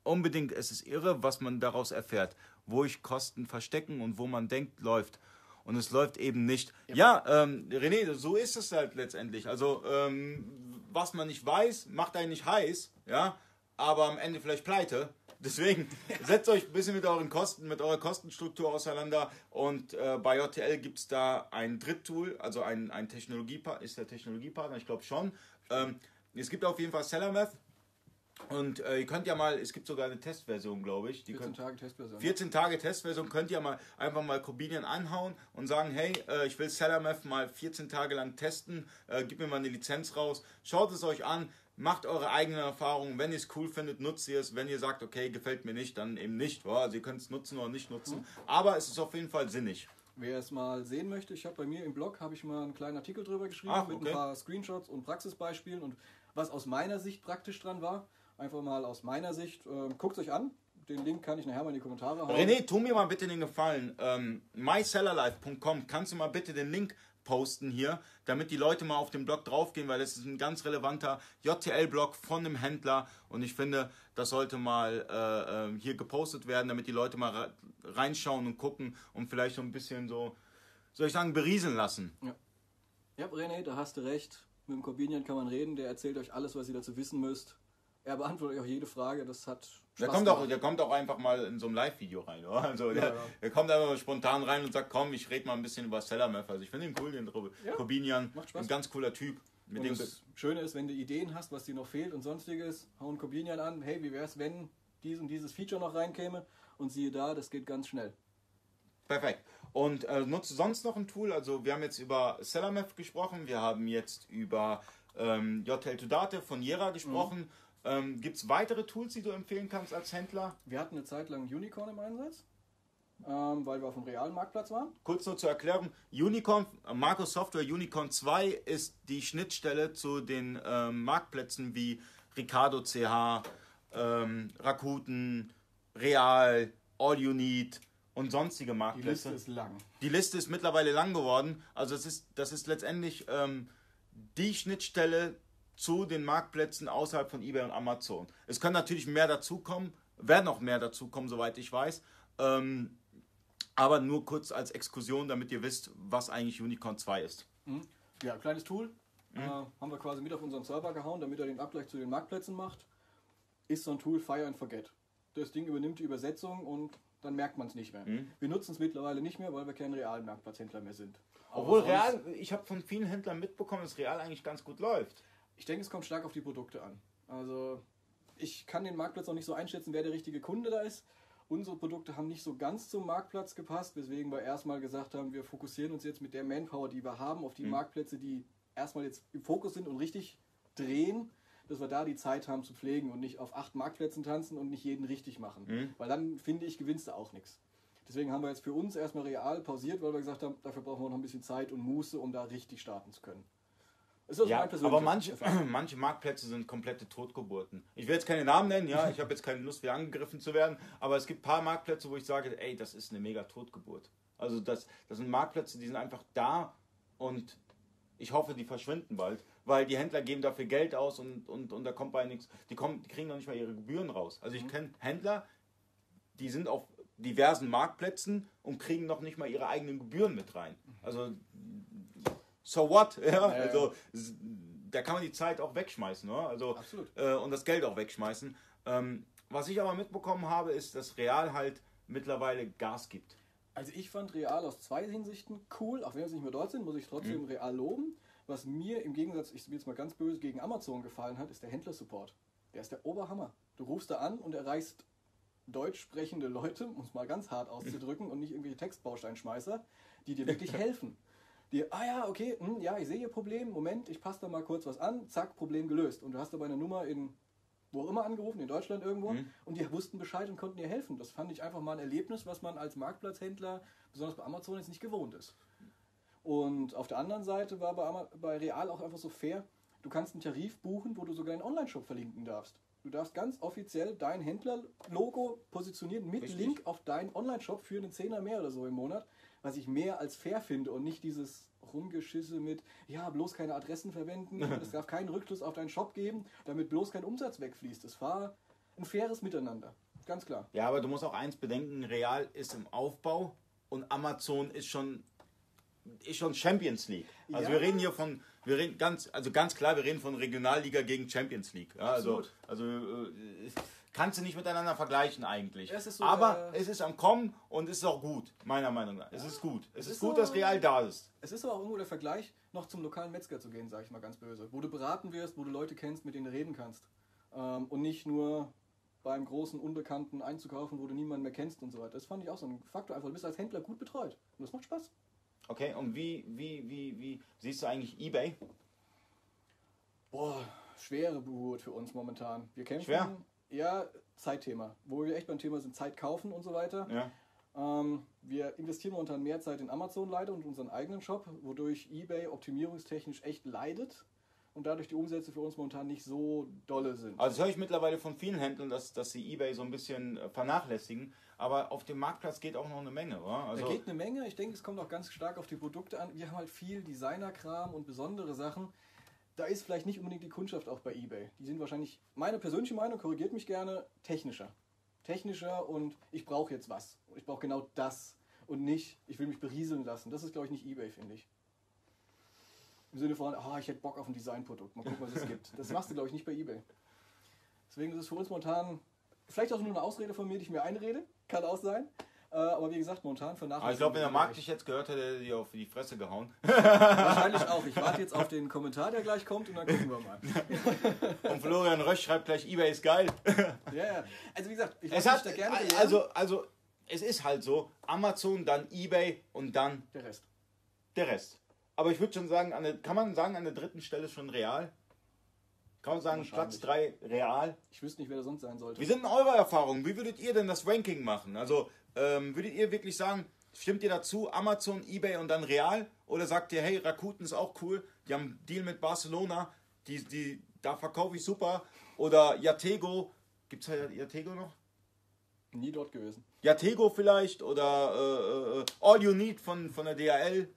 unbedingt, es ist irre, was man daraus erfährt, wo ich Kosten verstecken und wo man denkt, läuft. Und es läuft eben nicht. Ja, ähm, René, so ist es halt letztendlich. Also, ähm, was man nicht weiß, macht einen nicht heiß, ja, aber am Ende vielleicht pleite. [laughs] Deswegen setzt euch ein bisschen mit euren Kosten, mit eurer Kostenstruktur auseinander. Und äh, bei JTL gibt es da ein Dritttool, also ein, ein Technologiepartner, ist der Technologiepartner, ich glaube schon. Ähm, es gibt auf jeden Fall Sellermeth. Und äh, ihr könnt ja mal, es gibt sogar eine Testversion, glaube ich. Die 14 könnt, Tage Testversion. 14 Tage Testversion könnt ihr mal einfach mal Corbinian anhauen und sagen, hey, äh, ich will Sellermeth mal 14 Tage lang testen, äh, gib mir mal eine Lizenz raus, schaut es euch an, macht eure eigenen Erfahrungen, wenn ihr es cool findet, nutzt ihr es, wenn ihr sagt, okay, gefällt mir nicht, dann eben nicht, wa? also ihr könnt es nutzen oder nicht nutzen, aber es ist auf jeden Fall sinnig. Wer es mal sehen möchte, ich habe bei mir im Blog habe ich mal einen kleinen Artikel drüber geschrieben Ach, mit okay. ein paar Screenshots und Praxisbeispielen und was aus meiner Sicht praktisch dran war. Einfach mal aus meiner Sicht. Ähm, Guckt euch an. Den Link kann ich nachher mal in die Kommentare hauen. René, tu mir mal bitte den Gefallen. Ähm, mysellerlife.com, kannst du mal bitte den Link posten hier, damit die Leute mal auf den Blog draufgehen, weil das ist ein ganz relevanter JTL-Blog von einem Händler und ich finde, das sollte mal äh, äh, hier gepostet werden, damit die Leute mal re- reinschauen und gucken und vielleicht so ein bisschen so, soll ich sagen, berieseln lassen. Ja, René, da hast du recht. Mit dem Corbinian kann man reden. Der erzählt euch alles, was ihr dazu wissen müsst. Er beantwortet auch jede Frage. Das hat Der Spaß kommt, auch, gemacht. der kommt auch einfach mal in so ein Live-Video rein. Oder? Also der, Ja, ja. der kommt einfach spontan rein und sagt, komm, ich rede mal ein bisschen über Sellermeth. Also ich finde ihn cool, den Ja, Corbinian. Ein ganz cooler Typ. Mit Und dem das Schöne ist, wenn du Ideen hast, was dir noch fehlt und sonstiges, hau einen Corbinian an. Hey, wie wär's, wenn dies und dieses Feature noch reinkäme? Und siehe da, das geht ganz schnell. Perfekt. Und äh, nutzt sonst noch ein Tool? Also wir haben jetzt über Sellermeth gesprochen, wir haben jetzt über ähm, JTL to Date von Jera gesprochen. Ähm, Gibt es weitere Tools, die du empfehlen kannst als Händler? Wir hatten eine Zeit lang Unicorn im Einsatz, ähm, weil wir auf dem realen Marktplatz waren. Kurz nur zur Erklärung, Unicorn, äh, Marco Software Unicorn 2 ist die Schnittstelle zu den ähm, Marktplätzen wie Ricardo CH, ähm, Rakuten, Real, All You Need und sonstige Die Marktplätze. Liste ist lang. Die Liste ist mittlerweile lang geworden. Also es ist, das ist letztendlich ähm, die Schnittstelle zu den Marktplätzen außerhalb von eBay und Amazon. Es können natürlich mehr dazukommen, werden auch mehr dazukommen, soweit ich weiß. Ähm, aber nur kurz als Exkursion, damit ihr wisst, was eigentlich Unicorn 2 ist. Mhm. Ja, kleines Tool. Mhm. Äh, haben wir quasi mit auf unseren Server gehauen, damit er den Abgleich zu den Marktplätzen macht. Ist so ein Tool Fire and Forget. Das Ding übernimmt die Übersetzung und dann merkt man es nicht mehr. Mhm. Wir nutzen es mittlerweile nicht mehr, weil wir kein realen Marktplatzhändler mehr sind. Obwohl Real, ich habe von vielen Händlern mitbekommen, dass Real eigentlich ganz gut läuft. Ich denke, es kommt stark auf die Produkte an. Also ich kann den Marktplatz auch nicht so einschätzen, wer der richtige Kunde da ist. Unsere Produkte haben nicht so ganz zum Marktplatz gepasst, weswegen wir erstmal gesagt haben, wir fokussieren uns jetzt mit der Manpower, die wir haben, auf die mhm. Marktplätze, die erstmal jetzt im Fokus sind und richtig drehen, dass wir da die Zeit haben zu pflegen und nicht auf acht Marktplätzen tanzen und nicht jeden richtig machen. Mhm. Weil dann, finde ich, gewinnst du auch nichts. Deswegen haben wir jetzt für uns erstmal real pausiert, weil wir gesagt haben, dafür brauchen wir noch ein bisschen Zeit und Muße, um da richtig starten zu können. Ja, aber manche, [clears throat] manche Marktplätze sind komplette Totgeburten. Ich will jetzt keine Namen nennen, ja, ich habe jetzt keine Lust, wieder angegriffen zu werden, aber es gibt ein paar Marktplätze, wo ich sage, ey, das ist eine mega Totgeburt. Also das, das sind Marktplätze, die sind einfach da und ich hoffe, die verschwinden bald, weil die Händler geben dafür Geld aus und, und, und da kommt bei nichts. Die, kommen, die kriegen noch nicht mal ihre Gebühren raus. Also ich mhm. kenne Händler, die sind auf diversen Marktplätzen und kriegen noch nicht mal ihre eigenen Gebühren mit rein. Also, so what? [laughs] Ja, also, da kann man die Zeit auch wegschmeißen. Ne? Also, äh, und das Geld auch wegschmeißen. Ähm, was ich aber mitbekommen habe, ist, dass Real halt mittlerweile Gas gibt. Also ich fand Real aus zwei Hinsichten cool. Auch wenn wir nicht mehr dort sind, muss ich trotzdem mhm. Real loben. Was mir im Gegensatz, ich bin jetzt mal ganz böse, gegen Amazon gefallen hat, ist der Händlersupport. Der ist der Oberhammer. Du rufst da an und erreichst deutsch sprechende Leute, um es mal ganz hart auszudrücken, [laughs] und nicht irgendwelche Textbausteinschmeißer, die dir [laughs] wirklich helfen. Die, ah ja, okay, hm, ja, ich sehe Ihr Problem, Moment, ich passe da mal kurz was an, zack, Problem gelöst. Und du hast dabei eine Nummer in wo auch immer angerufen, in Deutschland irgendwo, mhm. und die wussten Bescheid und konnten dir helfen. Das fand ich einfach mal ein Erlebnis, was man als Marktplatzhändler, besonders bei Amazon, jetzt nicht gewohnt ist. Und auf der anderen Seite war bei, bei Real auch einfach so fair, du kannst einen Tarif buchen, wo du sogar einen Online-Shop verlinken darfst. Du darfst ganz offiziell dein Händler-Logo positionieren mit Richtig. Link auf deinen Online-Shop für einen Zehner mehr oder so im Monat, was ich mehr als fair finde und nicht dieses Rumgeschisse mit, ja, bloß keine Adressen verwenden, [laughs] es darf keinen Rückschluss auf deinen Shop geben, damit bloß kein Umsatz wegfließt. Das war ein faires Miteinander, ganz klar. Ja, aber du musst auch eins bedenken, Real ist im Aufbau und Amazon ist schon ist schon Champions League. Also ja. wir reden hier von, wir reden ganz, also ganz klar, wir reden von Regionalliga gegen Champions League. Ja, also, also äh, kannst du nicht miteinander vergleichen eigentlich. Es so, aber äh, es ist am Kommen und es ist auch gut, meiner Meinung nach. Es ja. ist gut. Es, es ist, ist, gut, so, dass Real da ist. Es ist aber auch irgendwo der Vergleich, noch zum lokalen Metzger zu gehen, sage ich mal ganz böse. Wo du beraten wirst, wo du Leute kennst, mit denen du reden kannst. Ähm, und nicht nur beim großen Unbekannten einzukaufen, wo du niemanden mehr kennst und so weiter. Das fand ich auch so ein Faktor. Einfach, du bist als Händler gut betreut. Und das macht Spaß. Okay, und wie, wie, wie, wie siehst du eigentlich eBay? Boah, schwere Geburt für uns momentan. Wir kämpfen. Schwer? Ja, Zeitthema. Wo wir echt beim Thema sind, Zeit kaufen und so weiter. Ja. Ähm, wir investieren momentan mehr Zeit in Amazon leider und unseren eigenen Shop, wodurch eBay optimierungstechnisch echt leidet und dadurch die Umsätze für uns momentan nicht so dolle sind. Also das höre ich mittlerweile von vielen Händlern, dass, dass sie eBay so ein bisschen äh, vernachlässigen. Aber auf dem Marktplatz geht auch noch eine Menge, oder? Also da geht eine Menge. Ich denke, es kommt auch ganz stark auf die Produkte an. Wir haben halt viel Designerkram und besondere Sachen. Da ist vielleicht nicht unbedingt die Kundschaft auch bei eBay. Die sind wahrscheinlich, meine persönliche Meinung, korrigiert mich gerne, technischer. Technischer und ich brauche jetzt was. Ich brauche genau das und nicht, ich will mich berieseln lassen. Das ist, glaube ich, nicht eBay, finde ich. Im Sinne von, oh, ich hätte Bock auf ein Designprodukt. Mal gucken, was es gibt. Das machst du, glaube ich, nicht bei eBay. Deswegen ist es für uns momentan vielleicht auch nur eine Ausrede von mir, die ich mir einrede. Kann auch sein. Äh, aber wie gesagt, momentan vernachlässigt. Aber ich glaube, wenn der Markt dich jetzt gehört hätte, hätte er dir auf die Fresse gehauen. Wahrscheinlich auch. Ich warte jetzt auf den Kommentar, der gleich kommt und dann gucken wir mal. und Florian Rösch schreibt gleich, Ebay ist geil. ja, ja. Also wie gesagt, ich es hat, da gerne also, also, es ist halt so, Amazon, dann Ebay und dann... Der Rest. Der Rest. Aber ich würde schon sagen, der, kann man sagen, an der dritten Stelle schon real? Kann man sagen, Platz 3 real? Ich wüsste nicht, wer da sonst sein sollte. Wie sind denn eure Erfahrungen? Wie würdet ihr denn das Ranking machen? Also, ähm, würdet ihr wirklich sagen, stimmt ihr dazu, Amazon, Ebay und dann real? Oder sagt ihr, hey, Rakuten ist auch cool, die haben einen Deal mit Barcelona, die, die, da verkaufe ich super. Oder Yatego, gibt es Yatego noch? Nie dort gewesen. Yatego vielleicht oder äh, äh, All You Need von, von der DHL.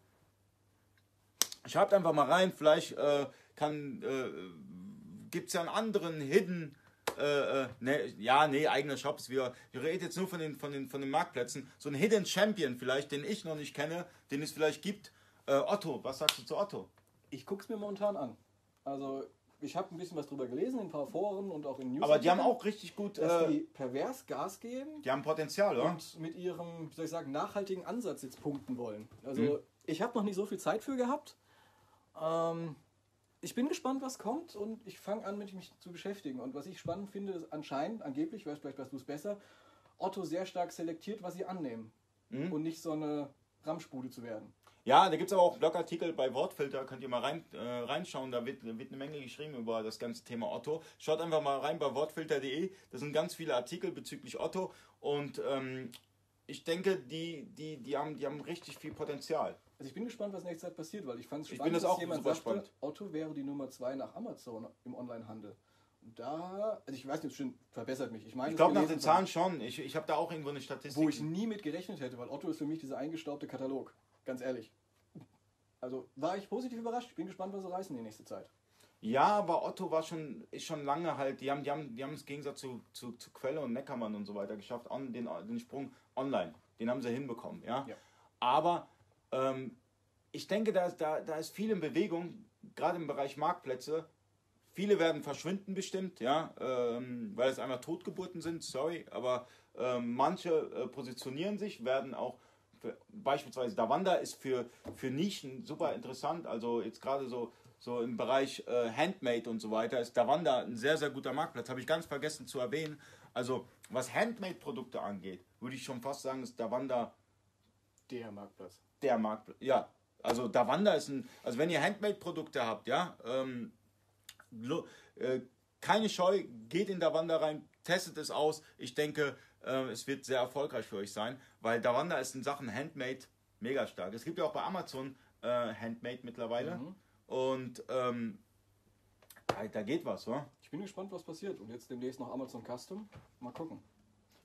Schreibt einfach mal rein, vielleicht äh, kann, äh, gibt es ja einen anderen Hidden. Äh, äh, ne, ja, nee, eigene Shops. Wir, wir reden jetzt nur von den, von, den, von den Marktplätzen. So ein Hidden Champion vielleicht, den ich noch nicht kenne, den es vielleicht gibt. Äh, Otto, was sagst du zu Otto? Ich gucke es mir momentan an. Also ich habe ein bisschen was drüber gelesen in ein paar Foren und auch in News. Aber die haben auch richtig gut. dass Äh, die pervers Gas geben die haben Potenzial, oder? und mit ihrem, wie soll ich sagen, nachhaltigen Ansatz jetzt punkten wollen. Also Mhm. ich habe noch nicht so viel Zeit für gehabt. Ähm, ich bin gespannt, was kommt und ich fange an, mit mich zu beschäftigen. Und was ich spannend finde, ist anscheinend, angeblich, weißt, vielleicht weißt du es besser, Otto sehr stark selektiert, was sie annehmen. Mhm. Und nicht so eine Ramschbude zu werden. Ja, da gibt es aber auch Blogartikel bei Wortfilter, könnt ihr mal rein, äh, reinschauen, da wird, wird eine Menge geschrieben über das ganze Thema Otto. Schaut einfach mal rein bei wortfilter.de, da sind ganz viele Artikel bezüglich Otto und ähm, ich denke, die, die, die, haben, die haben richtig viel Potenzial. Also ich bin gespannt, was nächste Zeit passiert, weil ich fand es Ich spannend, bin das auch dass jemand sagte, spannend. Otto wäre die Nummer zwei nach Amazon im Onlinehandel. Und Da, also ich weiß nicht, bestimmt verbessert mich. Ich meine, Ich glaube nach den Zahlen schon, ich, ich habe da auch irgendwo eine Statistik. Wo ich nie mit gerechnet hätte, weil Otto ist für mich dieser eingestaubte Katalog. Ganz ehrlich. Also war ich positiv überrascht. Ich bin gespannt, was sie reißen die nächste Zeit. Ja, aber Otto war schon, ist schon lange halt, die haben, die haben, die haben es im Gegensatz zu, zu, zu Quelle und Neckermann und so weiter geschafft, on, den, den Sprung online. Den haben sie hinbekommen, ja. Ja. Aber ähm, ich denke, da, da, da ist viel in Bewegung, gerade im Bereich Marktplätze. Viele werden verschwinden bestimmt, ja, ähm, weil es einfach Totgeburten sind, sorry, aber ähm, manche äh, positionieren sich, werden auch für, beispielsweise Davanda ist für, für Nischen super interessant, also jetzt gerade so, so im Bereich äh, Handmade und so weiter ist Davanda ein sehr, sehr guter Marktplatz, habe ich ganz vergessen zu erwähnen. Also was Handmade-Produkte angeht, würde ich schon fast sagen, ist Davanda Der Marktplatz. Der Marktplatz. Ja, also Davanda ist ein, also wenn ihr Handmade-Produkte habt, ja, ähm, äh, keine Scheu, geht in Davanda rein, testet es aus. Ich denke, äh, es wird sehr erfolgreich für euch sein, weil Davanda ist in Sachen Handmade mega stark. Es gibt ja auch bei Amazon äh, Handmade mittlerweile Mhm. und ähm, da- da geht was, wa? Ich bin gespannt, was passiert. Und jetzt demnächst noch Amazon Custom. Mal gucken.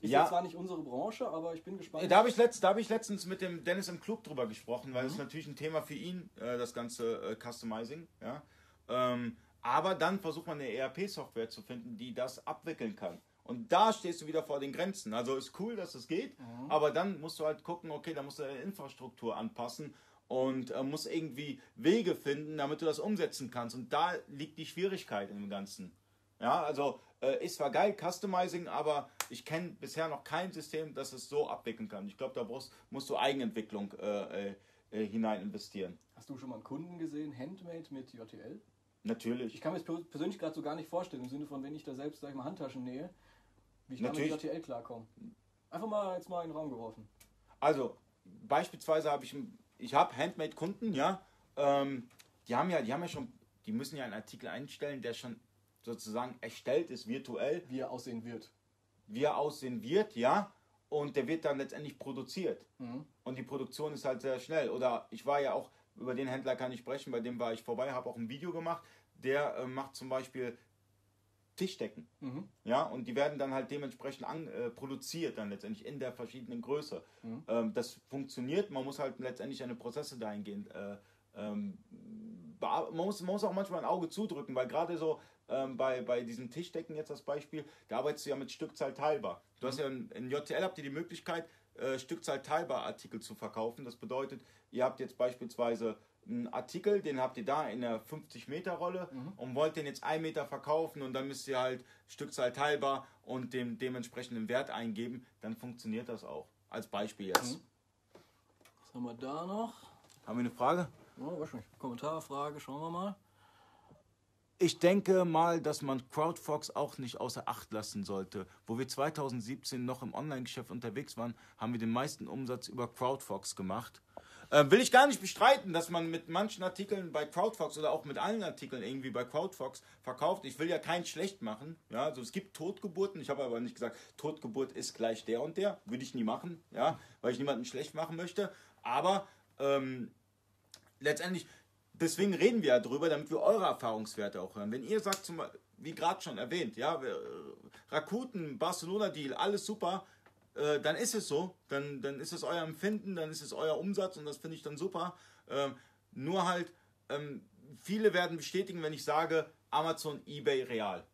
Ist Ja. zwar nicht unsere Branche, aber ich bin gespannt. Da habe ich, letzt, da hab ich letztens mit dem Dennis im Club drüber gesprochen, weil es ist natürlich ein Thema für ihn, äh, das ganze äh, Customizing. Ja? Ähm, aber dann versucht man eine ERP-Software zu finden, die das abwickeln kann. Und da stehst du wieder vor den Grenzen. Also ist cool, dass es geht, aber dann musst du halt gucken, okay, da musst du deine Infrastruktur anpassen und äh, musst irgendwie Wege finden, damit du das umsetzen kannst. Und da liegt die Schwierigkeit im Ganzen. Ja, also äh, ist zwar geil, Customizing, aber ich kenne bisher noch kein System, das es so abwickeln kann. Ich glaube, da brauchst, musst du Eigenentwicklung äh, äh, äh, hinein investieren. Hast du schon mal einen Kunden gesehen, Handmade mit JTL? Ich Natürlich. kann mir das per- persönlich gerade so gar nicht vorstellen, im Sinne von, wenn ich da selbst, sag ich mal, Handtaschen nähe, wie ich da mit Natürlich. JTL klarkomme. Einfach mal jetzt mal in den Raum geworfen. Also, beispielsweise habe ich, ich habe Handmade-Kunden, ja, ähm, die haben ja, die haben ja schon, die müssen ja einen Artikel einstellen, der schon sozusagen erstellt ist, virtuell, Wie er aussehen wird. Wie er aussehen wird, ja, und der wird dann letztendlich produziert. Mhm. Und die Produktion ist halt sehr schnell. Oder ich war ja auch, über den Händler kann ich sprechen, bei dem war ich vorbei, habe auch ein Video gemacht. Der äh, macht zum Beispiel Tischdecken. Mhm. Ja, und die werden dann halt dementsprechend an, äh, produziert, dann letztendlich in der verschiedenen Größe. Mhm. Ähm, das funktioniert, man muss halt letztendlich eine Prozesse dahingehend. Äh, ähm, man, muss, man muss auch manchmal ein Auge zudrücken, weil gerade so ähm, bei, bei diesen Tischdecken jetzt das Beispiel, da arbeitest du ja mit Stückzahl teilbar. Du hast ja in, in JTL habt ihr die Möglichkeit, äh, Stückzahl teilbar Artikel zu verkaufen. Das bedeutet, ihr habt jetzt beispielsweise einen Artikel, den habt ihr da in der 50 Meter Rolle und wollt den jetzt 1 Meter verkaufen und dann müsst ihr halt Stückzahl teilbar und dem dementsprechenden Wert eingeben, dann funktioniert das auch. Als Beispiel jetzt. Mhm. Was haben wir da noch? Haben wir eine Frage? Oh, weiß nicht. Kommentar, Frage, schauen wir mal. Ich denke mal, dass man CrowdFox auch nicht außer Acht lassen sollte. Wo wir 2017 noch im Online-Geschäft unterwegs waren, haben wir den meisten Umsatz über CrowdFox gemacht. Äh, will ich gar nicht bestreiten, dass man mit manchen Artikeln bei CrowdFox oder auch mit allen Artikeln irgendwie bei CrowdFox verkauft. Ich will ja keinen schlecht machen. Ja, also es gibt Totgeburten. Ich habe aber nicht gesagt, Totgeburt ist gleich der und der. Würde ich nie machen, ja, weil ich niemanden schlecht machen möchte. Aber ähm, letztendlich, deswegen reden wir ja drüber, damit wir eure Erfahrungswerte auch hören. Wenn ihr sagt, zum, wie gerade schon erwähnt, ja, wir- Rakuten, Barcelona-Deal, alles super, äh, dann ist es so, dann, dann ist es euer Empfinden, dann ist es euer Umsatz und das finde ich dann super. Ähm, nur halt, ähm, viele werden bestätigen, wenn ich sage, Amazon, eBay, Real.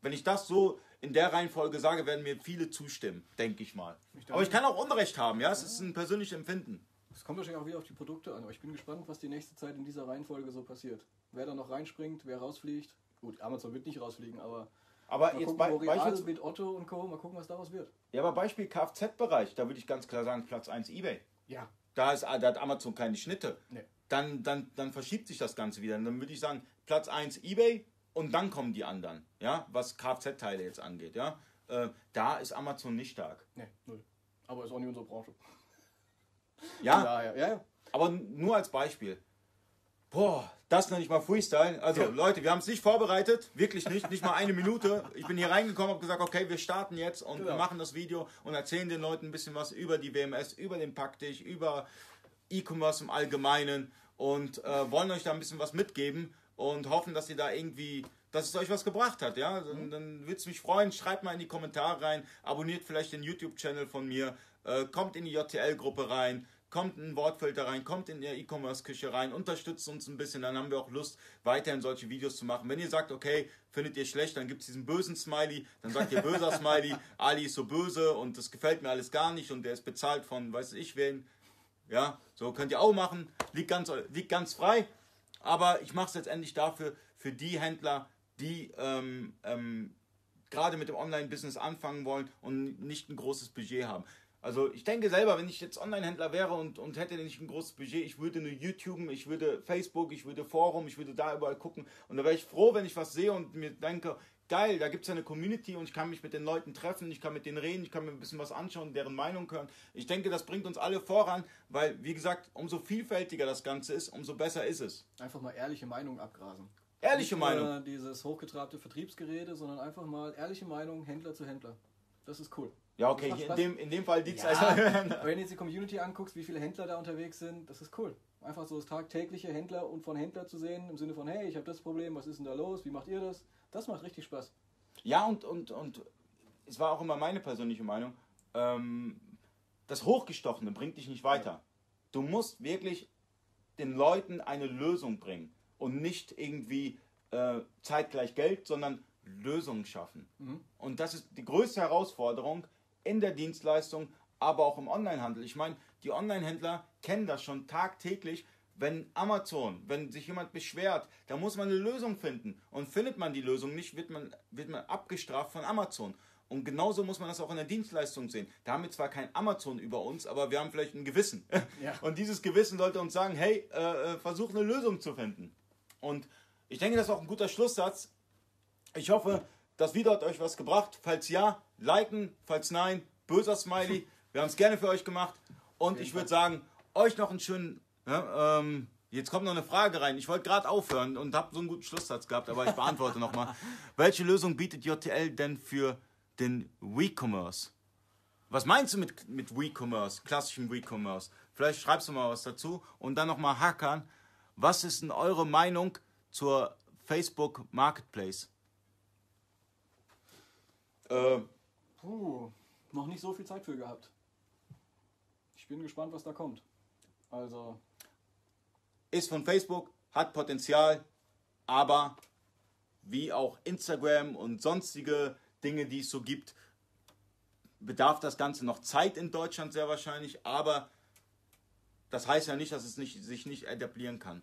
Wenn ich das so in der Reihenfolge sage, werden mir viele zustimmen, denke ich mal. Ich Aber ich kann auch Unrecht haben, ja, es ist ein persönliches Empfinden. Es kommt wahrscheinlich auch wieder auf die Produkte an, aber ich bin gespannt, was die nächste Zeit in dieser Reihenfolge so passiert. Wer da noch reinspringt, wer rausfliegt. Gut, Amazon wird nicht rausfliegen, aber Aber mal jetzt gucken, bei, wo Real beispielsweise, mit Otto und Co. Mal gucken, was daraus wird. ja, aber Beispiel Kfz-Bereich, da würde ich ganz klar sagen, Platz 1 eBay. Ja. Da, ist, da hat Amazon keine Schnitte. Nee. Dann, dann, dann verschiebt sich das Ganze wieder. Und dann würde ich sagen, Platz 1 eBay und dann kommen die anderen, ja, was Kfz-Teile jetzt angeht. Ja. Äh, da ist Amazon nicht stark. Nee, null. Aber ist auch nicht unsere Branche. Ja, Daher, ja, ja. aber nur als Beispiel. Boah, das nenne ich mal Freestyle. Also Leute, wir haben es nicht vorbereitet, wirklich nicht, nicht mal eine Minute. Ich bin hier reingekommen, habe gesagt, okay, wir starten jetzt und wir Genau. machen das Video und erzählen den Leuten ein bisschen was über die WMS, über den Packtisch, über E-Commerce im Allgemeinen und äh, wollen euch da ein bisschen was mitgeben und hoffen, dass ihr da irgendwie, dass es euch was gebracht hat. Ja, dann, dann würde es mich freuen. Schreibt mal in die Kommentare rein, abonniert vielleicht den YouTube-Channel von mir, äh, kommt in die JTL-Gruppe rein. Kommt in Wortfilter rein, kommt in der E-Commerce-Küche rein, unterstützt uns ein bisschen, dann haben wir auch Lust, weiterhin solche Videos zu machen. Wenn ihr sagt, okay, findet ihr schlecht, dann gibt es diesen bösen Smiley, dann sagt ihr böser [laughs] Smiley, Ali ist so böse und das gefällt mir alles gar nicht und der ist bezahlt von weiß ich wen. Ja, so könnt ihr auch machen. Liegt ganz, liegt ganz frei. Aber ich mache es letztendlich dafür, für die Händler, die ähm, ähm, gerade mit dem Online-Business anfangen wollen und nicht ein großes Budget haben. Also ich denke selber, wenn ich jetzt Online-Händler wäre und, und hätte nicht ein großes Budget, ich würde nur YouTube, ich würde Facebook, ich würde Forum, ich würde da überall gucken. Und da wäre ich froh, wenn ich was sehe und mir denke, geil, da gibt es ja eine Community und ich kann mich mit den Leuten treffen, ich kann mit denen reden, ich kann mir ein bisschen was anschauen, deren Meinung hören. Ich denke, das bringt uns alle voran, weil, wie gesagt, umso vielfältiger das Ganze ist, umso besser ist es. Einfach mal ehrliche Meinung abgrasen. Ehrliche Nicht nur Meinung. dieses hochgetrabte Vertriebsgerede, sondern einfach mal ehrliche Meinung, Händler zu Händler. Das ist cool. Ja, okay, in dem, in dem Fall es Ja, also. wenn [laughs] du jetzt die Community anguckst, wie viele Händler da unterwegs sind, das ist cool. Einfach so das tagtägliche Händler und von Händler zu sehen, im Sinne von, hey, ich habe das Problem, was ist denn da los, wie macht ihr das? Das macht richtig Spaß. Ja, und, und, und es war auch immer meine persönliche Meinung, ähm, das Hochgestochene bringt dich nicht weiter. Du musst wirklich den Leuten eine Lösung bringen und nicht irgendwie äh, zeitgleich Geld, sondern Lösungen schaffen. Und das ist die größte Herausforderung in der Dienstleistung, aber auch im Onlinehandel. Ich meine, die Online-Händler kennen das schon tagtäglich. Wenn Amazon, wenn sich jemand beschwert, da muss man eine Lösung finden. Und findet man die Lösung nicht, wird man, wird man abgestraft von Amazon. Und genauso muss man das auch in der Dienstleistung sehen. Da haben wir zwar kein Amazon über uns, aber wir haben vielleicht ein Gewissen. [laughs] Ja. Und dieses Gewissen sollte uns sagen, hey, äh, äh, versuch eine Lösung zu finden. Und ich denke, das ist auch ein guter Schlusssatz. Ich hoffe, das Video hat euch was gebracht. Falls ja, liken. Falls nein, böser Smiley. Wir haben es gerne für euch gemacht. Und ich würde sagen, euch noch einen schönen. Ja, ähm, jetzt kommt noch eine Frage rein. Ich wollte gerade aufhören und habe so einen guten Schlusssatz gehabt, aber ich beantworte nochmal. [laughs] Welche Lösung bietet JTL denn für den WeCommerce? Was meinst du mit, mit WeCommerce, klassischem WeCommerce? Vielleicht schreibst du mal was dazu und dann nochmal hackern. Was ist denn eure Meinung zur Facebook Marketplace? Äh, Puh, noch nicht so viel Zeit für gehabt. Ich bin gespannt, was da kommt. Also, ist von Facebook, hat Potenzial, aber wie auch Instagram und sonstige Dinge, die es so gibt, bedarf das Ganze noch Zeit in Deutschland sehr wahrscheinlich, aber das heißt ja nicht, dass es nicht, sich nicht etablieren kann.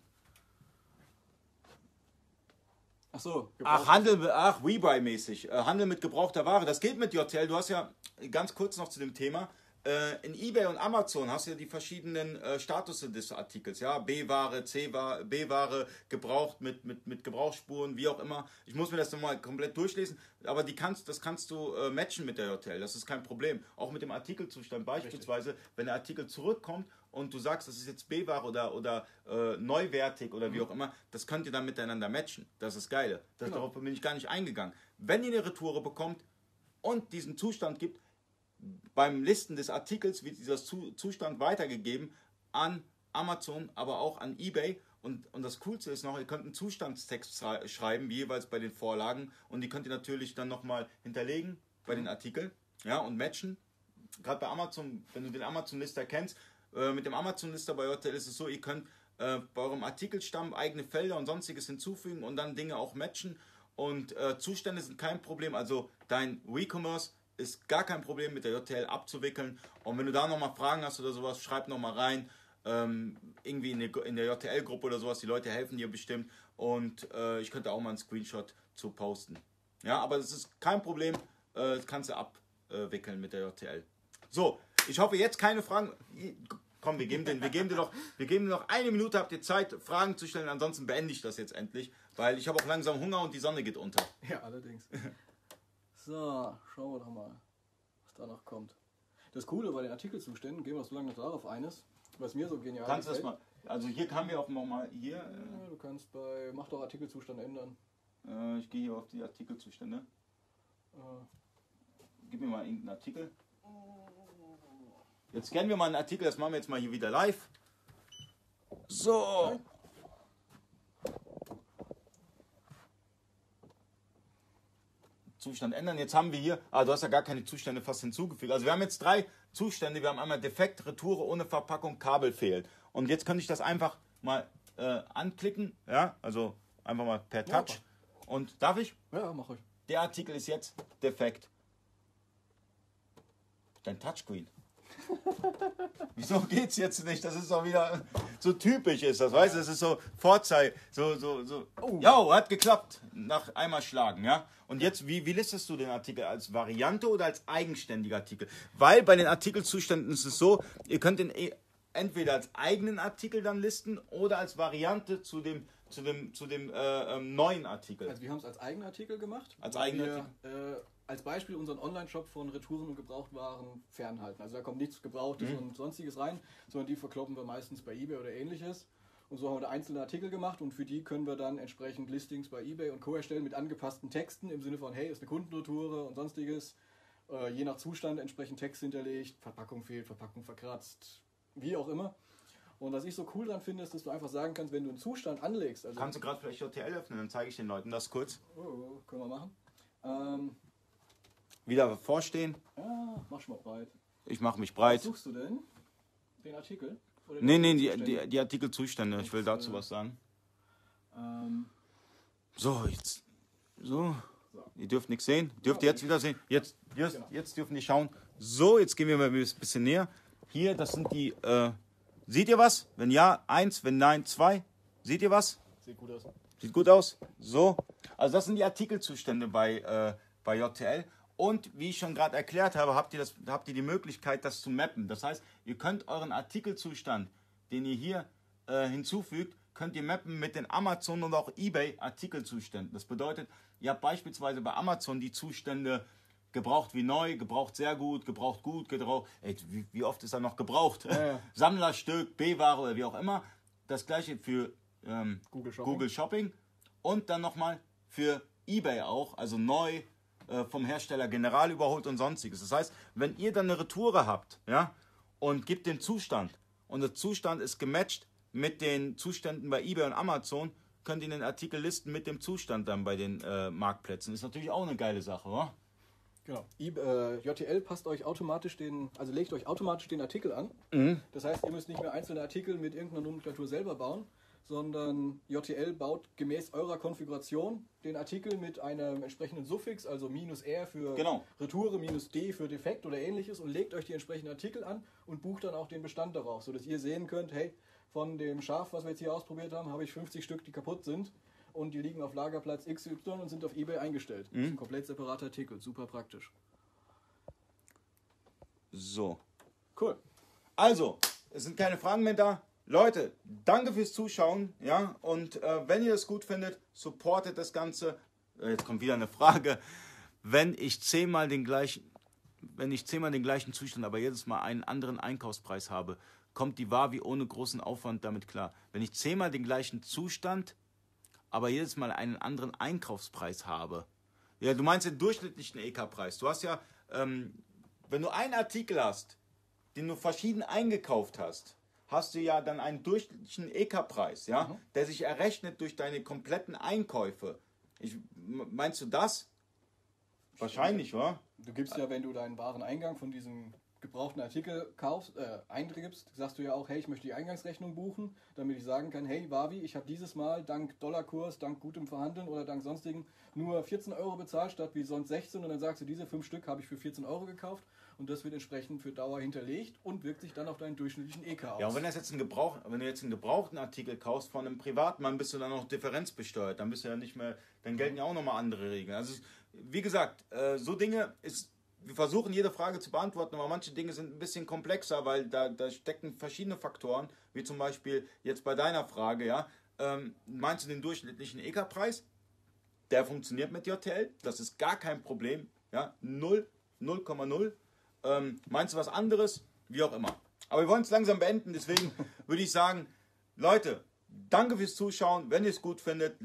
Ach so, Ach, Handel, ach, Rebuy-mäßig. Äh, Handel mit gebrauchter Ware. Das geht mit JTL. Du hast ja, ganz kurz noch zu dem Thema, äh, in eBay und Amazon hast du ja die verschiedenen äh, Statusse des Artikels. Ja, B-Ware, C-Ware, B-Ware, gebraucht mit, mit, mit Gebrauchsspuren, wie auch immer. Ich muss mir das nochmal komplett durchlesen, aber die kannst, das kannst du äh, matchen mit der JTL. Das ist kein Problem. Auch mit dem Artikelzustand beispielsweise, wenn der Artikel zurückkommt und du sagst, das ist jetzt B-Ware oder, oder äh, neuwertig oder wie auch immer, das könnt ihr dann miteinander matchen. Das ist geil. Das, Genau. Darauf bin ich gar nicht eingegangen. Wenn ihr eine Retoure bekommt und diesen Zustand gibt, beim Listen des Artikels wird dieser Zu Zustand weitergegeben an Amazon, aber auch an eBay. Und, und das Coolste ist noch, ihr könnt einen Zustandstext schrei- schreiben, wie jeweils bei den Vorlagen. Und die könnt ihr natürlich dann nochmal hinterlegen bei den Artikeln ja, und matchen. Gerade bei Amazon, wenn du den Amazon-Lister kennst, äh, mit dem Amazon-Lister bei JTL ist es so, ihr könnt äh, bei eurem Artikelstamm eigene Felder und sonstiges hinzufügen und dann Dinge auch matchen. Und äh, Zustände sind kein Problem. Also dein WeCommerce ist gar kein Problem mit der JTL abzuwickeln. Und wenn du da nochmal Fragen hast oder sowas, schreib nochmal rein. Ähm, irgendwie in der, der JTL-Gruppe oder sowas. Die Leute helfen dir bestimmt. Und äh, ich könnte auch mal einen Screenshot zu posten. Ja, aber es ist kein Problem. Äh, das kannst du abwickeln mit der JTL. So, ich hoffe jetzt keine Fragen. Komm, wir geben, den, wir, geben dir noch, wir geben dir noch eine Minute, habt ihr Zeit, Fragen zu stellen. Ansonsten beende ich das jetzt endlich, weil ich habe auch langsam Hunger und die Sonne geht unter. Ja, allerdings. [laughs] So, schauen wir doch mal, was da noch kommt. Das Coole bei den Artikelzuständen, gehen wir so lange noch darauf eines, was mir so genial Kannst du das gefällt. mal, also hier haben wir auch nochmal, hier, Ja, du kannst bei Mach doch Artikelzustand ändern. äh, ich gehe hier auf die Artikelzustände. Äh, Gib mir mal irgendeinen Artikel. Jetzt scannen wir mal einen Artikel, das machen wir jetzt mal hier wieder live. So. Zustand ändern. Jetzt haben wir hier, ah, du hast ja gar keine Zustände fast hinzugefügt. Also wir haben jetzt drei Zustände. Wir haben einmal defekt, Retoure ohne Verpackung, Kabel fehlt. Und jetzt könnte ich das einfach mal äh, anklicken. Ja, also einfach mal per Ja, Touch. Und darf ich? ja, mach ich. Der Artikel ist jetzt defekt. Dein Touchscreen. [laughs] Wieso geht's jetzt nicht? Das ist doch wieder so typisch ist das, weißt du? Das ist so Vorzeig, so so so. Oh. Ja, hat geklappt nach einmal schlagen, ja. Und jetzt wie wie listest du den Artikel als Variante oder als eigenständiger Artikel? Weil bei den Artikelzuständen ist es so, ihr könnt den eh entweder als eigenen Artikel dann listen oder als Variante zu dem zu dem zu dem äh, ähm, neuen Artikel. Also wir haben es als Eigenartikel gemacht. Als weil Eigenartikel? wir, äh, als Beispiel unseren Online-Shop von Retouren und Gebrauchtwaren fernhalten. Also da kommt nichts Gebrauchtes Mhm. und sonstiges rein, sondern die verkloppen wir meistens bei eBay oder ähnliches. Und so haben wir da einzelne Artikel gemacht und für die können wir dann entsprechend Listings bei eBay und Co. erstellen mit angepassten Texten im Sinne von, hey, ist eine Kundenretoure und sonstiges. Äh, je nach Zustand entsprechend Text hinterlegt, Verpackung fehlt, Verpackung verkratzt, wie auch immer. Und was ich so cool dran finde, ist, dass du einfach sagen kannst, wenn du einen Zustand anlegst, also Kannst du gerade vielleicht JTL öffnen, dann zeige ich den Leuten das kurz. Oh, können wir machen. Ähm, Wieder vorstehen. ja, mach schon mal breit. Ich mache mich Was breit. suchst du denn? Den Artikel? Oder Nee, nee, die, die, die Artikelzustände. Ich will dazu was sagen. Ähm, So, jetzt. So. So. Ihr dürft nichts sehen. Dürft ihr jetzt wieder sehen. Jetzt, jetzt, Genau. jetzt dürfen die schauen. So, jetzt gehen wir mal ein bisschen näher. Hier, das sind die. Äh, seht ihr was? Wenn ja, eins. Wenn nein, zwei. Seht ihr was? sieht gut aus. Sieht gut aus. So. Also das sind die Artikelzustände bei, äh, bei JTL. Und wie ich schon gerade erklärt habe, habt ihr, das, habt ihr die Möglichkeit, das zu mappen. Das heißt, ihr könnt euren Artikelzustand, den ihr hier äh, hinzufügt, könnt ihr mappen mit den Amazon und auch eBay Artikelzuständen. Das bedeutet, ihr habt beispielsweise bei Amazon die Zustände gebraucht wie neu, gebraucht sehr gut, gebraucht gut, gebraucht. Ey, wie, wie oft ist da noch gebraucht? ja. [laughs] Sammlerstück, B-Ware oder wie auch immer. Das gleiche für ähm, Google Shopping. Google Shopping und dann nochmal für eBay auch, also neu äh, vom Hersteller general überholt und sonstiges. Das heißt, wenn ihr dann eine Retoure habt, ja, und gibt den Zustand und der Zustand ist gematcht mit den Zuständen bei eBay und Amazon, könnt ihr den Artikel listen mit dem Zustand dann bei den äh, Marktplätzen. Ist natürlich auch eine geile Sache, oder? Genau. I, äh, JTL passt euch automatisch den, also legt euch automatisch den Artikel an. Mhm. Das heißt, ihr müsst nicht mehr einzelne Artikel mit irgendeiner Nomenklatur selber bauen, sondern JTL baut gemäß eurer Konfiguration den Artikel mit einem entsprechenden Suffix, also minus R für Genau. Retoure, minus D für Defekt oder ähnliches und legt euch die entsprechenden Artikel an und bucht dann auch den Bestand darauf, sodass ihr sehen könnt, hey, von dem Schaf, was wir jetzt hier ausprobiert haben, habe ich 50 Stück, die kaputt sind und die liegen auf Lagerplatz XY und sind auf Ebay eingestellt. Das ist ein komplett separater Artikel, super praktisch. So. Cool. Also, es sind keine Fragen mehr da. Leute, danke fürs Zuschauen. Ja, und äh, wenn ihr es gut findet, supportet das Ganze. Äh, jetzt kommt wieder eine Frage. Wenn ich zehnmal den gleichen, wenn ich zehnmal den gleichen Zustand, aber jedes Mal einen anderen Einkaufspreis habe, kommt die Wavi ohne großen Aufwand damit klar. Wenn ich zehnmal den gleichen Zustand, aber jedes Mal einen anderen Einkaufspreis habe. Ja, du meinst den durchschnittlichen EK-Preis. Du hast ja, ähm, wenn du einen Artikel hast, den du verschieden eingekauft hast, hast du ja dann einen durchschnittlichen EK-Preis, ja, der sich errechnet durch deine kompletten Einkäufe. Ich, meinst du das? Wahrscheinlich, oder? Du gibst ja, wenn du deinen Wareneingang von diesem gebrauchten Artikel kaufst, äh, eingibst, sagst du ja auch, hey, ich möchte die Eingangsrechnung buchen, damit ich sagen kann, hey, Wavi, ich habe dieses Mal dank Dollarkurs, dank gutem Verhandeln oder dank sonstigen nur 14 Euro bezahlt statt wie sonst 16 und dann sagst du, diese fünf Stück habe ich für 14 Euro gekauft und das wird entsprechend für Dauer hinterlegt und wirkt sich dann auf deinen durchschnittlichen EK aus. Ja, und wenn, das jetzt ein Gebrauch, wenn du jetzt einen gebrauchten Artikel kaufst von einem Privatmann, bist du dann noch differenzbesteuert. Dann bist du ja nicht mehr, dann gelten ja auch nochmal andere Regeln. Also, wie gesagt, äh, so Dinge ist wir versuchen jede Frage zu beantworten, aber manche Dinge sind ein bisschen komplexer, weil da, da stecken verschiedene Faktoren, wie zum Beispiel jetzt bei deiner Frage, ja. Ähm, meinst du den durchschnittlichen EK-Preis? Der funktioniert mit JTL, das ist gar kein Problem, ja. 0, 0,0. Ähm, meinst du was anderes? Wie auch immer. Aber wir wollen es langsam beenden, deswegen [laughs] würde ich sagen, Leute, danke fürs Zuschauen. Wenn ihr es gut findet,